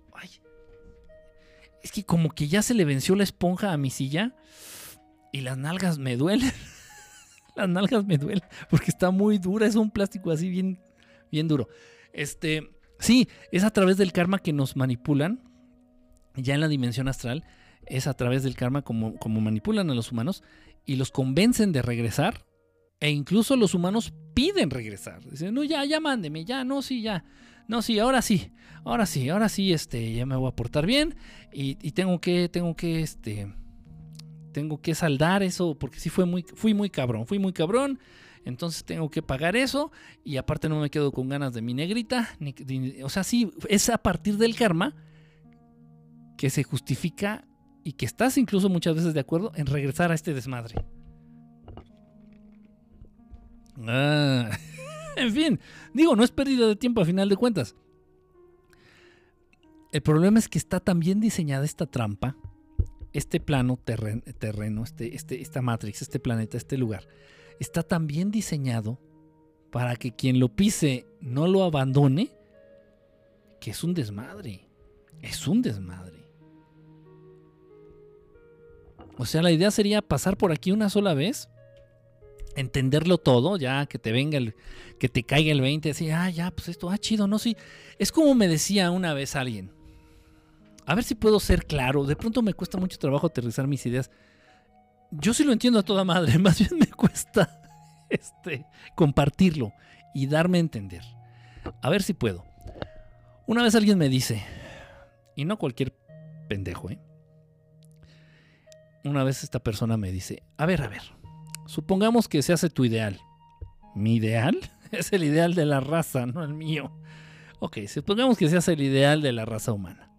Es que como que ya se le venció la esponja a mi silla y las nalgas me duelen. (laughs) las nalgas me duelen porque está muy dura, es un plástico así bien, bien duro. Este, sí, es a través del karma que nos manipulan. Ya en la dimensión astral, es a través del karma como, como manipulan a los humanos y los convencen de regresar. E incluso los humanos piden regresar. Dicen, no, ya, ya mándeme, ya, no, sí, ya. No, sí, ahora sí, ahora sí, ahora sí, este, ya me voy a portar bien y, tengo que, tengo que, este, tengo que saldar eso porque sí fue muy, fui muy cabrón, fui muy cabrón entonces tengo que pagar eso y aparte no me quedo con ganas de mi negrita. o sea, sí, es a partir del karma que se justifica y que estás incluso muchas veces de acuerdo en regresar a este desmadre. Ah, (laughs) en fin, digo, no es pérdida de tiempo a final de cuentas. El problema es que está tan bien diseñada esta trampa, este plano terreno, este, este, esta matrix, este planeta, este lugar, está tan bien diseñado para que quien lo pise no lo abandone, que es un desmadre. Es un desmadre. O sea, la idea sería pasar por aquí una sola vez, entenderlo todo, ya que te venga el, que te caiga el 20, así, ah, ya, pues esto, ah, chido, no, sí. Es como me decía una vez alguien. A ver si puedo ser claro. De pronto me cuesta mucho trabajo aterrizar mis ideas yo sí lo entiendo a toda madre, (laughs) más bien me cuesta este, compartirlo y darme a entender. A ver si puedo. Una vez alguien me dice, y no cualquier pendejo, ¿eh? Una vez esta persona me dice, a ver, a ver, supongamos que se hace tu ideal. ¿Mi ideal? (laughs) Es el ideal de la raza, no el mío. Ok, supongamos que se hace el ideal de la raza humana.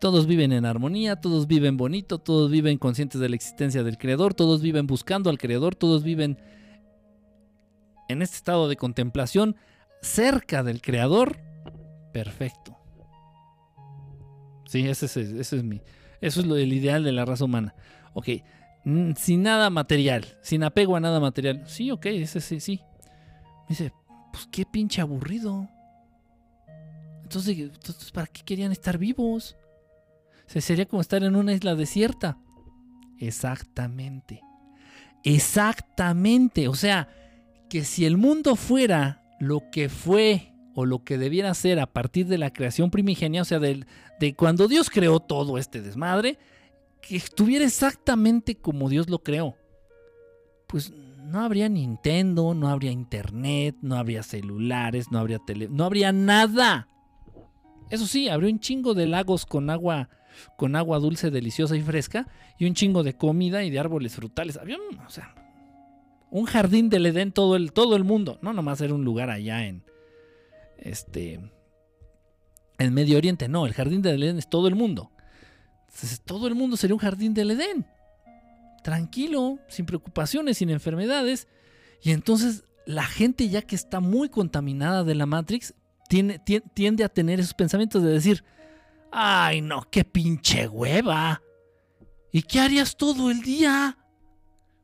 Todos viven en armonía, todos viven bonito, todos viven conscientes de la existencia del Creador, todos viven buscando al Creador, todos viven en este estado de contemplación cerca del Creador. Perfecto. Sí, ese es, mi. Eso es lo, el ideal de la raza humana. Ok, sin nada material, sin apego a nada material. Sí, ok, ese sí, sí. Dice, pues qué pinche aburrido. Entonces, ¿para qué querían estar vivos? Sería como estar en una isla desierta. Exactamente. Exactamente. O sea, que si el mundo fuera lo que fue o lo que debiera ser a partir de la creación primigenia, o sea, de, de cuando Dios creó todo este desmadre, que estuviera exactamente como Dios lo creó, pues no habría Nintendo, no habría internet, no habría celulares, no habría tele, no habría nada. Eso sí, habría un chingo de lagos con agua con agua dulce, deliciosa y fresca, y un chingo de comida y de árboles frutales. Había un, jardín del Edén todo el, mundo, no nomás era un lugar allá en, este, en Medio Oriente. No, el jardín del Edén es todo el mundo. Todo el mundo sería un jardín del Edén. Tranquilo, sin preocupaciones, sin enfermedades. Y entonces la gente ya que está muy contaminada de la Matrix tiene, tiende a tener esos pensamientos de decir, ay no, qué pinche hueva. ¿Y qué harías todo el día?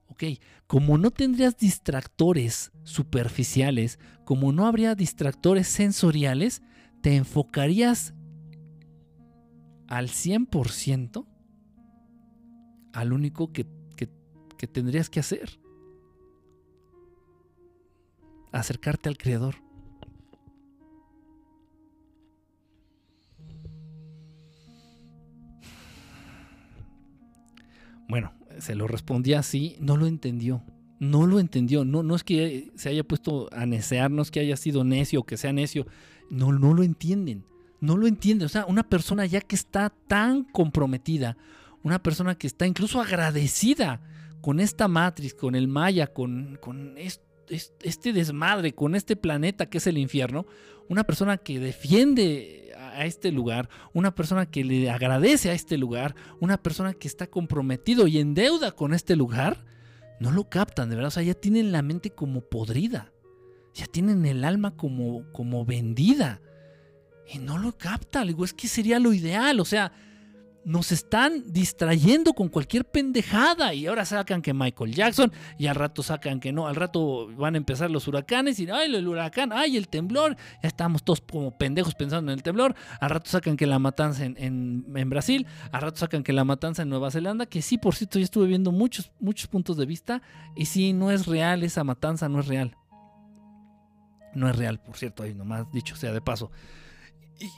Ok, como no tendrías distractores superficiales, como no habría distractores sensoriales, te enfocarías al 100% al único que, que tendrías que hacer. Acercarte al Creador. Bueno, se lo respondía así, no lo entendió. No lo entendió. No, no es que se haya puesto a necear, no es que haya sido necio que sea necio. No, no lo entienden. No lo entienden. O sea, una persona ya que está tan comprometida, una persona que está incluso agradecida con esta matriz, con el Maya, con, con este desmadre, con este planeta que es el infierno, una persona que defiende a este lugar, una persona que le agradece a este lugar, una persona que está comprometido y en deuda con este lugar, no lo captan, de verdad. O sea, ya tienen la mente como podrida, ya tienen el alma como, como vendida y no lo captan. Digo, es que sería lo ideal, o sea, nos están distrayendo con cualquier pendejada y ahora sacan que Michael Jackson y al rato sacan que no, al rato van a empezar los huracanes y ay el huracán, ay el temblor, ya estamos todos como pendejos pensando en el temblor, al rato sacan que la matanza en, Brasil, al rato sacan que la matanza en Nueva Zelanda, que sí, por cierto, ya estuve viendo muchos, muchos puntos de vista y sí, no es real esa matanza, no es real. No es real, por cierto, ahí nomás dicho sea de paso.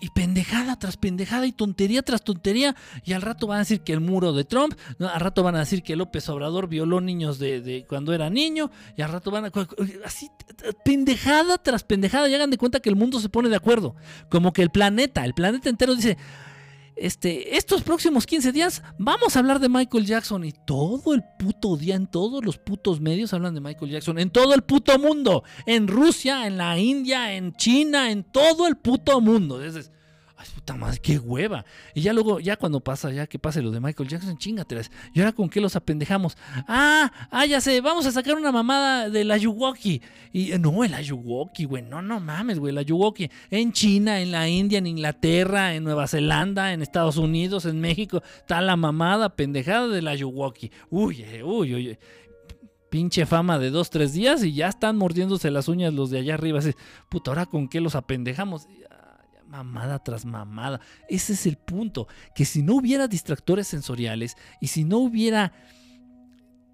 Y, pendejada tras pendejada y tontería tras tontería. Y al rato van a decir que el muro de Trump, al rato van a decir que López Obrador violó niños de, cuando era niño, y al rato van a... Así, pendejada tras pendejada, y hagan de cuenta que el mundo se pone de acuerdo. Como que el planeta, el planeta entero dice, este, estos próximos 15 días vamos a hablar de Michael Jackson y todo el puto día en todos los putos medios hablan de Michael Jackson, en todo el puto mundo, en Rusia, en la India, en China, en todo el puto mundo. Entonces, Ay, puta madre, qué hueva. Y ya luego, ya cuando pasa, ya que pase lo de Michael Jackson, chingatelas. ¿Y ahora con qué los apendejamos? Ah, ah, ya sé, vamos a sacar una mamada de la Ayuwoki. Y eh, no, el Ayuwoki, güey, no, no mames, güey, el Ayuwoki. En China, en la India, en Inglaterra, en Nueva Zelanda, en Estados Unidos, en México, está la mamada pendejada de la Ayuwoki. Uy, eh, uy, uy pinche fama de dos, tres días y ya están mordiéndose las uñas los de allá arriba. Así, puta, ahora con qué los apendejamos mamada tras mamada. Ese es el punto, que si no hubiera distractores sensoriales y si no hubiera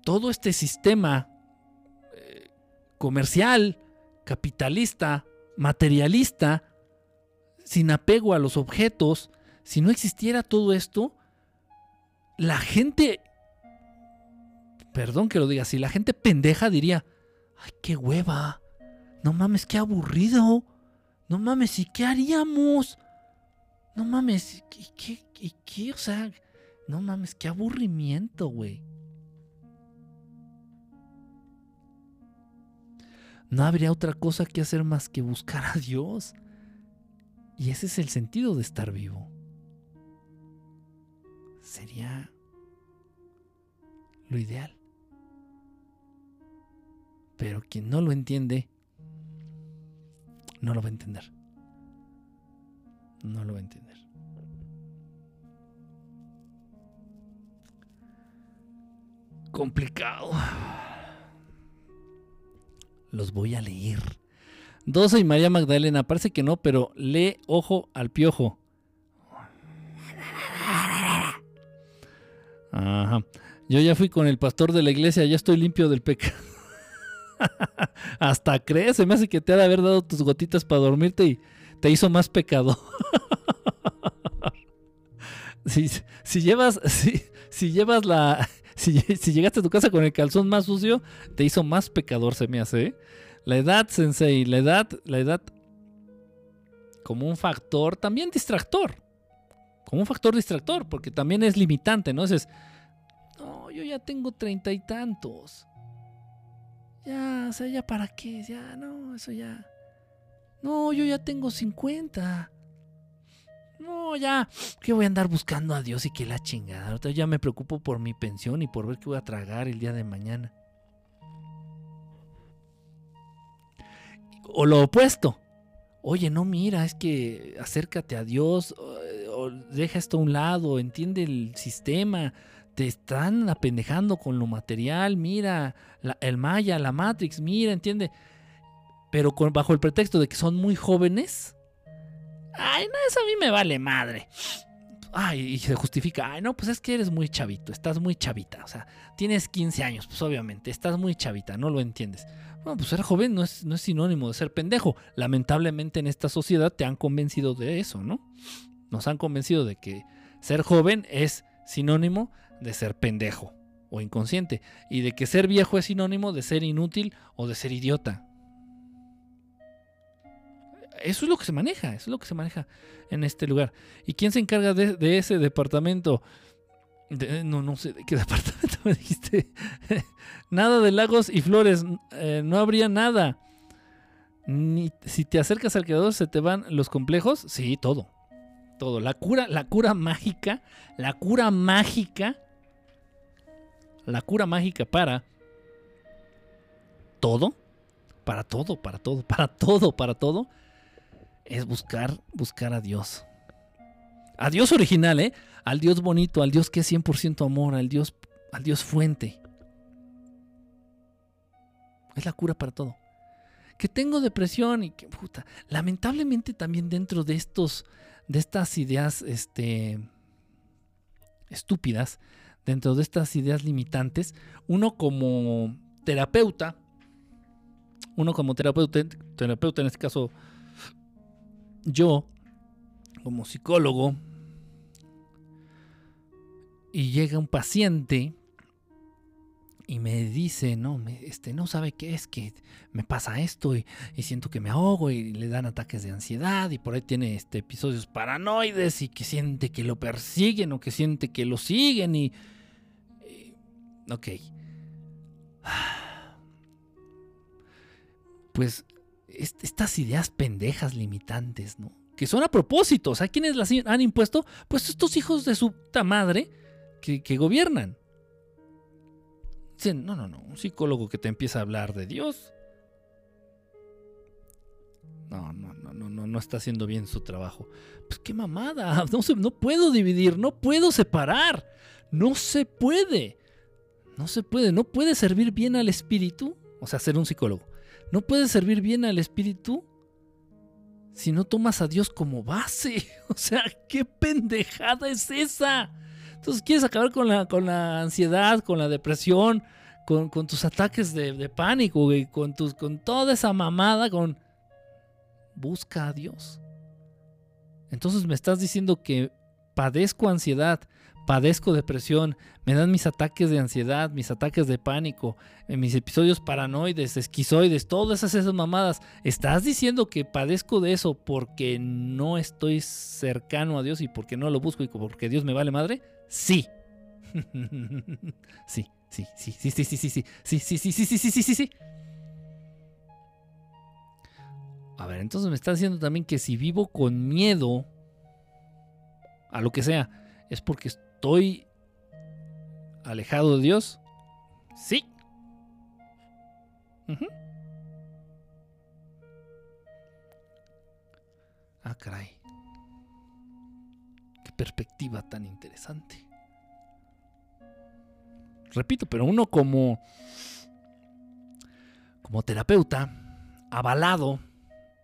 todo este sistema eh, comercial, capitalista, materialista, sin apego a los objetos, si no existiera todo esto, la gente, perdón que lo diga si la gente pendeja diría, ay, qué hueva, no mames, qué aburrido. No mames, ¿y qué haríamos? No mames, ¿y qué? O sea, no mames, qué aburrimiento, güey. No habría otra cosa que hacer más que buscar a Dios. Y ese es el sentido de estar vivo. Sería lo ideal. Pero quien no lo entiende no lo va a entender. No lo va a entender. Complicado. Los voy a leer. 12 y María Magdalena, parece que no, pero lee ojo al piojo. Ajá. Yo ya fui con el pastor de la iglesia, ya estoy limpio del pecado. (laughs) Hasta crees, se me hace que te ha de haber dado tus gotitas para dormirte y te hizo más pecado. (laughs) si, llevas, (laughs) si, llevas la. Si, llegaste a tu casa con el calzón más sucio, te hizo más pecador, se me hace. ¿eh? La edad, sensei, la edad, la edad como un factor también distractor. Como un factor distractor, porque también es limitante, ¿no? Es, no, yo ya tengo treinta y tantos. Ya, o sea, ya para qué, ya, no, eso ya. No, yo ya tengo 50. No, ya, que voy a andar buscando a Dios y que la chingada. Ahorita ya me preocupo por mi pensión y por ver qué voy a tragar el día de mañana. O lo opuesto. Oye, no mira, es que acércate a Dios, o, deja esto a un lado, entiende el sistema, te están apendejando con lo material, mira, el Maya, la Matrix, mira, entiende. Pero bajo el pretexto de que son muy jóvenes, ay, no, eso a mí me vale madre. Ay, y se justifica, ay, no, pues es que eres muy chavito, estás muy chavita, o sea, tienes 15 años, pues obviamente, estás muy chavita, no lo entiendes. Bueno, pues ser joven no es, no es sinónimo de ser pendejo. Lamentablemente en esta sociedad te han convencido de eso, ¿no? Nos han convencido de que ser joven es sinónimo de ser pendejo o inconsciente y de que ser viejo es sinónimo de ser inútil o de ser idiota. Eso es lo que se maneja, eso es lo que se maneja en este lugar. ¿Y quién se encarga de, ese departamento? no, no sé de qué (laughs) departamento me dijiste. (laughs) nada de lagos y flores, eh, no habría nada. Ni, si te acercas al creador se te van los complejos. Sí, todo. Todo. La cura, la cura mágica, la cura mágica, la cura mágica para todo, para todo, para todo, (laughs) para todo, para todo, es buscar, buscar a Dios. A Dios original, ¿eh? Al Dios bonito, al Dios que es 100% amor, al Dios, al Dios fuente. Es la cura para todo. Que tengo depresión y que puta. Lamentablemente también dentro de estos, de estas ideas, este, estúpidas, dentro de estas ideas limitantes, uno como terapeuta, uno como terapeuta, terapeuta en este caso yo, como psicólogo, y llega un paciente y me dice, no, este, no sabe qué es, que me pasa esto y, siento que me ahogo y le dan ataques de ansiedad y por ahí tiene este, episodios paranoides y que siente que lo persiguen o que siente que lo siguen y... ok. Pues estas ideas pendejas limitantes, ¿no? Que son a propósito, o sea, ¿quiénes las han impuesto? Pues estos hijos de su puta madre que, que gobiernan. Dicen, no, no, no, un psicólogo que te empieza a hablar de Dios. No, no, no, no, no, no está haciendo bien su trabajo. Pues qué mamada, (laughs) no, no puedo dividir, no puedo separar, no se puede. No se puede, no puede servir bien al espíritu, o sea, ser un psicólogo no puedes servir bien al espíritu si no tomas a Dios como base. (laughs) O sea, ¿qué pendejada es esa? Entonces quieres acabar con la, con la ansiedad, con la depresión, con, tus ataques de, pánico, con, tus, con toda esa mamada, con... Busca a Dios. Entonces me estás diciendo que padezco ansiedad, padezco depresión, me dan mis ataques de ansiedad, mis ataques de pánico, mis episodios paranoides, esquizoides, todas esas, mamadas. ¿Estás diciendo que padezco de eso porque no estoy cercano a Dios y porque no lo busco y porque Dios me vale madre? Sí. sí, sí, sí, sí, sí, sí, sí, sí, sí, sí, sí, sí, sí, sí, sí, sí, sí. A ver, entonces me estás diciendo también que si vivo con miedo a lo que sea, es porque ¿Estoy alejado de Dios? Sí. Ah, caray. Qué perspectiva tan interesante. Repito, pero uno como como terapeuta avalado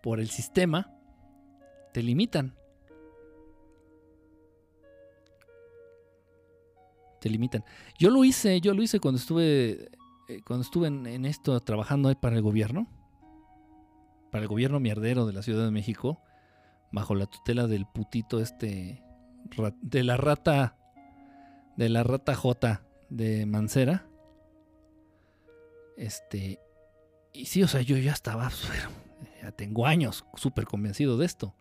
por el sistema te limitan. Te limitan. Yo lo hice, yo lo hice cuando estuve, eh, cuando estuve en, esto trabajando para el gobierno, para el gobierno mierdero de la Ciudad de México, bajo la tutela del putito este, de la rata, de la rata J de Mancera. Este, y sí, o sea, yo ya estaba, (laughs) ya tengo años súper convencido de esto.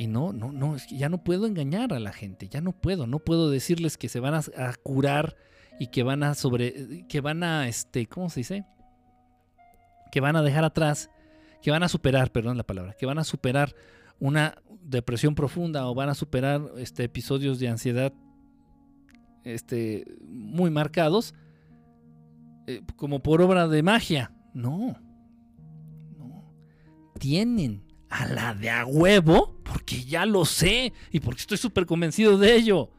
Y no, no, no, es que ya no puedo engañar a la gente, ya no puedo, no puedo decirles que se van a, curar y que van a sobre, que van a, este, ¿cómo se dice? Que van a dejar atrás, que van a superar, perdón la palabra, que van a superar una, depresión profunda o van a superar este, episodios de ansiedad este, muy marcados, eh, como por obra de magia. No, no. Tienen a la de a huevo, porque ya lo sé y porque estoy súper convencido de ello.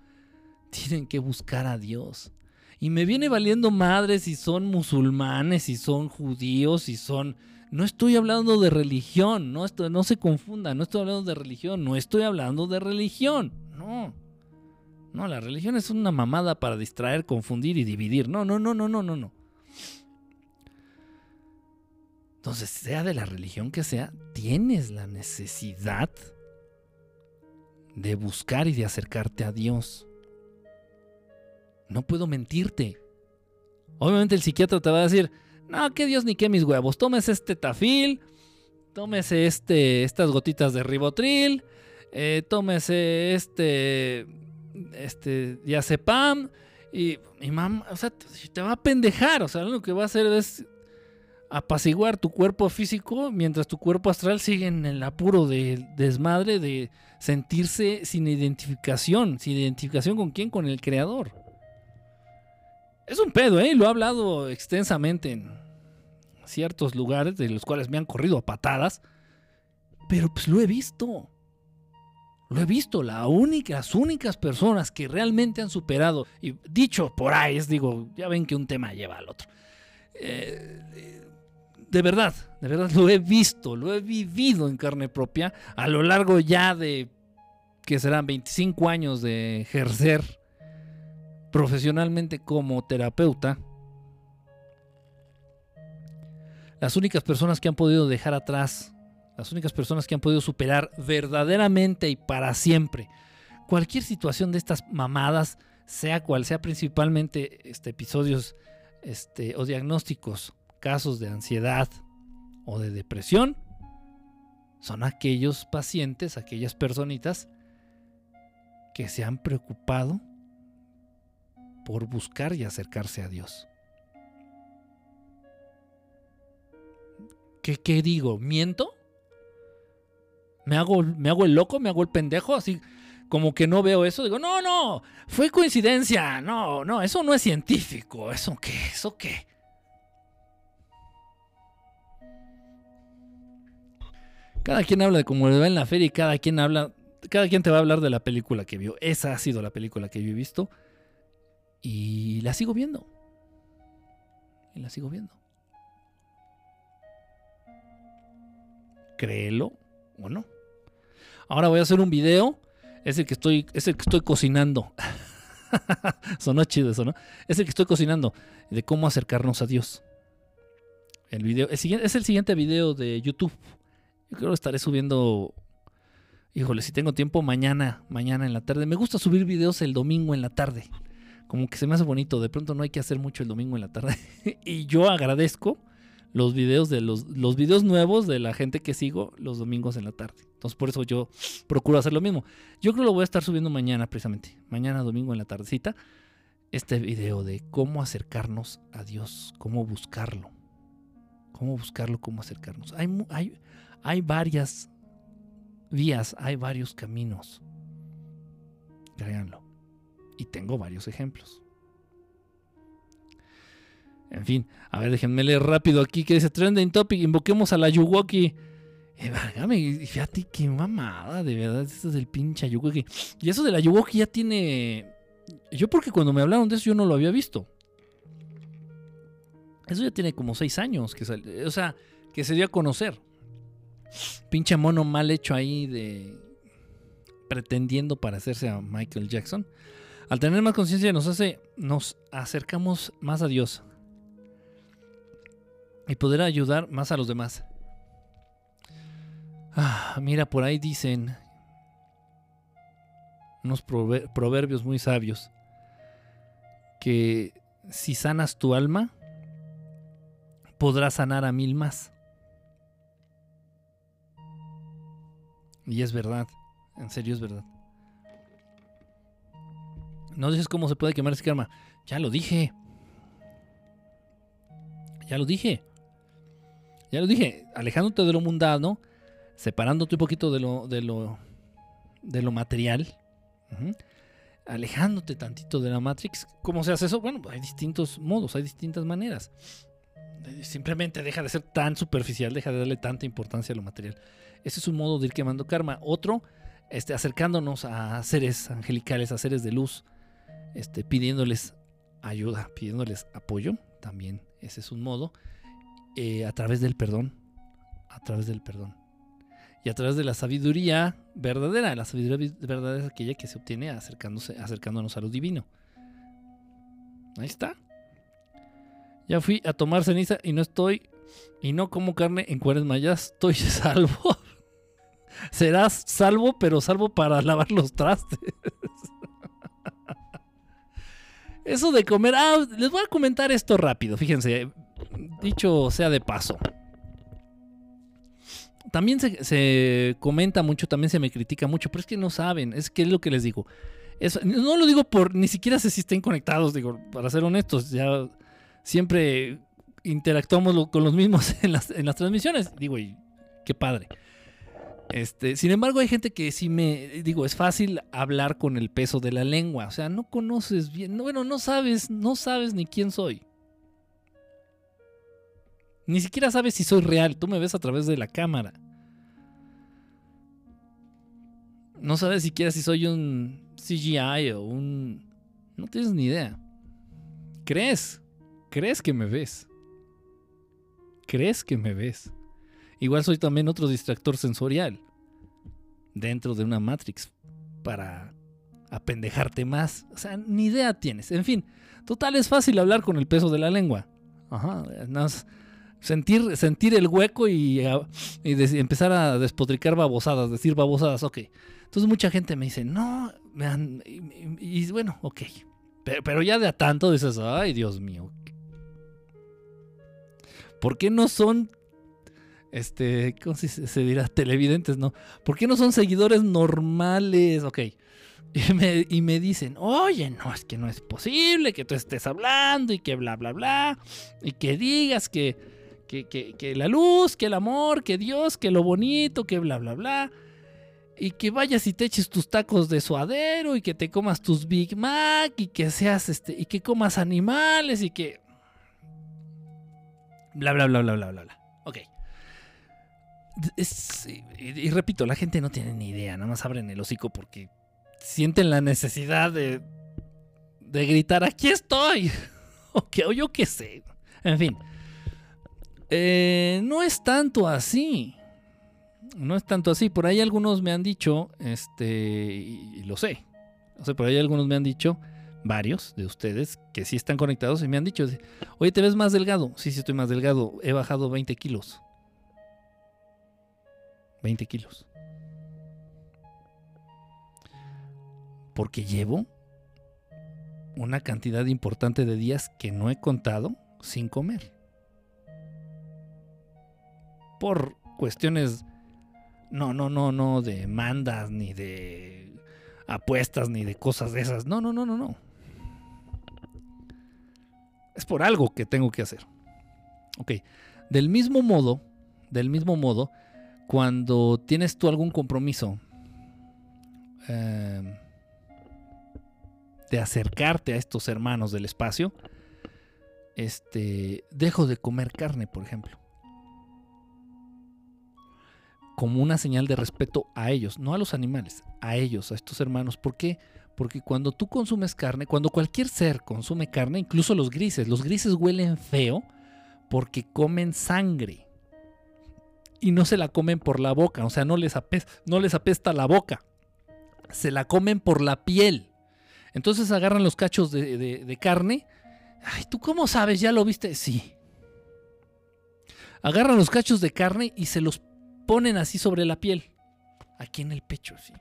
Tienen que buscar a Dios. Y me viene valiendo madre si son musulmanes, si son judíos, si son... No estoy hablando de religión, no, no se confunda, no estoy hablando de religión, no estoy hablando de religión, no. No, la religión es una mamada para distraer, confundir y dividir. No, no, no, no, no, no. Entonces, sea de la religión que sea, tienes la necesidad de buscar y de acercarte a Dios. No puedo mentirte. Obviamente el psiquiatra te va a decir, no, que Dios ni que mis huevos, tómese este tafil, tómese este, estas gotitas de ribotril, eh, tómese este este, diazepam y, y mamá, o sea, te va a pendejar, o sea, lo que va a hacer es apaciguar tu cuerpo físico mientras tu cuerpo astral sigue en el apuro de desmadre de sentirse sin identificación, sin identificación con quién, con el creador. Es un pedo, ¿eh? Lo he hablado extensamente en ciertos lugares de los cuales me han corrido a patadas, pero pues lo he visto. Lo he visto, la única, las únicas personas que realmente han superado, y dicho por ahí, es, digo, ya ven que un tema lleva al otro. Eh, de verdad, de verdad lo he visto, lo he vivido en carne propia a lo largo ya de, que serán 25 años de ejercer profesionalmente como terapeuta. Las únicas personas que han podido dejar atrás las únicas personas que han podido superar verdaderamente y para siempre cualquier situación de estas mamadas, sea cual sea principalmente este, episodios este, o diagnósticos, casos de ansiedad o de depresión, son aquellos pacientes, aquellas personitas que se han preocupado por buscar y acercarse a Dios. ¿Qué, qué digo? ¿Miento? me hago, me hago el loco, me hago el pendejo, así como que no veo eso. Digo, no, no, fue coincidencia. No, no, eso no es científico. ¿Eso qué? ¿Eso qué? Cada quien habla de cómo le va en la feria y cada quien habla, cada quien te va a hablar de la película que vio. Esa ha sido la película que yo he visto y la sigo viendo. Y la sigo viendo. Créelo o no. Ahora voy a hacer un video. Es el que estoy, es el que estoy cocinando. (laughs) Sonó chido eso, ¿no? Es el que estoy cocinando. De cómo acercarnos a Dios. El video. es el siguiente video de YouTube. Yo creo que estaré subiendo. Híjole, si tengo tiempo, mañana, mañana en la tarde. Me gusta subir videos el domingo en la tarde. Como que se me hace bonito. De pronto no hay que hacer mucho el domingo en la tarde. (laughs) y yo agradezco los videos de los, los videos nuevos de la gente que sigo los domingos en la tarde. Entonces por eso yo procuro hacer lo mismo. Yo creo que lo voy a estar subiendo mañana precisamente. Mañana domingo en la tardecita. Este video de cómo acercarnos a Dios, cómo buscarlo. Cómo buscarlo, cómo acercarnos. Hay, hay, hay varias vías, hay varios caminos. Créanlo. Y tengo varios ejemplos. En fin, a ver, déjenme leer rápido aquí que dice Trending Topic, invoquemos a la Yuwoki. Eh, fíjate qué mamada, de verdad, esto es del pinche Yuwoki. Y eso de la Yuwoki ya tiene... Yo porque cuando me hablaron de eso yo no lo había visto. Eso ya tiene como seis años que o sea, que se dio a conocer. Pinche mono mal hecho ahí de pretendiendo parecerse a Michael Jackson. Al tener más conciencia nos hace, nos acercamos más a Dios y poder ayudar más a los demás. Ah, mira, por ahí dicen unos proverbios muy sabios que si sanas tu alma, podrás sanar a mil más. Y es verdad, en serio es verdad. No dices cómo se puede quemar ese karma. Ya lo dije. Ya lo dije. Ya lo dije, alejándote de lo mundano, separándote un poquito de lo, de lo, de lo material, alejándote tantito de la Matrix. ¿Cómo se hace eso? Bueno, hay distintos modos, hay distintas maneras. Simplemente deja de ser tan superficial, deja de darle tanta importancia a lo material. Ese es un modo de ir quemando karma. Otro, este, acercándonos a seres angelicales, a seres de luz, este, pidiéndoles ayuda, pidiéndoles apoyo. También ese es un modo. Eh, a través del perdón. A través del perdón. Y a través de la sabiduría verdadera. La sabiduría verdadera es aquella que se obtiene acercándose, acercándonos a lo divino. Ahí está. Ya fui a tomar ceniza y no estoy. Y no como carne en cuaresma. Ya estoy (laughs) salvo. Serás salvo, pero salvo para lavar los trastes. Eso de comer. Ah, les voy a comentar esto rápido. Fíjense. Dicho sea de paso. También se, comenta mucho, también se me critica mucho, pero es que no saben. Es que es lo que les digo. no lo digo por. Ni siquiera sé si estén conectados, digo, para ser honestos. Ya siempre interactuamos con los mismos (laughs) en las, en las transmisiones. Digo, y qué padre. Este, sin embargo, hay gente que sí me, digo, es fácil hablar con el peso de la lengua. O sea, no conoces bien, bueno, no sabes, no sabes ni quién soy. Ni siquiera sabes si soy real. Tú me ves a través de la cámara. No sabes siquiera si soy un CGI o un... No tienes ni idea. ¿Crees? ¿Crees que me ves? ¿Crees que me ves? Igual soy también otro distractor sensorial dentro de una Matrix para apendejarte más. O sea, ni idea tienes. En fin, total es fácil hablar con el peso de la lengua. Ajá, sentir, sentir el hueco y, empezar a despotricar babosadas, decir babosadas, ok. Entonces mucha gente me dice, no, y, bueno, ok. Pero, ya de a tanto dices, ay Dios mío. ¿Por qué no son este, ¿cómo se, dirá? Televidentes, ¿no? ¿Por qué no son seguidores normales? Ok. (laughs) Y me, dicen, oye, no, es que no es posible que tú estés hablando y que bla, bla, bla. Y que digas que, que, que, la luz, que el amor, que Dios, que lo bonito, que bla, bla, bla. Y que vayas y te eches tus tacos de suadero y que te comas tus Big Mac y que seas este y que comas animales y que bla bla bla bla bla bla bla. Ok y, repito, la gente no tiene ni idea, nada más abren el hocico porque sienten la necesidad de, de gritar, aquí estoy. (laughs) o, yo qué sé. En fin. Eh, no es tanto así. No es tanto así. Por ahí algunos me han dicho, este, y, lo sé. O sea, por ahí algunos me han dicho, varios de ustedes, que sí están conectados y me han dicho, oye, ¿te ves más delgado? Sí, sí, estoy más delgado. He bajado 20 kilos. 20 kilos. Porque llevo una cantidad importante de días que no he contado sin comer. Por cuestiones, no, no, no, no, de mandas, ni de apuestas, ni de cosas de esas. No, no, no, no, no. Es por algo que tengo que hacer. Ok. Del mismo modo, del mismo modo, cuando tienes tú algún compromiso em, de acercarte a estos hermanos del espacio, este, dejo de comer carne, por ejemplo. Como una señal de respeto a ellos, no a los animales, a ellos, a estos hermanos. ¿Por qué? Porque cuando tú consumes carne, cuando cualquier ser consume carne, incluso los grises, los grises huelen feo porque comen sangre y no se la comen por la boca, o sea, no les, apesta, no les apesta la boca, se la comen por la piel. Entonces agarran los cachos de, carne. Ay, ¿tú cómo sabes? ¿Ya lo viste? Sí. Agarran los cachos de carne y se los ponen así sobre la piel. Aquí en el pecho, sí.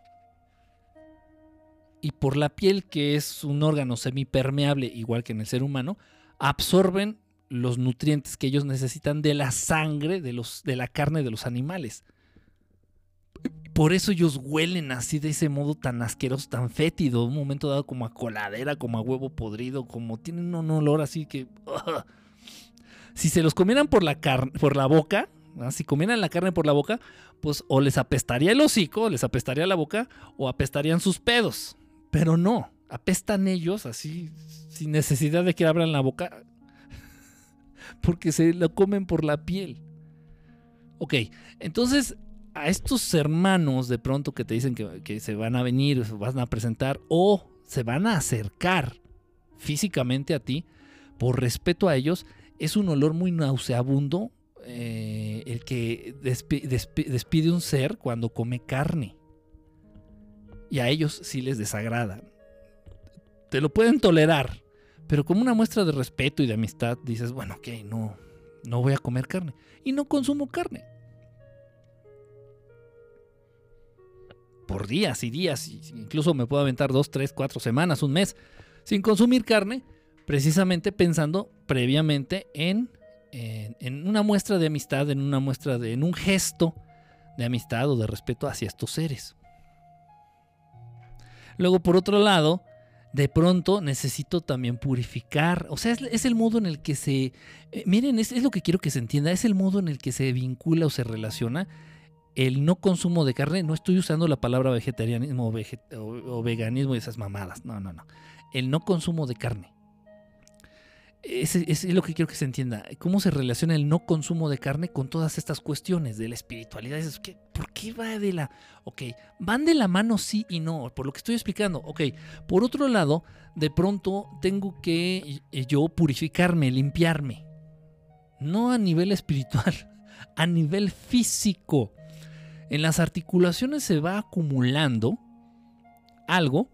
Y por la piel, que es un órgano semipermeable, igual que en el ser humano, absorben los nutrientes que ellos necesitan de la sangre, de, los, de la carne de los animales. Por eso ellos huelen así de ese modo tan asqueroso, tan fétido, un momento dado como a coladera, como a huevo podrido, como tienen un olor así que... Si se los comieran por la, por la boca, Si comieran la carne por la boca, pues o les apestaría el hocico, les apestaría la boca, o apestarían sus pedos. Pero no, apestan ellos así, sin necesidad de que abran la boca, porque se lo comen por la piel. Ok, entonces a estos hermanos de pronto que te dicen que, se van a venir, se van a presentar o se van a acercar físicamente a ti, por respeto a ellos, es un olor muy nauseabundo eh, el que despide un ser cuando come carne. Y a ellos sí les desagrada. Te lo pueden tolerar, pero como una muestra de respeto y de amistad dices, bueno, ok, no, no voy a comer carne. Y no consumo carne. Por días y días, incluso me puedo aventar dos, tres, cuatro semanas, un mes, sin consumir carne, precisamente pensando previamente en en, una muestra de amistad, en una muestra de, en un gesto de amistad o de respeto hacia estos seres. Luego, por otro lado, de pronto necesito también purificar. O sea, es, el modo en el que se... Eh, miren, es, lo que quiero que se entienda. Es el modo en el que se vincula o se relaciona el no consumo de carne. No estoy usando la palabra vegetarianismo o veganismo y esas mamadas. No, no, no. El no consumo de carne es, es, lo que quiero que se entienda. ¿Cómo se relaciona el no consumo de carne con todas estas cuestiones de la espiritualidad? ¿Por qué va de la... Ok, van de la mano sí y no, por lo que estoy explicando. Ok, por otro lado, de pronto tengo que eh, yo purificarme, limpiarme. No a nivel espiritual, (laughs) a nivel físico. En las articulaciones se va acumulando algo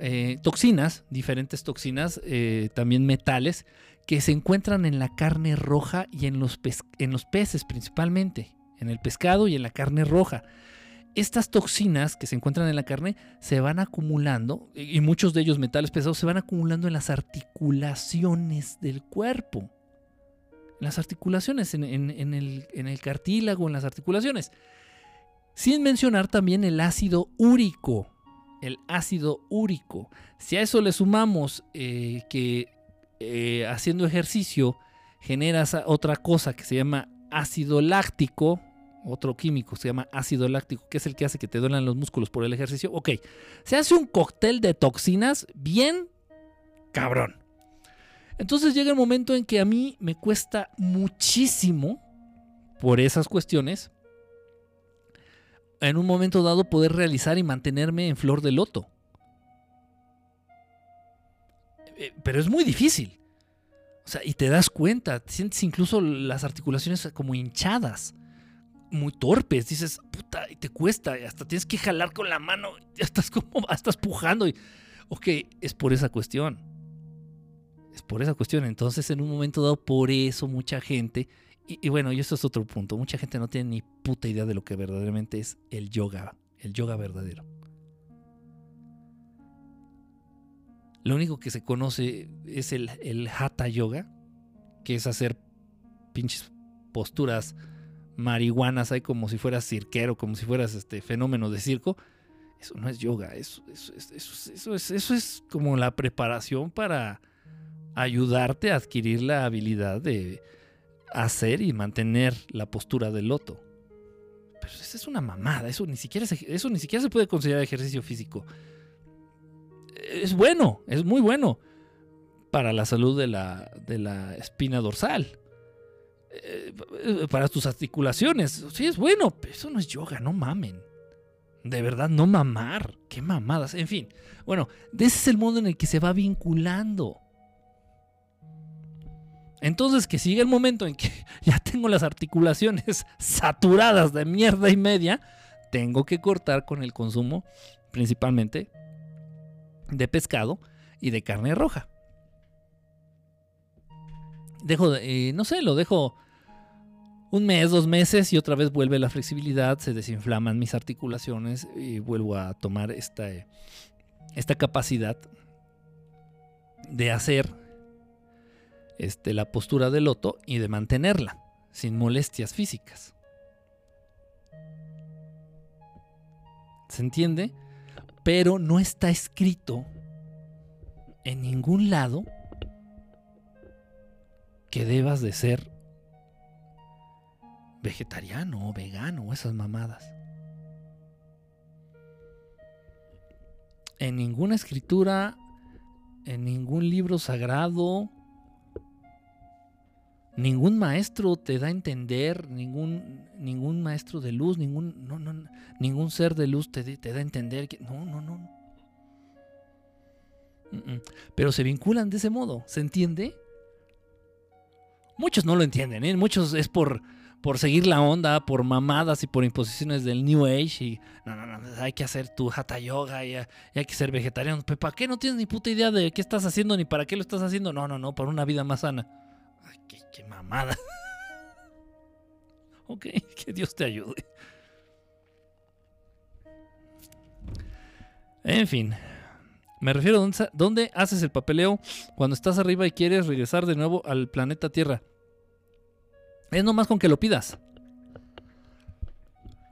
eh, toxinas, diferentes toxinas, eh, también metales, que se encuentran en la carne roja y en los, en los peces principalmente, en el pescado y en la carne roja. Estas toxinas que se encuentran en la carne se van acumulando, y muchos de ellos metales pesados, se van acumulando en las articulaciones del cuerpo. En las articulaciones, en, el, en el cartílago, en las articulaciones. Sin mencionar también el ácido úrico, el ácido úrico. Si a eso le sumamos eh, que eh, haciendo ejercicio generas otra cosa que se llama ácido láctico, otro químico se llama ácido láctico, que es el que hace que te duelan los músculos por el ejercicio. Ok, se hace un cóctel de toxinas bien cabrón. Entonces llega el momento en que a mí me cuesta muchísimo, por esas cuestiones, en un momento dado poder realizar y mantenerme en flor de loto. Eh, pero es muy difícil. O sea, y te das cuenta, sientes incluso las articulaciones como hinchadas, muy torpes. Dices, puta, y te cuesta, hasta tienes que jalar con la mano, (laughs) ya estás como, estás pujando. Y, ok, es por esa cuestión. Es por esa cuestión. Entonces, en un momento dado, por eso mucha gente y, bueno, y eso es otro punto. Mucha gente no tiene ni puta idea de lo que verdaderamente es el yoga, el yoga verdadero. Lo único que se conoce es el, el hatha yoga, que es hacer pinches posturas marihuanas ahí como si fueras cirquero, como si fueras este fenómeno de circo. Eso no es yoga, eso, eso, eso, es, eso es como la preparación para ayudarte a adquirir la habilidad de, hacer y mantener la postura del loto. Pero eso es una mamada, eso ni siquiera se, eso ni siquiera se puede considerar ejercicio físico. Es bueno, es muy bueno para la salud de la, de la espina dorsal. Eh, para tus articulaciones. Sí, es bueno, pero eso no es yoga, no mamen. De verdad, no mamar. Qué mamadas. En fin, bueno, ese es el modo en el que se va vinculando. Entonces que sigue el momento en que (laughs) ya tengo las articulaciones (laughs) saturadas de mierda y media, tengo que cortar con el consumo principalmente de pescado y de carne roja. Dejo, eh, no sé, lo dejo un mes, dos meses y otra vez vuelve la flexibilidad, se desinflaman mis articulaciones y vuelvo a tomar esta, esta capacidad de hacer este, la postura del loto y de mantenerla sin molestias físicas. ¿Se entiende? Pero no está escrito en ningún lado que debas de ser vegetariano o vegano, esas mamadas. En ninguna escritura, en ningún libro sagrado, ningún maestro te da a entender, ningún, ningún maestro de luz, ningún, no, no, ningún ser de luz te, da a entender que no, no, no. Pero se vinculan de ese modo, ¿se entiende? Muchos no lo entienden, ¿eh? muchos es por, por seguir la onda, por mamadas y por imposiciones del New Age. Y no, no, no, hay que hacer tu hatha yoga y, hay que ser vegetariano. ¿Para qué no tienes ni puta idea de qué estás haciendo ni para qué lo estás haciendo? No, no, no, para una vida más sana. Qué, qué mamada. (laughs) ok, que Dios te ayude. En fin, me refiero a dónde, haces el papeleo cuando estás arriba y quieres regresar de nuevo al planeta Tierra. Es nomás con que lo pidas.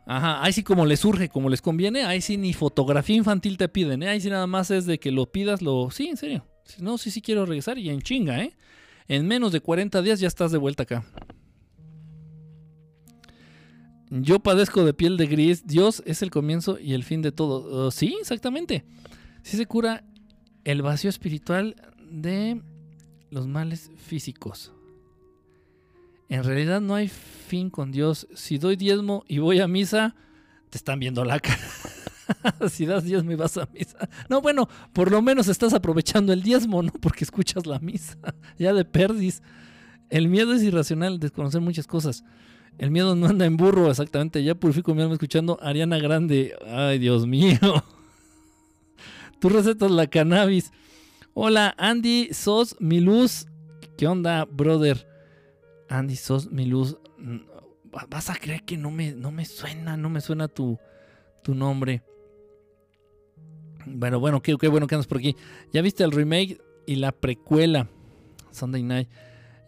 Ajá, ahí sí como les surge, como les conviene, ahí sí ni fotografía infantil te piden, ¿eh? Ahí sí nada más es de que lo pidas, lo... Sí, en serio. No, sí, sí quiero regresar y en chinga, ¿eh? En menos de 40 días ya estás de vuelta acá. Yo padezco de piel de gris. Dios es el comienzo y el fin de todo. Uh, sí, exactamente si se cura el vacío espiritual de los males físicos. En realidad no hay fin con Dios. Si doy diezmo y voy a misa, te están viendo la cara. (laughs) (laughs) si das diezmo y vas a misa. No, bueno, por lo menos estás aprovechando el diezmo, ¿no? Porque escuchas la misa. (laughs) ya de perdis. El miedo es irracional, desconocer muchas cosas. El miedo no anda en burro, exactamente. Ya purifico mi alma escuchando Ariana Grande. Ay, Dios mío. (laughs) Tú recetas la cannabis. Hola, Andy Sos Miluz. ¿Qué onda, brother? Andy Sos Miluz. Mm, vas a creer que no me, no me suena, no me suena tu, tu nombre. Bueno, bueno, qué, bueno que andas por aquí. ¿Ya viste el remake y la precuela? Sunday Night.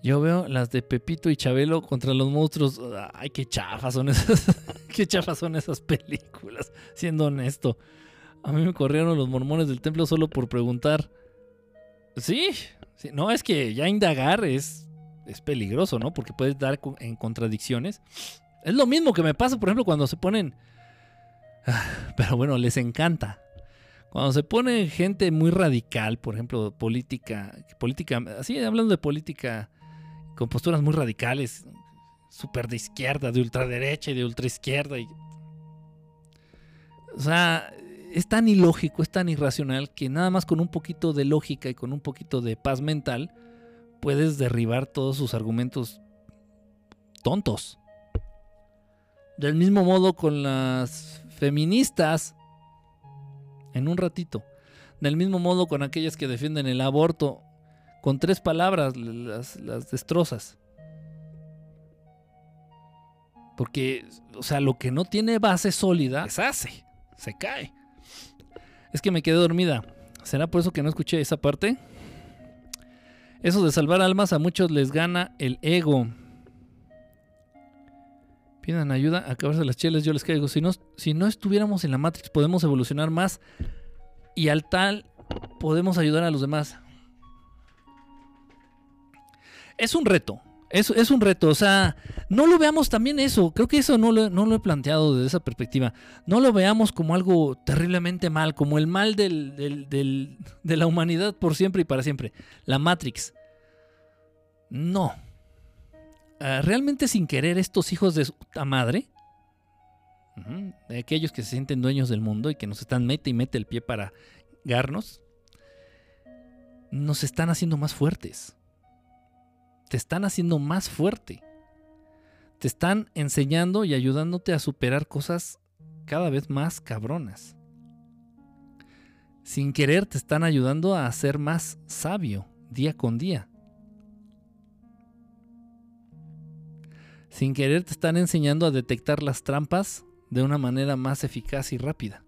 Yo veo las de Pepito y Chabelo contra los monstruos. Ay, qué chafas son esas. (laughs) qué chafas son esas películas, siendo honesto. A mí me corrieron los mormones del templo solo por preguntar. Sí, no, es que ya indagar es, es peligroso, ¿no? Porque puedes dar en contradicciones. Es lo mismo que me pasa, por ejemplo, cuando se ponen... (sighs) Pero bueno, les encanta. Cuando se pone gente muy radical, por ejemplo, política, política, así hablando de política con posturas muy radicales, súper de izquierda, de ultraderecha y de ultraizquierda. O sea, es tan ilógico, es tan irracional que nada más con un poquito de lógica y con un poquito de paz mental puedes derribar todos sus argumentos tontos. Del mismo modo con las feministas, en un ratito. Del mismo modo con aquellas que defienden el aborto, con tres palabras las, las destrozas. Porque, o sea, lo que no tiene base sólida, se hace, se cae. Es que me quedé dormida. ¿Será por eso que no escuché esa parte? Eso de salvar almas a muchos les gana el ego. Pidan ayuda a acabarse las chelas, yo les caigo. Si no, si no estuviéramos en la Matrix, podemos evolucionar más y al tal podemos ayudar a los demás. Es un reto. Es, es, un reto, o sea, no lo veamos también eso, creo que eso no lo, no lo he planteado desde esa perspectiva, no lo veamos como algo terriblemente mal, como el mal del, de la humanidad por siempre y para siempre, la Matrix. No. Ah, realmente sin querer estos hijos de su madre, de aquellos que se sienten dueños del mundo y que nos están mete y mete el pie para garnos, nos están haciendo más fuertes te están haciendo más fuerte. Te están enseñando y ayudándote a superar cosas cada vez más cabronas. Sin querer te están ayudando a ser más sabio día con día. Sin querer te están enseñando a detectar las trampas de una manera más eficaz y rápida.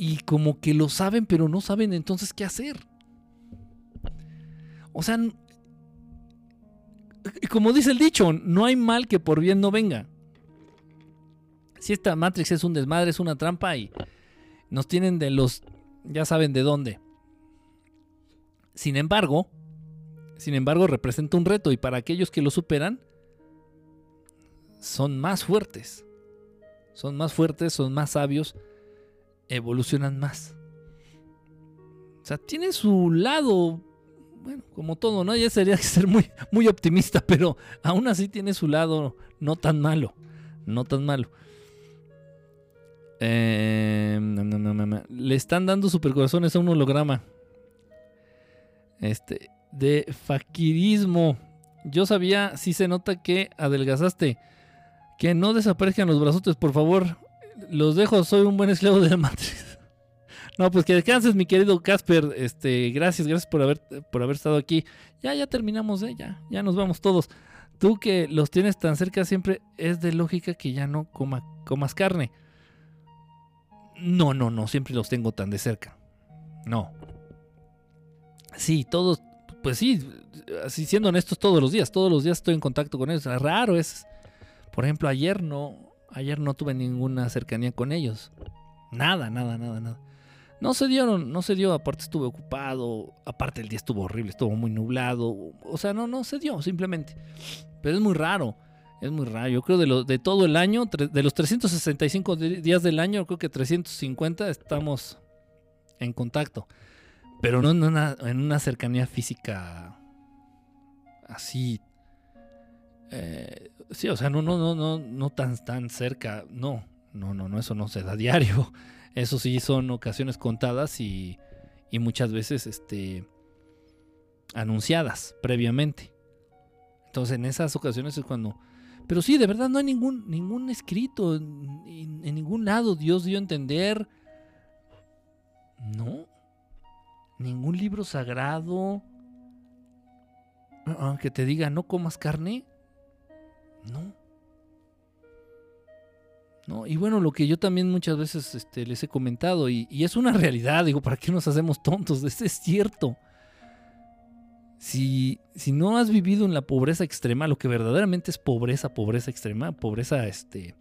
y como que lo saben, pero no saben entonces qué hacer. O sea, como dice el dicho, no hay mal que por bien no venga. Si esta Matrix es un desmadre, es una trampa y nos tienen de los, ya saben de dónde. Sin embargo, Sin embargo, representa un reto y para aquellos que lo superan, son más fuertes. Son más fuertes, son más sabios, evolucionan más. O sea, tiene su lado, bueno, como todo, ¿no? Ya sería (laughs) ser muy, muy optimista, pero aún así tiene su lado no tan malo. No tan malo. Eh, le están dando supercorazones a un holograma. Este, de faquirismo. Yo sabía, si se nota que adelgazaste. Que no desaparezcan los brazotes, por favor. Los dejo, soy un buen esclavo de la matriz. (laughs) No, pues que descanses, mi querido Casper. Este, gracias, gracias por haber, por haber estado aquí. Ya, ya terminamos, ¿eh? ya, ya nos vamos todos. Tú que los tienes tan cerca siempre es de lógica que ya no coma, comas carne. No, no, no, siempre los tengo tan de cerca. No. Sí, todos, pues sí, así siendo honestos todos los días, todos los días estoy en contacto con ellos. Raro es, por ejemplo, ayer no, ayer no tuve ninguna cercanía con ellos. Nada, nada, nada, nada. No se dio, no, se dio, aparte estuve ocupado, aparte el día estuvo horrible, estuvo muy nublado, o sea, no, no se dio, simplemente. Pero es muy raro. Es muy raro. Yo creo de, lo, de todo el año, de los 365 días del año, creo que 350 estamos en contacto. Pero no en una, en una cercanía física así. Eh, sí, o sea, no, no, no, no, no tan, tan cerca. No, no, no, no, eso no se da diario. (laughs) Eso sí son ocasiones contadas y, y muchas veces este, anunciadas previamente. Entonces en esas ocasiones es cuando pero sí, de verdad no hay ningún, ningún escrito en, ningún lado. Dios dio a entender. No. Ningún libro sagrado. Aunque te diga no comas carne. No. No, y bueno, lo que yo también muchas veces este, les he comentado, y, y, es una realidad, digo, ¿para qué nos hacemos tontos? (laughs) Esto es cierto. Si, no has vivido en la pobreza extrema, lo que verdaderamente es pobreza, pobreza extrema, pobreza este,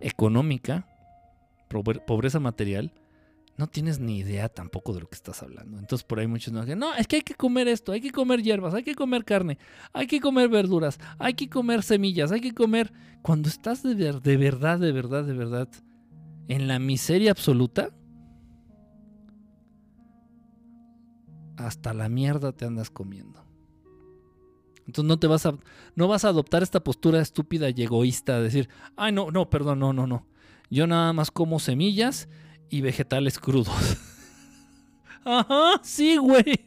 económica, pobreza material, no tienes ni idea tampoco de lo que estás hablando. Entonces por ahí muchos nos dicen, no, es que hay que comer esto, hay que comer hierbas, hay que comer carne, hay que comer verduras, hay que comer semillas, hay que comer... Cuando estás de, de verdad, de verdad, de verdad, en la miseria absoluta, hasta la mierda te andas comiendo. Entonces no te vas a no vas a adoptar esta postura estúpida y egoísta de decir, "Ay, no, no, perdón, no, no, no. Yo nada más como semillas y vegetales crudos." (laughs) Ajá, sí, güey. (laughs)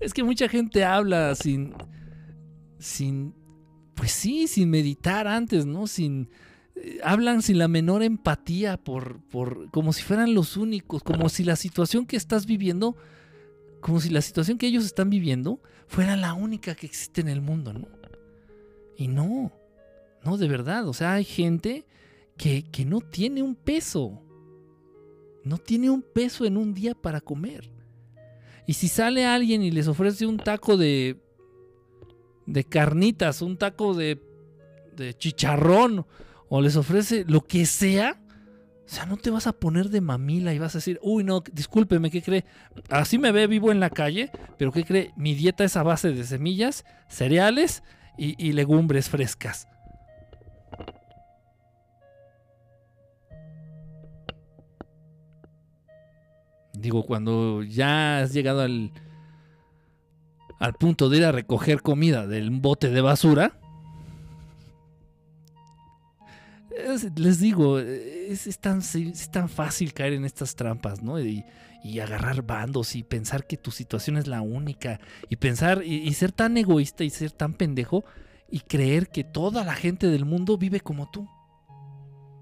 es que mucha gente habla sin sin pues sí, sin meditar antes, ¿no? Sin hablan sin la menor empatía por, por, como si fueran los únicos, como si la situación que estás viviendo, como si la situación que ellos están viviendo fuera la única que existe en el mundo, ¿no? Y no, no, de verdad, o sea, hay gente que, no tiene un peso, no tiene un peso en un día para comer. Y si sale alguien y les ofrece un taco de, de carnitas, un taco de, de chicharrón, o les ofrece lo que sea, o sea, no te vas a poner de mamila y vas a decir, uy, no, discúlpeme, ¿qué cree? Así me ve vivo en la calle, pero ¿qué cree? Mi dieta es a base de semillas, cereales y, legumbres frescas. Digo, cuando ya has llegado al, al punto de ir a recoger comida del bote de basura, les digo, es, tan, es, tan, fácil caer en estas trampas, ¿no? Y, agarrar bandos y pensar que tu situación es la única. Y pensar y, ser tan egoísta y ser tan pendejo y creer que toda la gente del mundo vive como tú.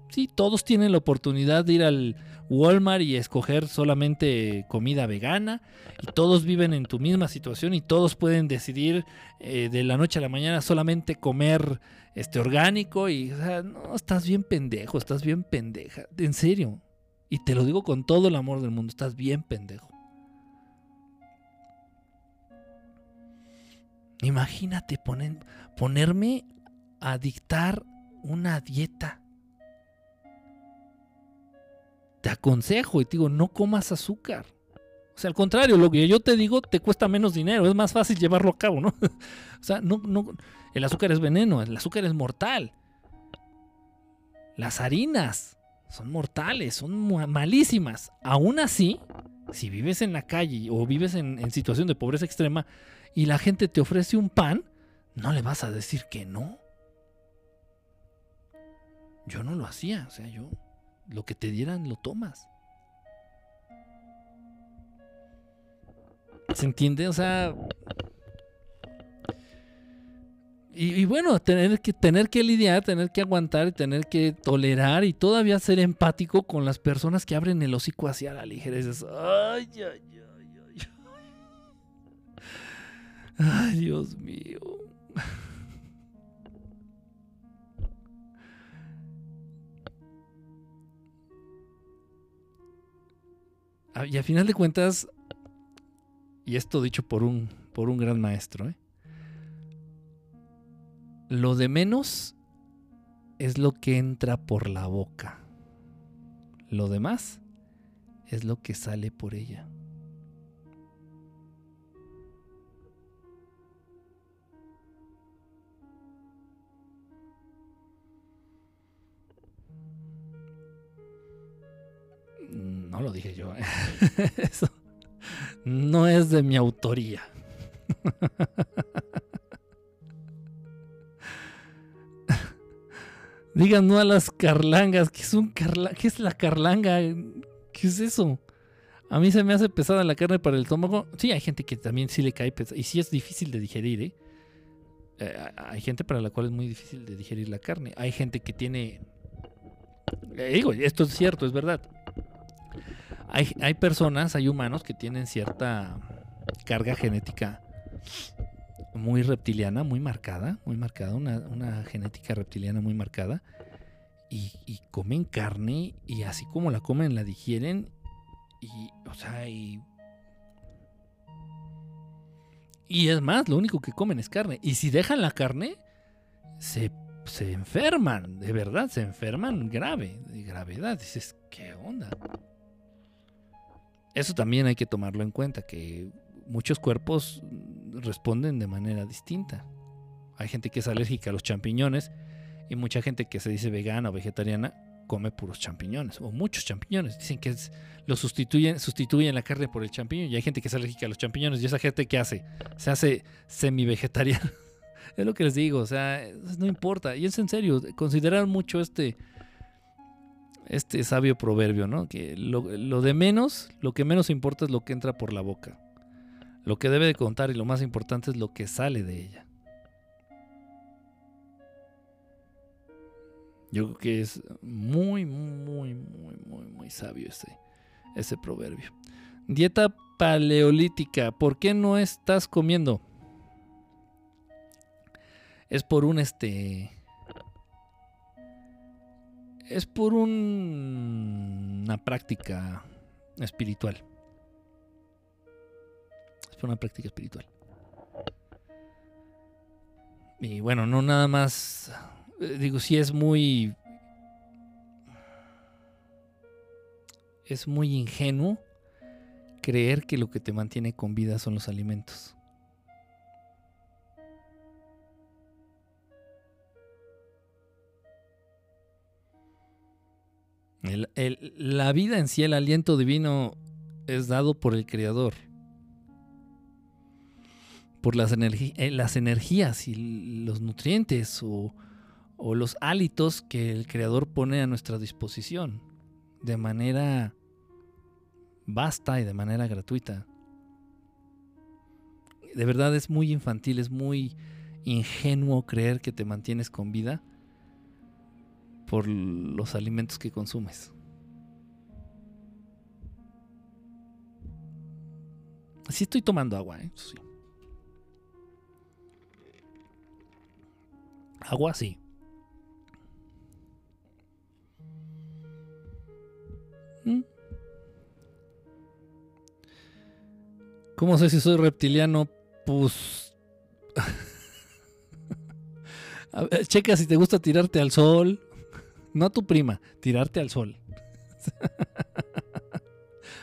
Sí, todos tienen la oportunidad de ir al Walmart y escoger solamente comida vegana. Y todos viven en tu misma situación y todos pueden decidir eh, de la noche a la mañana solamente comer este orgánico y no, estás bien pendejo, estás bien pendeja, en serio. Y te lo digo con todo el amor del mundo, estás bien pendejo. Imagínate ponerme a dictar una dieta. Te aconsejo y te digo, no comas azúcar. O sea, al contrario, lo que yo te digo te cuesta menos dinero, es más fácil llevarlo a cabo, ¿no? (laughs) o sea, no, no, el azúcar es veneno, el azúcar es mortal. Las harinas son mortales, son malísimas. Aún así, si vives en la calle o vives en, en situación de pobreza extrema y la gente te ofrece un pan, no le vas a decir que no. Yo no lo hacía, o sea, yo lo que te dieran lo tomas. ¿Se entiende? O sea. Y, bueno, tener que, tener que lidiar, tener que aguantar y tener que tolerar y todavía ser empático con las personas que abren el hocico hacia la ligera. ay, ay, ay, ay. Ay, (laughs) Dios mío. Y a final de cuentas, y esto dicho por un, por un gran maestro, ¿eh? lo de menos es lo que entra por la boca. Lo demás es lo que sale por ella. No lo dije yo. ¿eh? (laughs) Eso no es de mi autoría. (laughs) Digan no a las carlangas. ¿Qué es, un ¿Qué es la carlanga? ¿Qué es eso? A mí se me hace pesada la carne para el estómago. Sí, hay gente que también sí le cae pesada. Y sí es difícil de digerir, ¿eh? ¿eh? hay gente para la cual es muy difícil de digerir la carne. Hay gente que tiene... Eh, digo, esto es cierto, es verdad hay, personas, hay humanos que tienen cierta carga genética muy reptiliana, muy marcada, muy marcada, una, genética reptiliana muy marcada, y, comen carne y así como la comen, la digieren, y, o sea, y, y es más, lo único que comen es carne, y si dejan la carne, se, se enferman, de verdad, se enferman grave, de gravedad, dices, ¿qué onda? Eso también hay que tomarlo en cuenta, que muchos cuerpos responden de manera distinta. Hay gente que es alérgica a los champiñones y mucha gente que se dice vegana o vegetariana come puros champiñones o muchos champiñones. Dicen que lo sustituyen, sustituyen la carne por el champiñón y hay gente que es alérgica a los champiñones y esa gente que hace se hace semi-vegetariana. (laughs) es lo que les digo, o sea, no importa. Y es en serio, considerar mucho este, este sabio proverbio, ¿no? Que lo, de menos, lo que menos importa es lo que entra por la boca. Lo que debe de contar y lo más importante es lo que sale de ella. Yo creo que es muy, muy, muy, muy, muy sabio ese, ese proverbio. Dieta paleolítica. ¿Por qué no estás comiendo? Es por un este es por una práctica espiritual. Es por una práctica espiritual. Y bueno, no nada más, eh, digo, sí es muy... Es muy ingenuo creer que lo que te mantiene con vida son los alimentos. La vida en sí, el aliento divino, es dado por el Creador. Por las, eh, las energías y los nutrientes o, o los hálitos que el Creador pone a nuestra disposición de manera vasta y de manera gratuita. De verdad es muy infantil, es muy ingenuo creer que te mantienes con vida por los alimentos que consumes. Sí estoy tomando agua, ¿eh? sí. Agua sí. ¿Mm? ¿Cómo sé si soy reptiliano? Pues... (laughs) checa si te gusta tirarte al sol, no a tu prima, tirarte al sol. (laughs)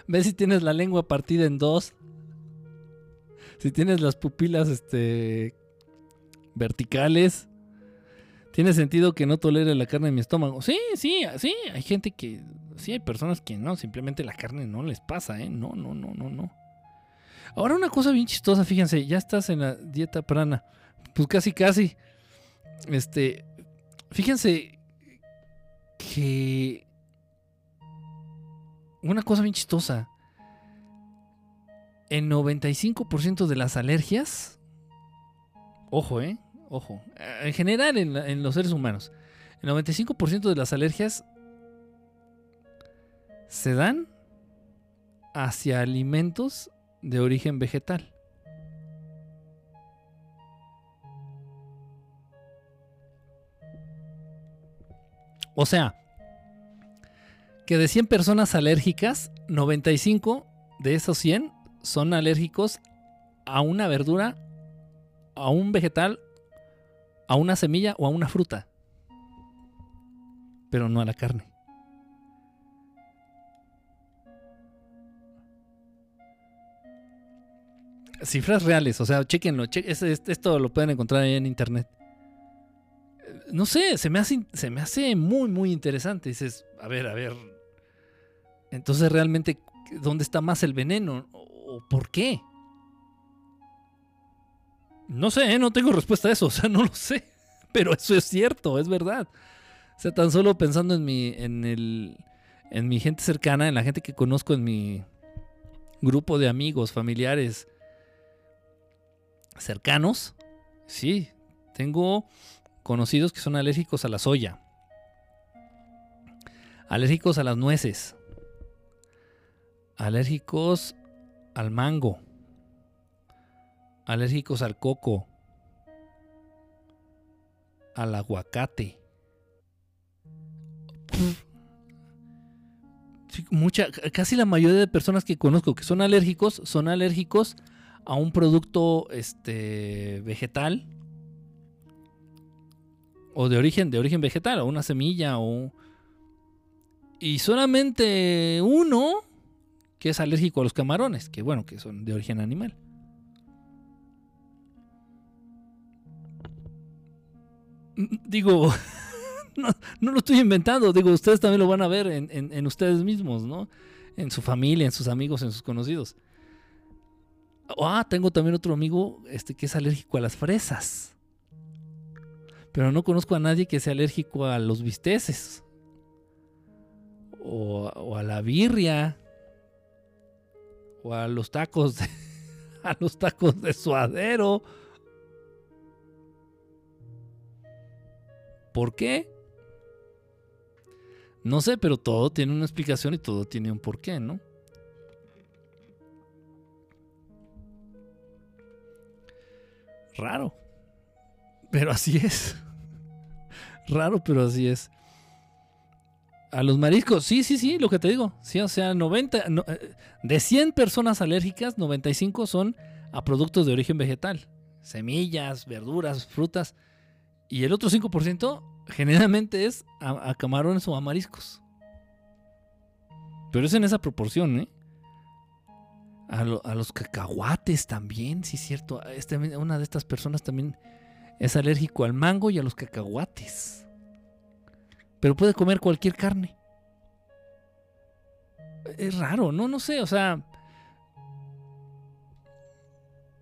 Ve si tienes la lengua partida en dos. Si tienes las pupilas este, verticales. Tiene sentido que no tolere la carne en mi estómago. Sí, sí, sí. Hay gente que. Sí, hay personas que no. Simplemente la carne no les pasa, ¿eh? No, no, no, no, no. Ahora una cosa bien chistosa, fíjense. Ya estás en la dieta prana. Pues casi, casi. Este. Fíjense que. Una cosa bien chistosa. El 95% de las alergias. Ojo, ¿eh? Ojo. En general, en, en los seres humanos. El 95% de las alergias se dan hacia alimentos de origen vegetal. O sea, que de 100 personas alérgicas, 95 de esos 100 son alérgicos a una verdura, a un vegetal, a una semilla o a una fruta. Pero no a la carne. Cifras reales, o sea, chequenlo. esto lo pueden encontrar ahí en internet no sé, se me hace, se me hace muy, muy interesante. Dices, a ver, a ver. Entonces, realmente, ¿dónde está más el veneno? ¿O por qué? No sé, ¿eh? no tengo respuesta a eso, (laughs) o sea, no lo sé. Pero eso es cierto, es verdad. O sea, tan solo pensando en mi, en el, en mi gente cercana, en la gente que conozco, en mi grupo de amigos, familiares cercanos, sí, tengo conocidos que son alérgicos a la soya, alérgicos a las nueces, alérgicos al mango, alérgicos al coco, al aguacate. Mucha, casi la mayoría de personas que conozco que son alérgicos son alérgicos a un producto este, vegetal o de origen, de origen vegetal, o una semilla, o... Y solamente uno que es alérgico a los camarones, que bueno, que son de origen animal. Digo, (laughs) no, lo estoy inventando, digo, ustedes también lo van a ver en, en, ustedes mismos, ¿no? En su familia, en sus amigos, en sus conocidos. Ah, tengo también otro amigo este, que es alérgico a las fresas. Pero no conozco a nadie que sea alérgico a los bisteces. O, a la birria. O a los tacos de, (laughs) a los tacos de suadero. ¿Por qué? No sé, pero todo tiene una explicación y todo tiene un porqué, ¿no? Raro. Pero así es. Raro, pero así es. A los mariscos, sí, sí, sí, lo que te digo. Sí, o sea, 90, eh, de 100 personas alérgicas, 95 son a productos de origen vegetal. Semillas, verduras, frutas. Y el otro 5% generalmente es a, camarones o a mariscos. Pero es en esa proporción, ¿eh? A, a los cacahuates también, sí cierto. Este, una de estas personas también es alérgico al mango y a los cacahuates. Pero puede comer cualquier carne. Es raro, no, no sé, o sea...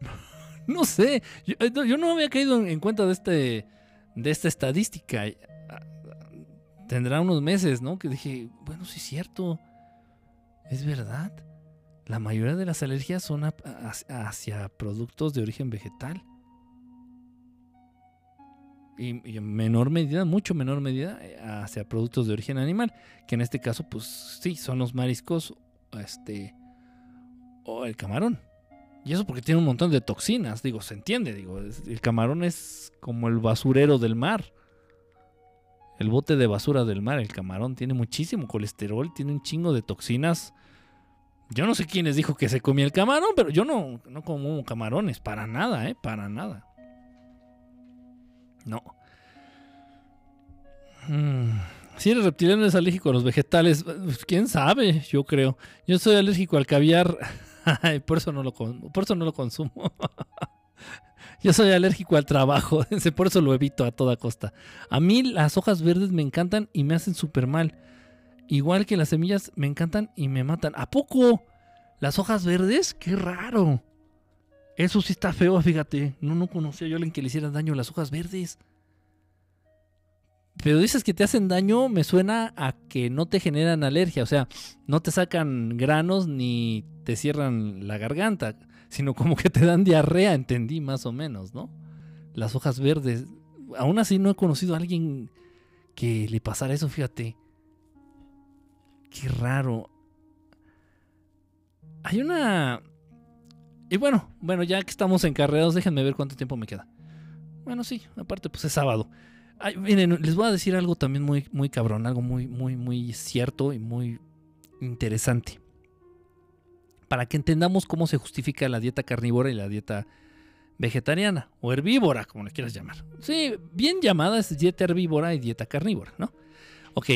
(laughs) no sé, yo, eh, yo, no había caído en cuenta de, este, de esta estadística. Tendrá unos meses, ¿no? Que dije, bueno, sí es cierto, es verdad. La mayoría de las alergias son hacia productos de origen vegetal y, en menor medida, mucho menor medida, eh, hacia productos de origen animal, que en este caso, pues sí, son los mariscos este, o el camarón. Y eso porque tiene un montón de toxinas, digo, se entiende, digo, el camarón es como el basurero del mar. El bote de basura del mar, el camarón tiene muchísimo colesterol, tiene un chingo de toxinas. Yo no sé quién les dijo que se comía el camarón, pero yo no, no como camarones, para nada, ¿eh? Para nada. No. Mm, Si eres reptiliano, eres alérgico a los vegetales. Pues, ¿Quién sabe? Yo creo. Yo soy alérgico al caviar. (laughs) por, eso no lo, por eso no lo consumo. (laughs) Yo soy alérgico al trabajo. (laughs) Por eso lo evito a toda costa. A mí las hojas verdes me encantan y me hacen súper mal. Igual que las semillas me encantan y me matan. ¿A poco? ¿Las hojas verdes? ¡Qué raro! Eso sí está feo, fíjate. No, no conocía yo a alguien que le hiciera daño las hojas verdes. Pero dices que te hacen daño, me suena a que no te generan alergia. O sea, no te sacan granos ni te cierran la garganta, sino como que te dan diarrea, entendí más o menos, ¿no? Las hojas verdes. Aún así no he conocido a alguien que le pasara eso, fíjate. Qué raro. Hay una... Y bueno, bueno, ya que estamos encarreados, déjenme ver cuánto tiempo me queda. Bueno, sí, aparte pues es sábado. miren, les voy a decir algo también muy, muy cabrón, algo muy, muy, muy cierto y muy interesante. Para que entendamos cómo se justifica la dieta carnívora y la dieta vegetariana o herbívora, como le quieras llamar. Sí, bien llamada es dieta herbívora y dieta carnívora, ¿no? Ok,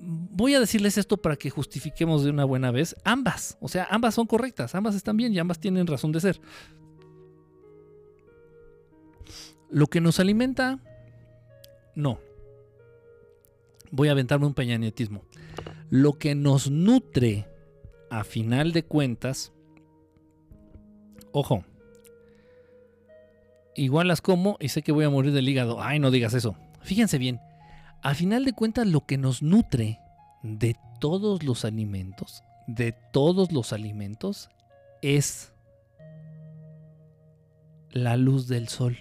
voy a decirles esto para que justifiquemos de una buena vez ambas. O sea, ambas son correctas, ambas están bien y ambas tienen razón de ser. Lo que nos alimenta, no. Voy a aventarme un peñanietismo. Lo que nos nutre, a final de cuentas, ojo, igual las como y sé que voy a morir del hígado. Ay, no digas eso. Fíjense bien, a final de cuentas lo que nos nutre de todos los alimentos, de todos los alimentos, es la luz del sol.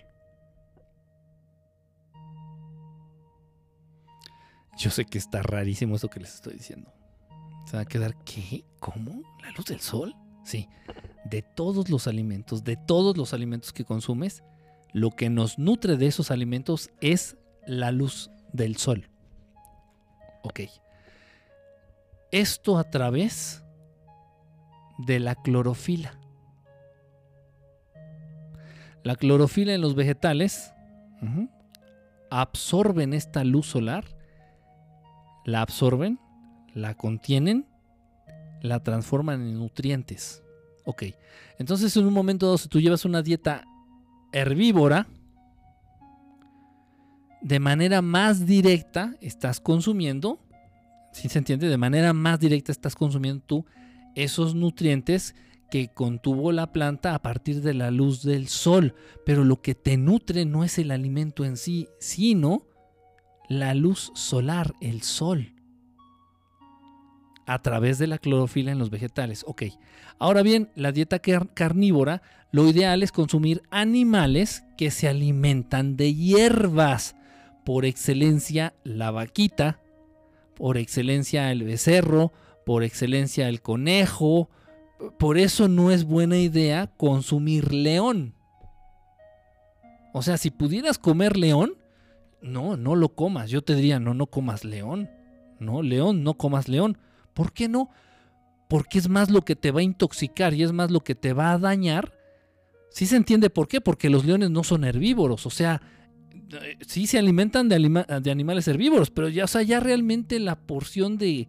Yo sé que está rarísimo eso que les estoy diciendo. Se va a quedar, ¿qué? ¿Cómo? ¿La luz del sol? Sí. De todos los alimentos, de todos los alimentos que consumes, lo que nos nutre de esos alimentos es la luz del sol. Ok. Esto a través de la clorofila. La clorofila en los vegetales absorben esta luz solar, la absorben, la contienen, la transforman en nutrientes. Ok, entonces en un momento dado, si tú llevas una dieta herbívora, de manera más directa estás consumiendo, si se entiende, de manera más directa estás consumiendo tú esos nutrientes que contuvo la planta a partir de la luz del sol. Pero lo que te nutre no es el alimento en sí, sino la luz solar, el sol. A través de la clorofila en los vegetales. Ok. Ahora bien, la dieta carnívora, lo ideal es consumir animales que se alimentan de hierbas por excelencia la vaquita, por excelencia el becerro, por excelencia el conejo. Por eso no es buena idea consumir león. O sea, si pudieras comer león, no, no lo comas. Yo te diría, no, no comas león. No, león, no comas león. ¿Por qué no? Porque es más lo que te va a intoxicar y es más lo que te va a dañar. Sí se entiende por qué, porque los leones no son herbívoros. O sea, sí se alimentan de, animales herbívoros, pero ya, sea, ya realmente la porción de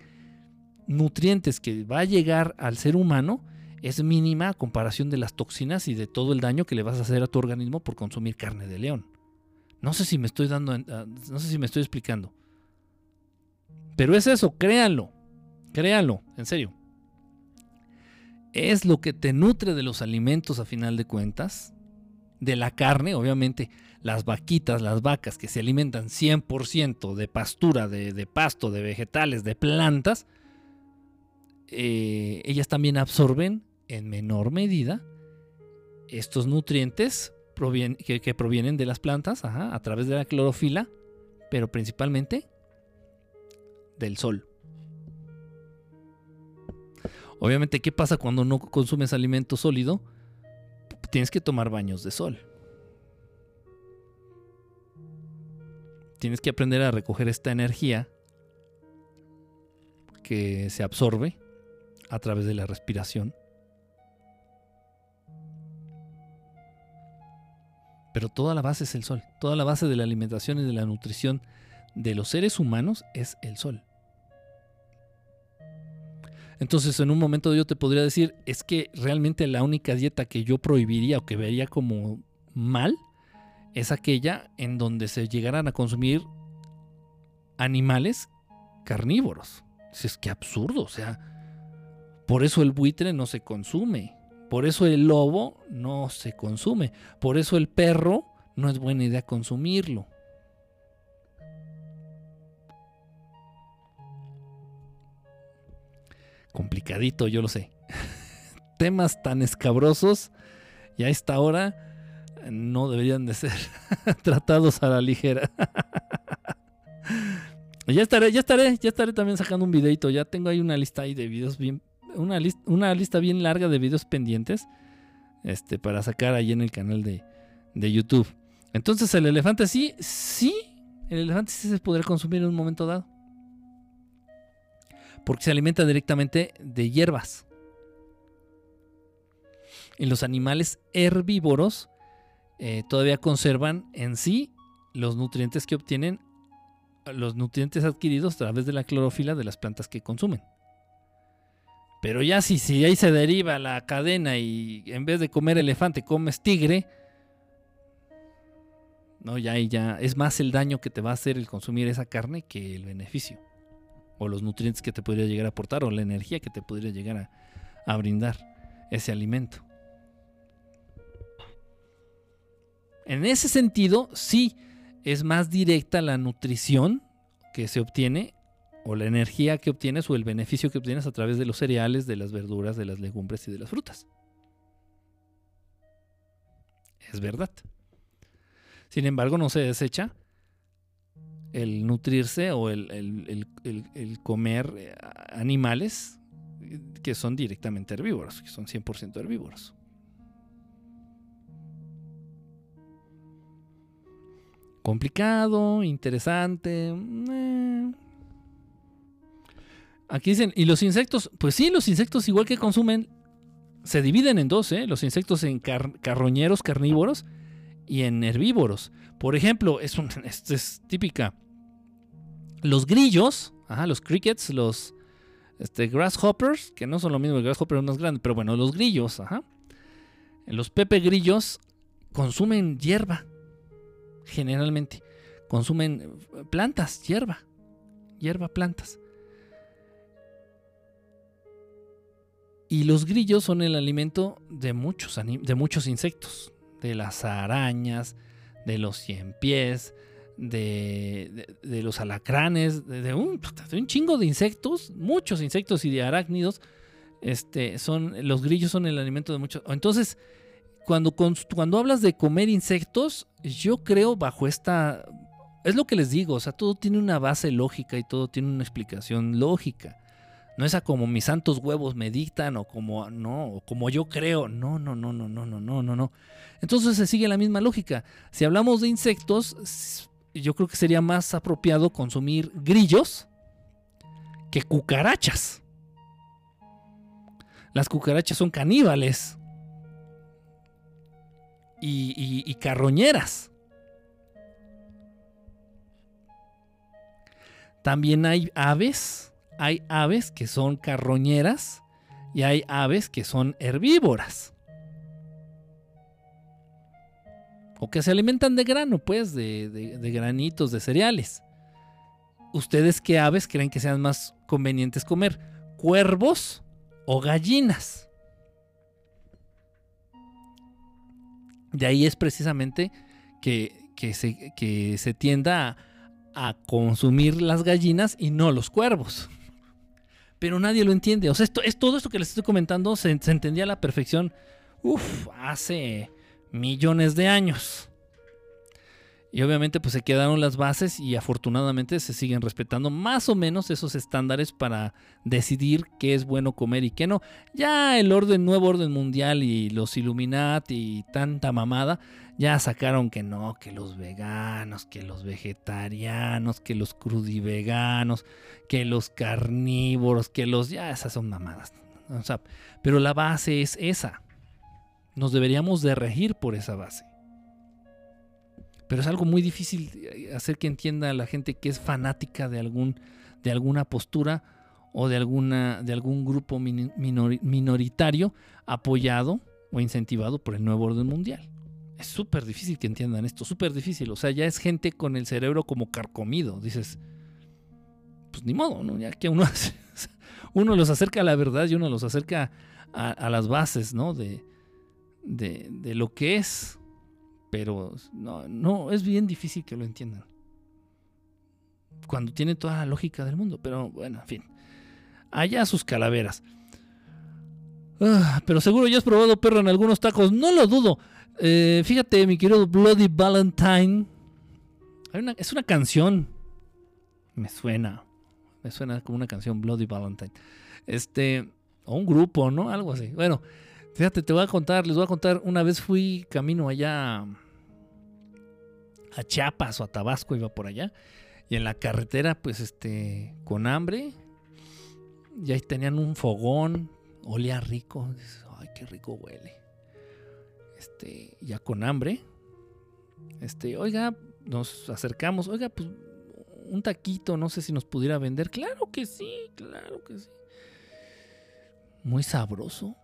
nutrientes que va a llegar al ser humano es mínima a comparación de las toxinas y de todo el daño que le vas a hacer a tu organismo por consumir carne de león. No sé si me estoy dando, ah, no sé si me estoy explicando. Pero es eso, créanlo, créanlo, en serio. Es lo que te nutre de los alimentos a final de cuentas, de la carne, obviamente las vaquitas, las vacas que se alimentan 100% de pastura, de, pasto, de vegetales, de plantas, eh, ellas también absorben en menor medida estos nutrientes que, provienen de las plantas a través de la clorofila, pero principalmente del sol. Obviamente, ¿qué pasa cuando no consumes alimento sólido? Tienes que tomar baños de sol. Tienes que aprender a recoger esta energía que se absorbe a través de la respiración. Pero toda la base es el sol, toda la base de la alimentación y de la nutrición de los seres humanos es el sol. Entonces, en un momento yo te podría decir, es que realmente la única dieta que yo prohibiría o que vería como mal es aquella en donde se llegaran a consumir animales carnívoros. Es que absurdo, o sea, por eso el buitre no se consume, por eso el lobo no se consume, por eso el perro no es buena idea consumirlo. Complicadito, yo lo sé. (laughs) Temas tan escabrosos y a esta hora no deberían de ser (laughs) tratados a la ligera. (laughs) ya estaré, ya estaré, ya estaré también sacando un videito. Ya tengo ahí una lista ahí de videos bien, una, una lista bien larga de videos pendientes, este, para sacar ahí en el canal de, de YouTube. Entonces el elefante sí, sí, el elefante sí se podría consumir en un momento dado porque se alimenta directamente de hierbas. Y los animales herbívoros eh, todavía conservan en sí los nutrientes que obtienen, los nutrientes adquiridos a través de la clorofila de las plantas que consumen. Pero ya si, ahí se deriva la cadena y en vez de comer elefante comes tigre, no, ya, ya es más el daño que te va a hacer el consumir esa carne que el beneficio o los nutrientes que te podría llegar a aportar o la energía que te podría llegar a, brindar ese alimento. En ese sentido, sí es más directa la nutrición que se obtiene o la energía que obtienes o el beneficio que obtienes a través de los cereales, de las verduras, de las legumbres y de las frutas. Es verdad. Sin embargo, no se desecha el nutrirse o el, comer eh, animales que son directamente herbívoros, que son 100% herbívoros. Complicado, interesante. Eh. Aquí dicen, ¿y los insectos? Pues sí, los insectos igual que consumen, se dividen en dos, ¿eh? los insectos en carroñeros, carnívoros, y en herbívoros. Por ejemplo, es, (laughs) es típica. Los grillos, los crickets, los este, grasshoppers, que no son lo mismo, el grasshopper es más grande, pero bueno, los grillos, ajá. Los pepe grillos consumen hierba, generalmente. Consumen plantas, hierba, hierba, plantas. Y los grillos son el alimento de muchos, de muchos insectos, de las arañas, de los cien pies, de, los alacranes, de, un, chingo de insectos, muchos insectos y de arácnidos. Este, son, los grillos son el alimento de muchos. Entonces, cuando, cuando hablas de comer insectos, yo creo bajo esta... Es lo que les digo, o sea, todo tiene una base lógica y todo tiene una explicación lógica. No es a como mis santos huevos me dictan o como no, o como yo creo. No, no, no, no, no, no, no, no, no. Entonces se sigue la misma lógica. Si hablamos de insectos, yo creo que sería más apropiado consumir grillos que cucarachas. Las cucarachas son caníbales y, carroñeras. También hay aves, hay aves que son carroñeras y hay aves que son herbívoras. o que se alimentan de grano, pues, de, granitos, de cereales. ¿Ustedes qué aves creen que sean más convenientes comer? ¿Cuervos o gallinas? De ahí es precisamente que, se, que se, tienda a, consumir las gallinas y no los cuervos. Pero nadie lo entiende. O sea, esto, es todo esto que les estoy comentando se, se entendía a la perfección. Uf, hace millones de años. Y obviamente pues se quedaron las bases y afortunadamente se siguen respetando más o menos esos estándares para decidir qué es bueno comer y qué no. Ya el orden, nuevo orden mundial y los Illuminati y tanta mamada ya sacaron que no, que los veganos, que los vegetarianos, que los crudiveganos, que los carnívoros, que los... Ya esas son mamadas. pero la base es esa. Nos deberíamos de regir por esa base. Pero es algo muy difícil eh, hacer que entienda la gente que es fanática de, algún, de alguna postura o de, alguna, de algún grupo minoritario apoyado o incentivado por el nuevo orden mundial. Es súper difícil que entiendan esto, súper difícil. O sea, ya es gente con el cerebro como carcomido. Dices, pues ni modo, ¿no? Ya que uno, (laughs) uno los acerca a la verdad y uno los acerca a, las bases, ¿no? De, de, lo que es. Pero no, no, es bien difícil que lo entiendan. Cuando tiene toda la lógica del mundo. Pero bueno, en fin. Allá sus calaveras. Ah, pero seguro ya has probado perro en algunos tacos. No lo dudo. Eh, fíjate, mi querido Bloody Valentine. es una canción. Me suena. Me suena como una canción Bloody Valentine. Este. O un grupo, ¿no? Algo así. Bueno, fíjate, te voy a contar. Les voy a contar. Una vez fui camino allá. A Chiapas o a Tabasco, iba por allá. Y en la carretera, pues este. Con hambre. Y ahí tenían un fogón olía rico. Ay, qué rico huele. Este, ya con hambre. Este, oiga, nos acercamos. Oiga, pues un taquito, no sé si nos pudiera vender. Claro que sí, claro que sí. Muy sabroso.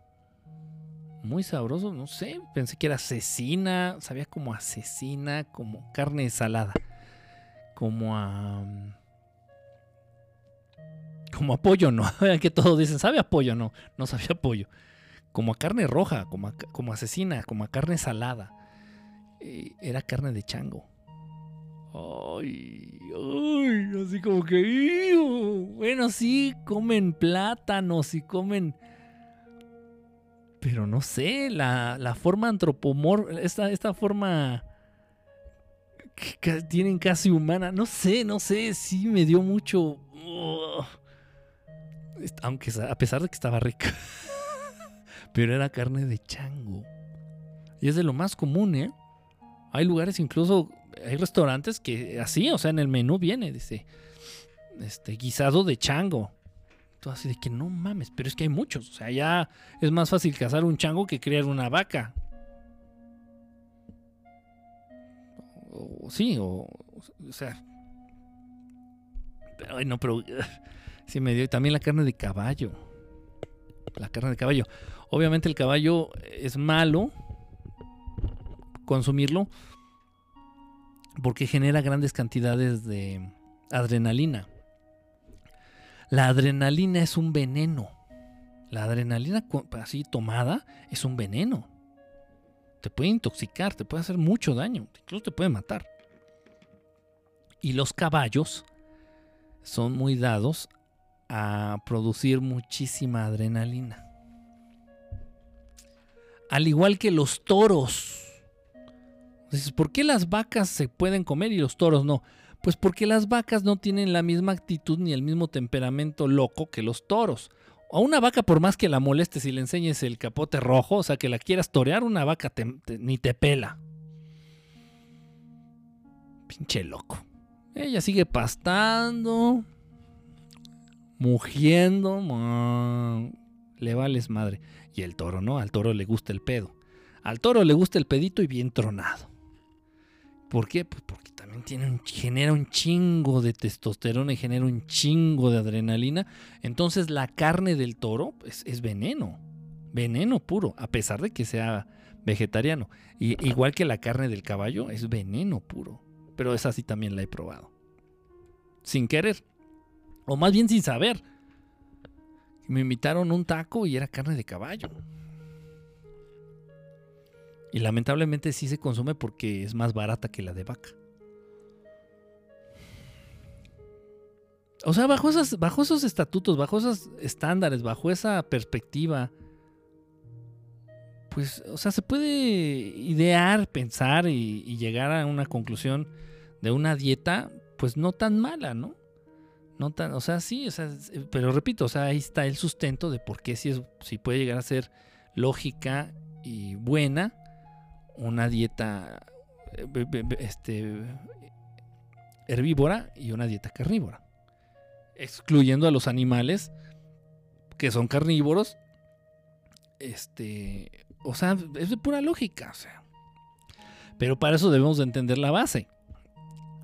Muy sabroso, no sé. Pensé que era asesina. Sabía como asesina, como carne salada. Como a como apoyo, no. (laughs) que todos dicen, sabe apoyo, no, no sabía apoyo. Como a carne roja, como a, como asesina, como a carne salada. Era carne de chango. Ay, ay, así como que, bueno, sí, comen plátanos y comen... Pero no sé, la, la forma antropomor, esta, esta forma que tienen casi humana, no sé, no sé, sí me dio mucho... Aunque a pesar de que estaba rica. (laughs) Pero era carne de chango. Y es de lo más común, ¿eh? Hay lugares incluso, hay restaurantes que así, o sea, en el menú viene, dice, este, guisado de chango. Todo así de que no mames, pero es que hay muchos. O sea, ya es más fácil cazar un chango que criar una vaca. O, sí, o, o sea. Pero, no, pero (laughs) Sí, me dio. también la carne de caballo. La carne de caballo. Obviamente el caballo es malo consumirlo porque genera grandes cantidades de adrenalina. La adrenalina es un veneno. La adrenalina así tomada es un veneno. Te puede intoxicar, te puede hacer mucho daño, incluso te puede matar. Y los caballos son muy dados a producir muchísima adrenalina. Al igual que los toros. ¿por qué las vacas se pueden comer y los toros no? Pues porque las vacas no tienen la misma actitud ni el mismo temperamento loco que los toros. A una vaca, por más que la molestes y le enseñes el capote rojo, o sea, que la quieras torear, una vaca ni te pela. Pinche loco. Ella sigue pastando, mugiendo, le vales madre. Y el toro, ¿no? Al toro le gusta el pedo. Al toro le gusta el pedito y bien tronado. ¿Por qué? Pues porque también genera un chingo de testosterona y genera un chingo de adrenalina. Entonces la carne del toro es, es veneno. Veneno puro, a pesar de que sea vegetariano. Y, igual que la carne del caballo, es veneno puro. Pero esa sí también la he probado. Sin querer. O más bien sin saber. Me invitaron un taco y era carne de caballo. Y lamentablemente sí se consume porque es más barata que la de vaca. O sea, bajo, esas, bajo esos estatutos, bajo esos estándares, bajo esa perspectiva, pues, o sea, se puede idear, pensar y, y llegar a una conclusión de una dieta, pues no tan mala, ¿no? No tan, o sea, sí, o sea, eh, pero repito, o sea, ahí está el sustento de por qué si, es, si puede llegar a ser lógica y buena una dieta eh, este, herbívora y una dieta carnívora. Excluyendo a los animales que son carnívoros. Este, o sea, es de pura lógica, o sea. Pero para eso debemos de entender la base.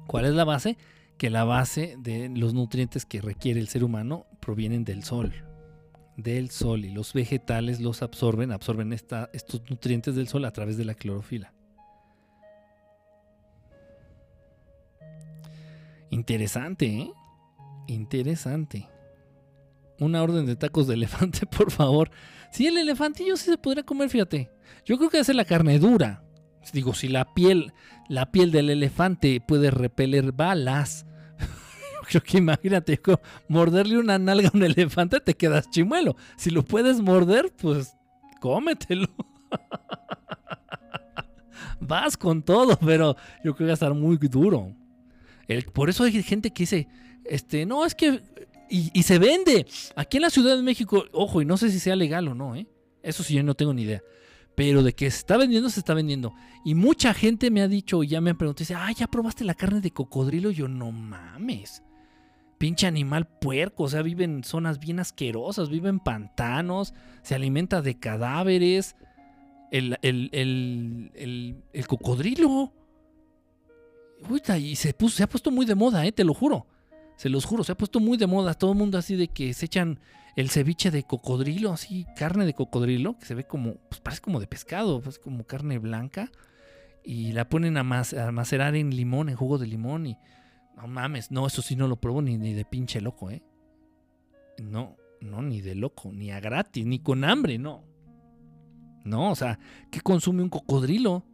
¿Cuál es la base? Que la base de los nutrientes que requiere el ser humano provienen del sol. Del sol. Y los vegetales los absorben, absorben estos nutrientes del sol a través de la clorofila. Interesante, ¿eh? Interesante. Una orden de tacos de elefante, (laughs) por favor. Sí, el elefantillo sí se podría comer, fíjate. Yo creo que hace la carne dura. Digo, si la piel, la piel del elefante puede repeler balas. Creo que (laughs) imagínate, morderle una nalga a un elefante te quedas chimuelo. Si lo puedes morder, pues cómetelo. (laughs) Vas con todo, pero yo creo que va a estar muy duro. por eso hay gente que dice, este, no, es que y, se vende. Aquí en la Ciudad de México, ojo, y no sé si sea legal o no, ¿eh? Eso sí, yo no tengo ni idea. Pero de que se está vendiendo, se está vendiendo. Y mucha gente me ha dicho, y ya me han preguntado, dice, ah, ¿ya probaste la carne de cocodrilo? yo, no mames. Pinche animal puerco, o sea, vive en zonas bien asquerosas, vive en pantanos, se alimenta de cadáveres. El, el, el, el cocodrilo. Uy, y se, puso, se ha puesto muy de moda, ¿eh? te lo juro. Se los juro, se ha puesto muy de moda. Todo el mundo así de que se echan el ceviche de cocodrilo, así, carne de cocodrilo, que se ve como, pues parece como de pescado, pues como carne blanca. Y la ponen a, macerar en limón, en jugo de limón. Y no mames, no, eso sí no lo pruebo ni, ni de pinche loco, ¿eh? No, no, ni de loco, ni a gratis, ni con hambre, no. No, o sea, ¿qué consume un cocodrilo?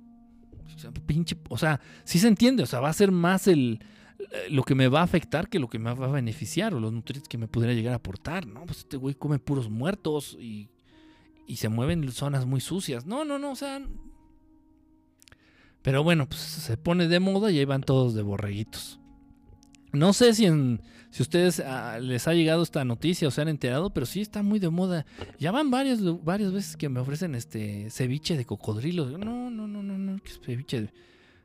Pinche, o sea, sí se entiende, o sea, va a ser más el, eh, lo que me va a afectar que lo que me va a beneficiar o los nutrientes que me pudiera llegar a aportar. No, pues este güey come puros muertos y, y se mueven en zonas muy sucias. No, no, no, o sea. Pero bueno, pues se pone de moda y ahí van todos de borreguitos. No sé si, en, si ustedes ah, les ha llegado esta noticia o se han enterado, pero sí está muy de moda. Ya van varias, varias veces que me ofrecen este ceviche de cocodrilo. No, no, no, no, no, ceviche,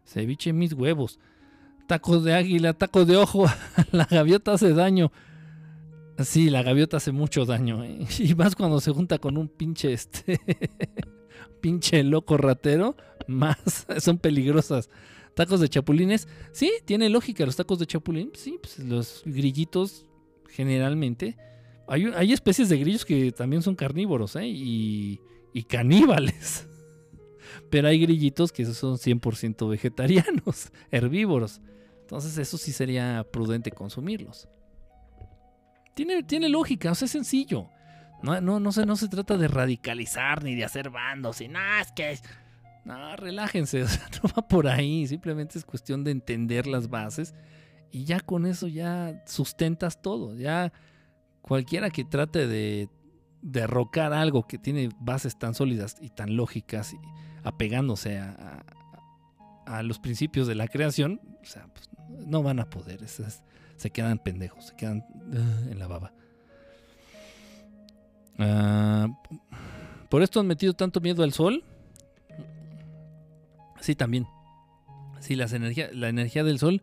ceviche mis huevos. Tacos de águila, tacos de ojo. (laughs) la gaviota hace daño. Sí, la gaviota hace mucho daño. ¿eh? (laughs) Y más cuando se junta con un pinche este. (laughs) pinche loco ratero. Más son peligrosas. Tacos de chapulines. Sí, tiene lógica. Los tacos de chapulín. Sí, pues los grillitos generalmente. Hay, hay especies de grillos que también son carnívoros ¿eh? y, y caníbales. (laughs) Pero hay grillitos que son 100% vegetarianos, (laughs) herbívoros. Entonces eso sí sería prudente consumirlos. Tiene, tiene lógica, es sencillo. No, no, no, se, no se trata de radicalizar ni de hacer bandos y nada, es que... No, relájense, (laughs) o sea, no va por ahí, simplemente es cuestión de entender las bases y ya con eso ya sustentas todo, ya cualquiera que trate de derrocar algo que tiene bases tan sólidas y tan lógicas y apegándose a, los principios de la creación, o sea, pues no van a poder. se quedan pendejos, se quedan uh, en la baba. Ah, ¿Por esto han metido tanto miedo al sol? Sí, también. Sí, las energía, la energía del sol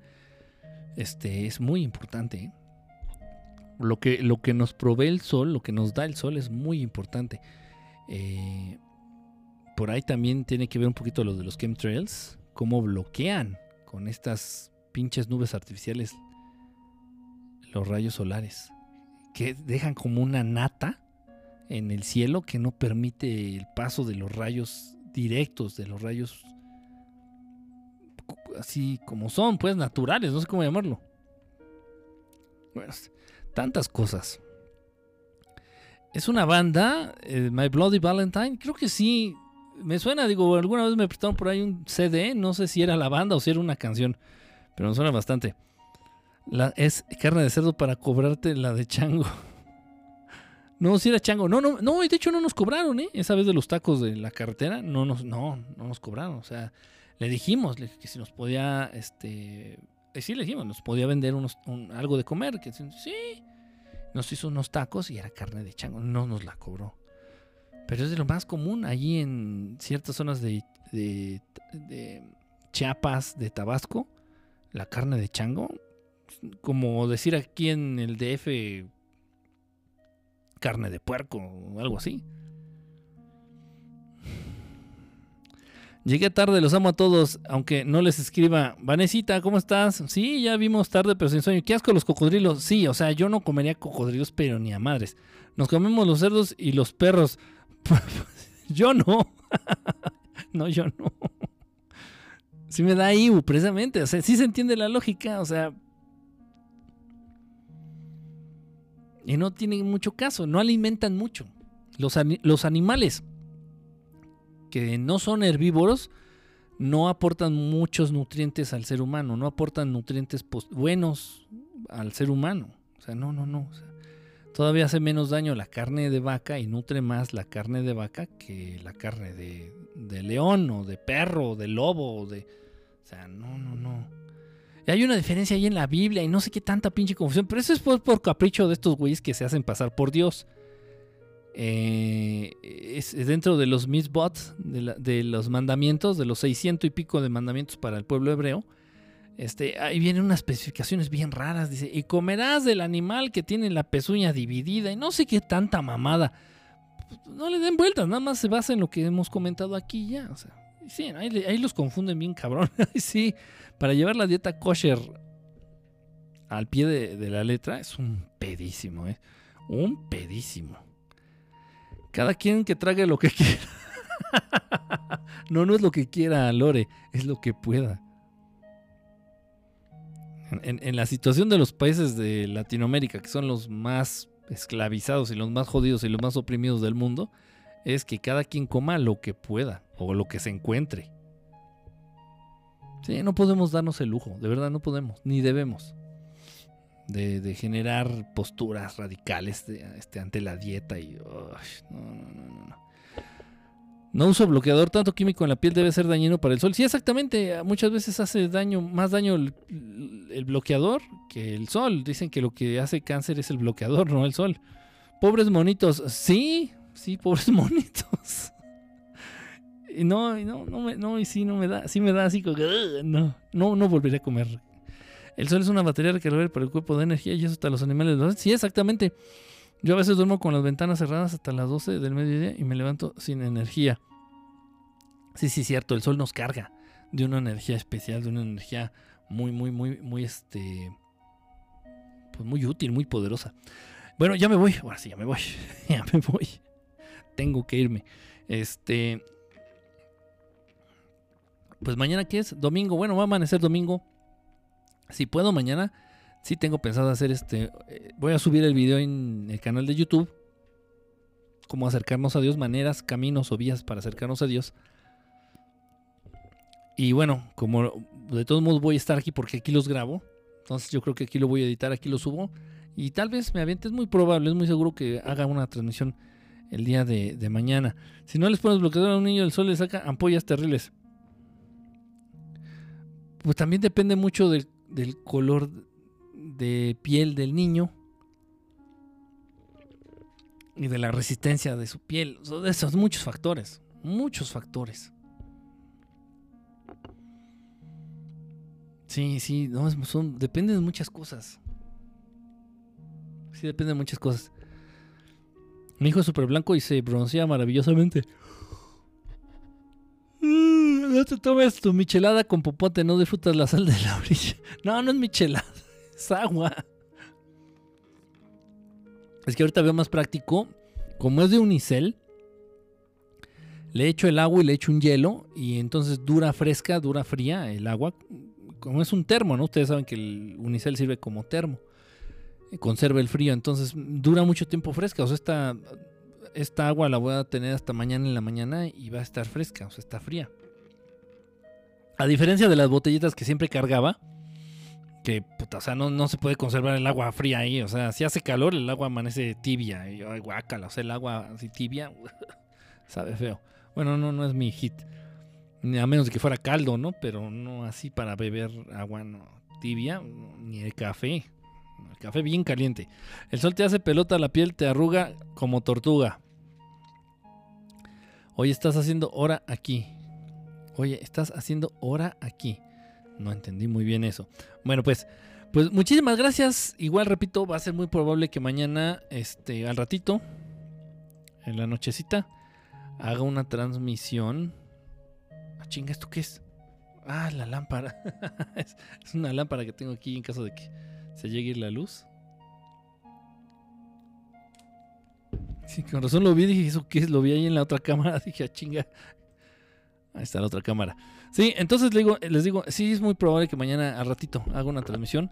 este, es muy importante. ¿eh? Lo, que, lo que nos provee el sol, lo que nos da el sol es muy importante. Eh, por ahí también tiene que ver un poquito lo de los chemtrails, cómo bloquean con estas pinches nubes artificiales, los rayos solares, que dejan como una nata en el cielo que no permite el paso de los rayos directos, de los rayos así como son, pues naturales, no sé cómo llamarlo. Bueno, tantas cosas. Es una banda, eh, My Bloody Valentine, creo que sí, me suena, digo, alguna vez me prestaron por ahí un CD, no sé si era la banda o si era una canción. Pero me suena bastante. La, es carne de cerdo para cobrarte la de chango. (laughs) No, si era chango. No, no, no, de hecho no nos cobraron, ¿eh? Esa vez de los tacos de la carretera, no nos, no, no nos cobraron. O sea, le dijimos que si nos podía, este, eh, sí le dijimos, nos podía vender unos, algo de comer. Que sí, nos hizo unos tacos y era carne de chango. No nos la cobró. Pero es de lo más común allí en ciertas zonas de, de, de Chiapas, de Tabasco la carne de chango. Como decir aquí en el DF carne de puerco o algo así. Llegué tarde, los amo a todos, aunque no les escriba. Vanesita, ¿cómo estás? Sí, ya vimos tarde, pero sin sueño. ¿Qué asco los cocodrilos? Sí, o sea, yo no comería cocodrilos, pero ni a madres. Nos comemos los cerdos y los perros. (laughs) yo no. (laughs) no, yo no. Sí me da IU, precisamente. O sea, sí se entiende la lógica, o sea. Y no tienen mucho caso, no alimentan mucho. Los animales que no son herbívoros no aportan muchos nutrientes al ser humano, no aportan nutrientes buenos al ser humano. O sea, no, no, no. todavía hace menos daño la carne de vaca y nutre más la carne de vaca que la carne de, de león o de perro o de lobo. O, de, o sea, no, no, no. Y hay una diferencia ahí en la Biblia y no sé qué tanta pinche confusión, pero eso es por, por capricho de estos güeyes que se hacen pasar por Dios. Eh, es dentro de los mitzvot, de, de, los mandamientos, de los 600 y pico de mandamientos para el pueblo hebreo, este, ahí vienen unas especificaciones bien raras. Dice, y comerás del animal que tiene la pezuña dividida y no sé qué tanta mamada. No le den vueltas, nada más se basa en lo que hemos comentado aquí ya. Sí, ahí, los confunden bien cabrón. (laughs) sí, para llevar la dieta kosher al pie de, de la letra es un pedísimo, ¿eh? Un pedísimo. Cada quien que trague lo que (laughs) quiera. no, no es lo que quiera, Lore, es lo que pueda. En, la situación de los países de Latinoamérica, que son los más esclavizados y los más jodidos y los más oprimidos del mundo, es que cada quien coma lo que pueda o lo que se encuentre. Sí, no podemos darnos el lujo, de verdad no podemos, ni debemos de, generar posturas radicales este, ante la dieta y no, no, no, no. No uso bloqueador, tanto químico en la piel debe ser dañino para el sol. Sí, exactamente, muchas veces hace daño, más daño el, bloqueador que el sol. Dicen que lo que hace cáncer es el bloqueador, no el sol. Pobres monitos, sí, sí, pobres (laughs) monitos. Y no, no, no, no, y sí, no me da, sí me da así como, no, no, no volveré a comer el sol es una batería recargable para el cuerpo de energía y eso hasta los animales. Sí, exactamente. Yo a veces duermo con las ventanas cerradas hasta las 12 del mediodía y me levanto sin energía. Sí, sí, cierto. El sol nos carga de una energía especial, de una energía muy, muy, muy, muy, este, pues muy útil, muy poderosa. Bueno, ya me voy. Ahora sí, ya me voy. (laughs) ya me voy. Tengo que irme. Este, pues mañana qué es? Domingo. Bueno, va a amanecer domingo. Si puedo mañana, sí tengo pensado hacer este. Eh, voy a subir el video en el canal de YouTube. Cómo acercarnos a Dios, maneras, caminos o vías para acercarnos a Dios. Y bueno, como de todos modos voy a estar aquí porque aquí los grabo. Entonces yo creo que aquí lo voy a editar, aquí lo subo. Y tal vez me aviente, es muy probable, es muy seguro que haga una transmisión el día de, de mañana. Si no les pones bloqueador a un niño, el sol le saca ampollas terribles. Pues también depende mucho del del color de piel del niño y de la resistencia de su piel. Son esos muchos factores, muchos factores. Sí, sí, no, son, depende de muchas cosas. Sí, depende de muchas cosas. Mi hijo es súper blanco y se broncea maravillosamente. (gasps) Mm, no te tomes tu michelada con popote, no disfrutas la sal de la orilla. (laughs) No, no es michelada, (laughs) es agua. Es que ahorita veo más práctico. Como es de unicel, le echo el agua y le echo un hielo. Y entonces dura fresca, dura fría el agua. Como es un termo, ¿no? Ustedes saben que el unicel sirve como termo. Conserva el frío, entonces dura mucho tiempo fresca. O sea, esta esta agua la voy a tener hasta mañana en la mañana y va a estar fresca, o sea, está fría. A diferencia de las botellitas que siempre cargaba, que puta, o sea, no, no se puede conservar el agua fría ahí, o sea, si hace calor el agua amanece tibia, y ay, guácala, o sea, el agua así tibia, (laughs) sabe feo. Bueno, no, no es mi hit. A menos de que fuera caldo, ¿no? Pero no así para beber agua no, tibia, ni el café. El café bien caliente. El sol te hace pelota, la piel te arruga como tortuga. Hoy estás haciendo hora aquí. Oye, estás haciendo hora aquí. No entendí muy bien eso. Bueno, pues, pues muchísimas gracias. Igual repito, va a ser muy probable que mañana, este, al ratito, en la nochecita, haga una transmisión. Ah, chinga, ¿esto qué es? Ah, la lámpara. (laughs) es, una lámpara que tengo aquí en caso de que se llegue la luz. Sí, con razón lo vi, dije, ¿eso qué es? Lo vi ahí en la otra (laughs) cámara, dije, ah, chinga. Ahí está la otra cámara. Sí, entonces les digo, les digo, sí es muy probable que mañana a ratito haga una transmisión.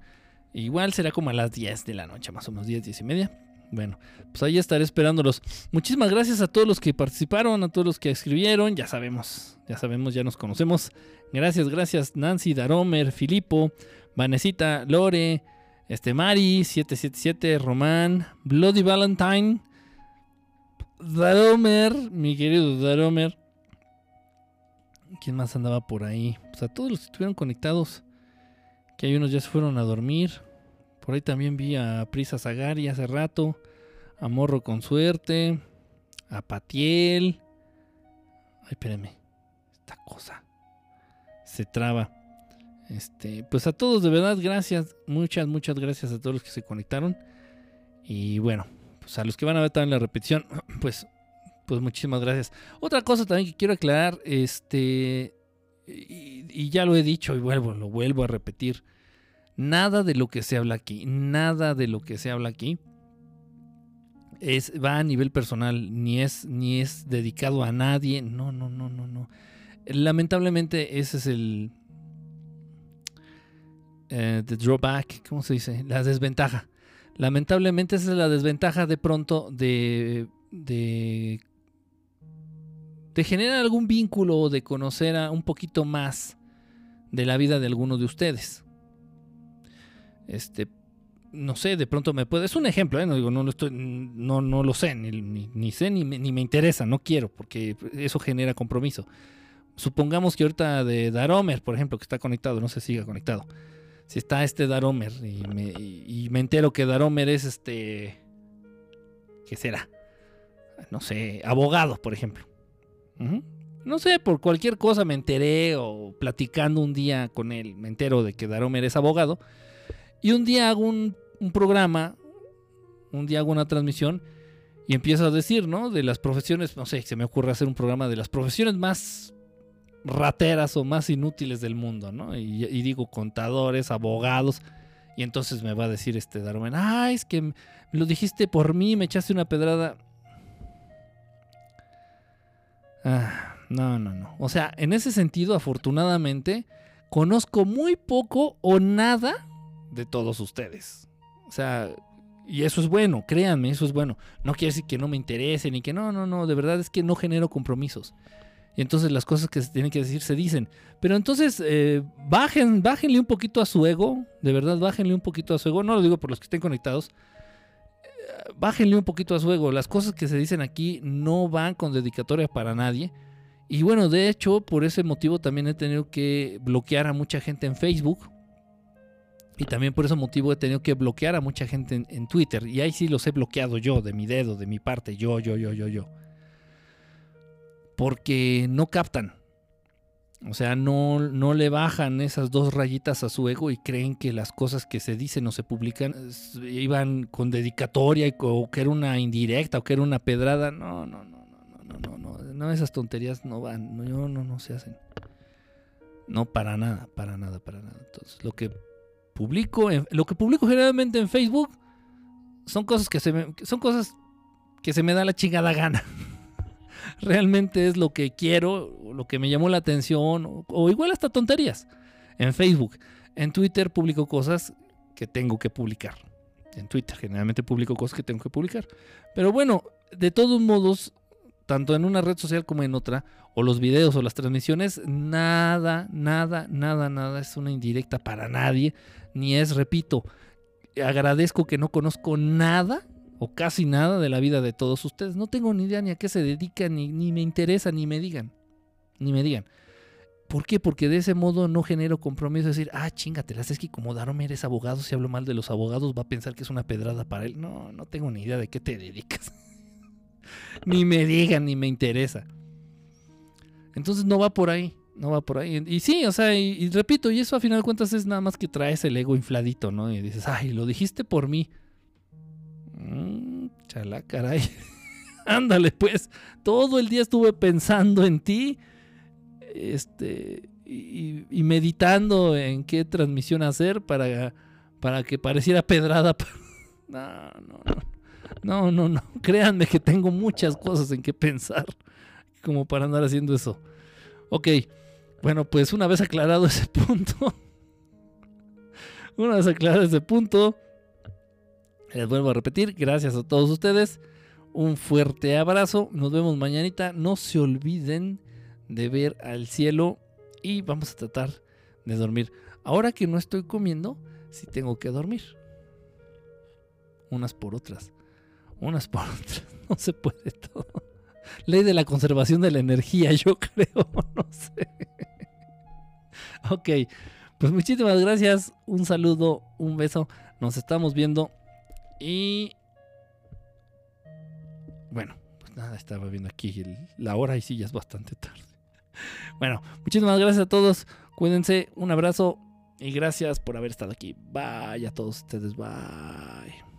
Igual será como a las 10 de la noche, más o menos 10, 10 y media. Bueno, pues ahí estaré esperándolos. Muchísimas gracias a todos los que participaron, a todos los que escribieron. Ya sabemos, ya sabemos, ya nos conocemos. Gracias, gracias Nancy, Daromer, Filipo, Vanesita, Lore, este Mari, 777, Román, Bloody Valentine, Daromer, mi querido Daromer. ¿Quién más andaba por ahí? Pues a todos los que estuvieron conectados. Que hay unos ya se fueron a dormir. Por ahí también vi a Prisa Zagari hace rato. A Morro con suerte. A Patiel. Ay, espérenme. Esta cosa. Se traba. Este, pues a todos de verdad, gracias. Muchas, muchas gracias a todos los que se conectaron. Y bueno, pues a los que van a ver también la repetición, (clears throat) pues, pues muchísimas gracias. Otra cosa también que quiero aclarar, este, y, ya lo he dicho y vuelvo, lo vuelvo a repetir. Nada de lo que se habla aquí, nada de lo que se habla aquí es, va a nivel personal, ni es, ni es dedicado a nadie. No, no, no, no, no. Lamentablemente ese es el... Eh, the drawback, ¿cómo se dice? La desventaja. Lamentablemente esa es la desventaja de pronto de, de de generar algún vínculo o de conocer a un poquito más de la vida de alguno de ustedes. Este, no sé, de pronto me puede. Es un ejemplo, ¿eh? no, digo, no, estoy, no, no lo sé, ni, ni, sé, ni me, ni me, interesa, no quiero, porque eso genera compromiso. Supongamos que ahorita de Daromer, por ejemplo, que está conectado, no si siga conectado. Si está este Daromer y y me entero que Daromer es este. ¿Qué será? No sé, abogado, por ejemplo. No sé, por cualquier cosa me enteré o platicando un día con él, me entero de que Daromer es abogado. Y un día hago un, programa, un día hago una transmisión y empiezo a decir, ¿no? De las profesiones, no sé, se me ocurre hacer un programa de las profesiones más rateras o más inútiles del mundo, ¿no? Y, digo contadores, abogados. Y entonces me va a decir este Daromer, ah, es que lo dijiste por mí, me echaste una pedrada. Ah, no, no, no. O sea, en ese sentido, afortunadamente, conozco muy poco o nada de todos ustedes. O sea, y eso es bueno, créanme, eso es bueno. No quiere decir que no me interese ni que no, no, no, de verdad es que no genero compromisos. Y entonces las cosas que se tienen que decir se dicen. Pero entonces eh, bajen, bájenle un poquito a su ego, de verdad, bájenle un poquito a su ego. No lo digo por los que estén conectados, bájenle un poquito a su ego. Las cosas que se dicen aquí no van con dedicatoria para nadie. Y bueno, de hecho, por ese motivo también he tenido que bloquear a mucha gente en Facebook. Y también por ese motivo he tenido que bloquear a mucha gente en, Twitter. Y ahí sí los he bloqueado yo, de mi dedo, de mi parte, yo, yo, yo, yo, yo. Porque no captan. O sea, no, no le bajan esas dos rayitas a su ego y creen que las cosas que se dicen o se publican iban con dedicatoria o que era una indirecta o que era una pedrada. No, no, no, no, no, no, no, no, esas tonterías no van, no, no, no se hacen. No, para nada, para nada, para nada. Entonces, lo que publico, lo que publico generalmente en Facebook son cosas que se me, son cosas que se me da la chingada gana. (laughs) realmente es lo que quiero, lo que me llamó la atención, o, igual hasta tonterías. En Facebook, en Twitter publico cosas que tengo que publicar. En Twitter generalmente publico cosas que tengo que publicar. Pero bueno, de todos modos, tanto en una red social como en otra, o los videos o las transmisiones, nada, nada, nada, nada es una indirecta para nadie, ni es, repito, agradezco que no conozco nada o casi nada de la vida de todos ustedes. No tengo ni idea ni a qué se dedican, ni, ni me interesa, ni me digan. Ni me digan. ¿Por qué? Porque de ese modo no genero compromiso. Es decir, ah, chingatelas, es que como Darome eres abogado, si hablo mal de los abogados, va a pensar que es una pedrada para él. No, no tengo ni idea de qué te dedicas. (laughs) ni me digan, ni me interesa. Entonces no va por ahí, no va por ahí. Y, sí, o sea, y, y, repito, y eso a final de cuentas es nada más que traes el ego infladito, ¿no? Y dices, ay, lo dijiste por mí. Mm, chala, caray. (laughs) Ándale, pues. Todo el día estuve pensando en ti. este, y, meditando en qué transmisión hacer para, para que pareciera pedrada. (laughs) No, no, no. No, no, no. Créanme que tengo muchas cosas en que pensar como para andar haciendo eso. Ok, bueno, pues una vez aclarado ese (laughs) punto, una vez aclarado ese punto, les vuelvo a repetir, gracias a todos ustedes, un fuerte abrazo, nos vemos mañanita, no se olviden de ver al cielo y vamos a tratar de dormir. Ahora que no estoy comiendo, sí tengo que dormir. Unas por otras, unas por (laughs) otras, no se puede todo. Ley de la conservación de la energía, (laughs) yo creo, no sé. ok, pues muchísimas gracias, un saludo, un beso, nos estamos viendo y... Bueno, pues nada, estaba viendo aquí la hora y sí, ya es bastante tarde. (laughs) Bueno, muchísimas gracias a todos, cuídense, un abrazo y gracias por haber estado aquí. Bye a todos ustedes, bye.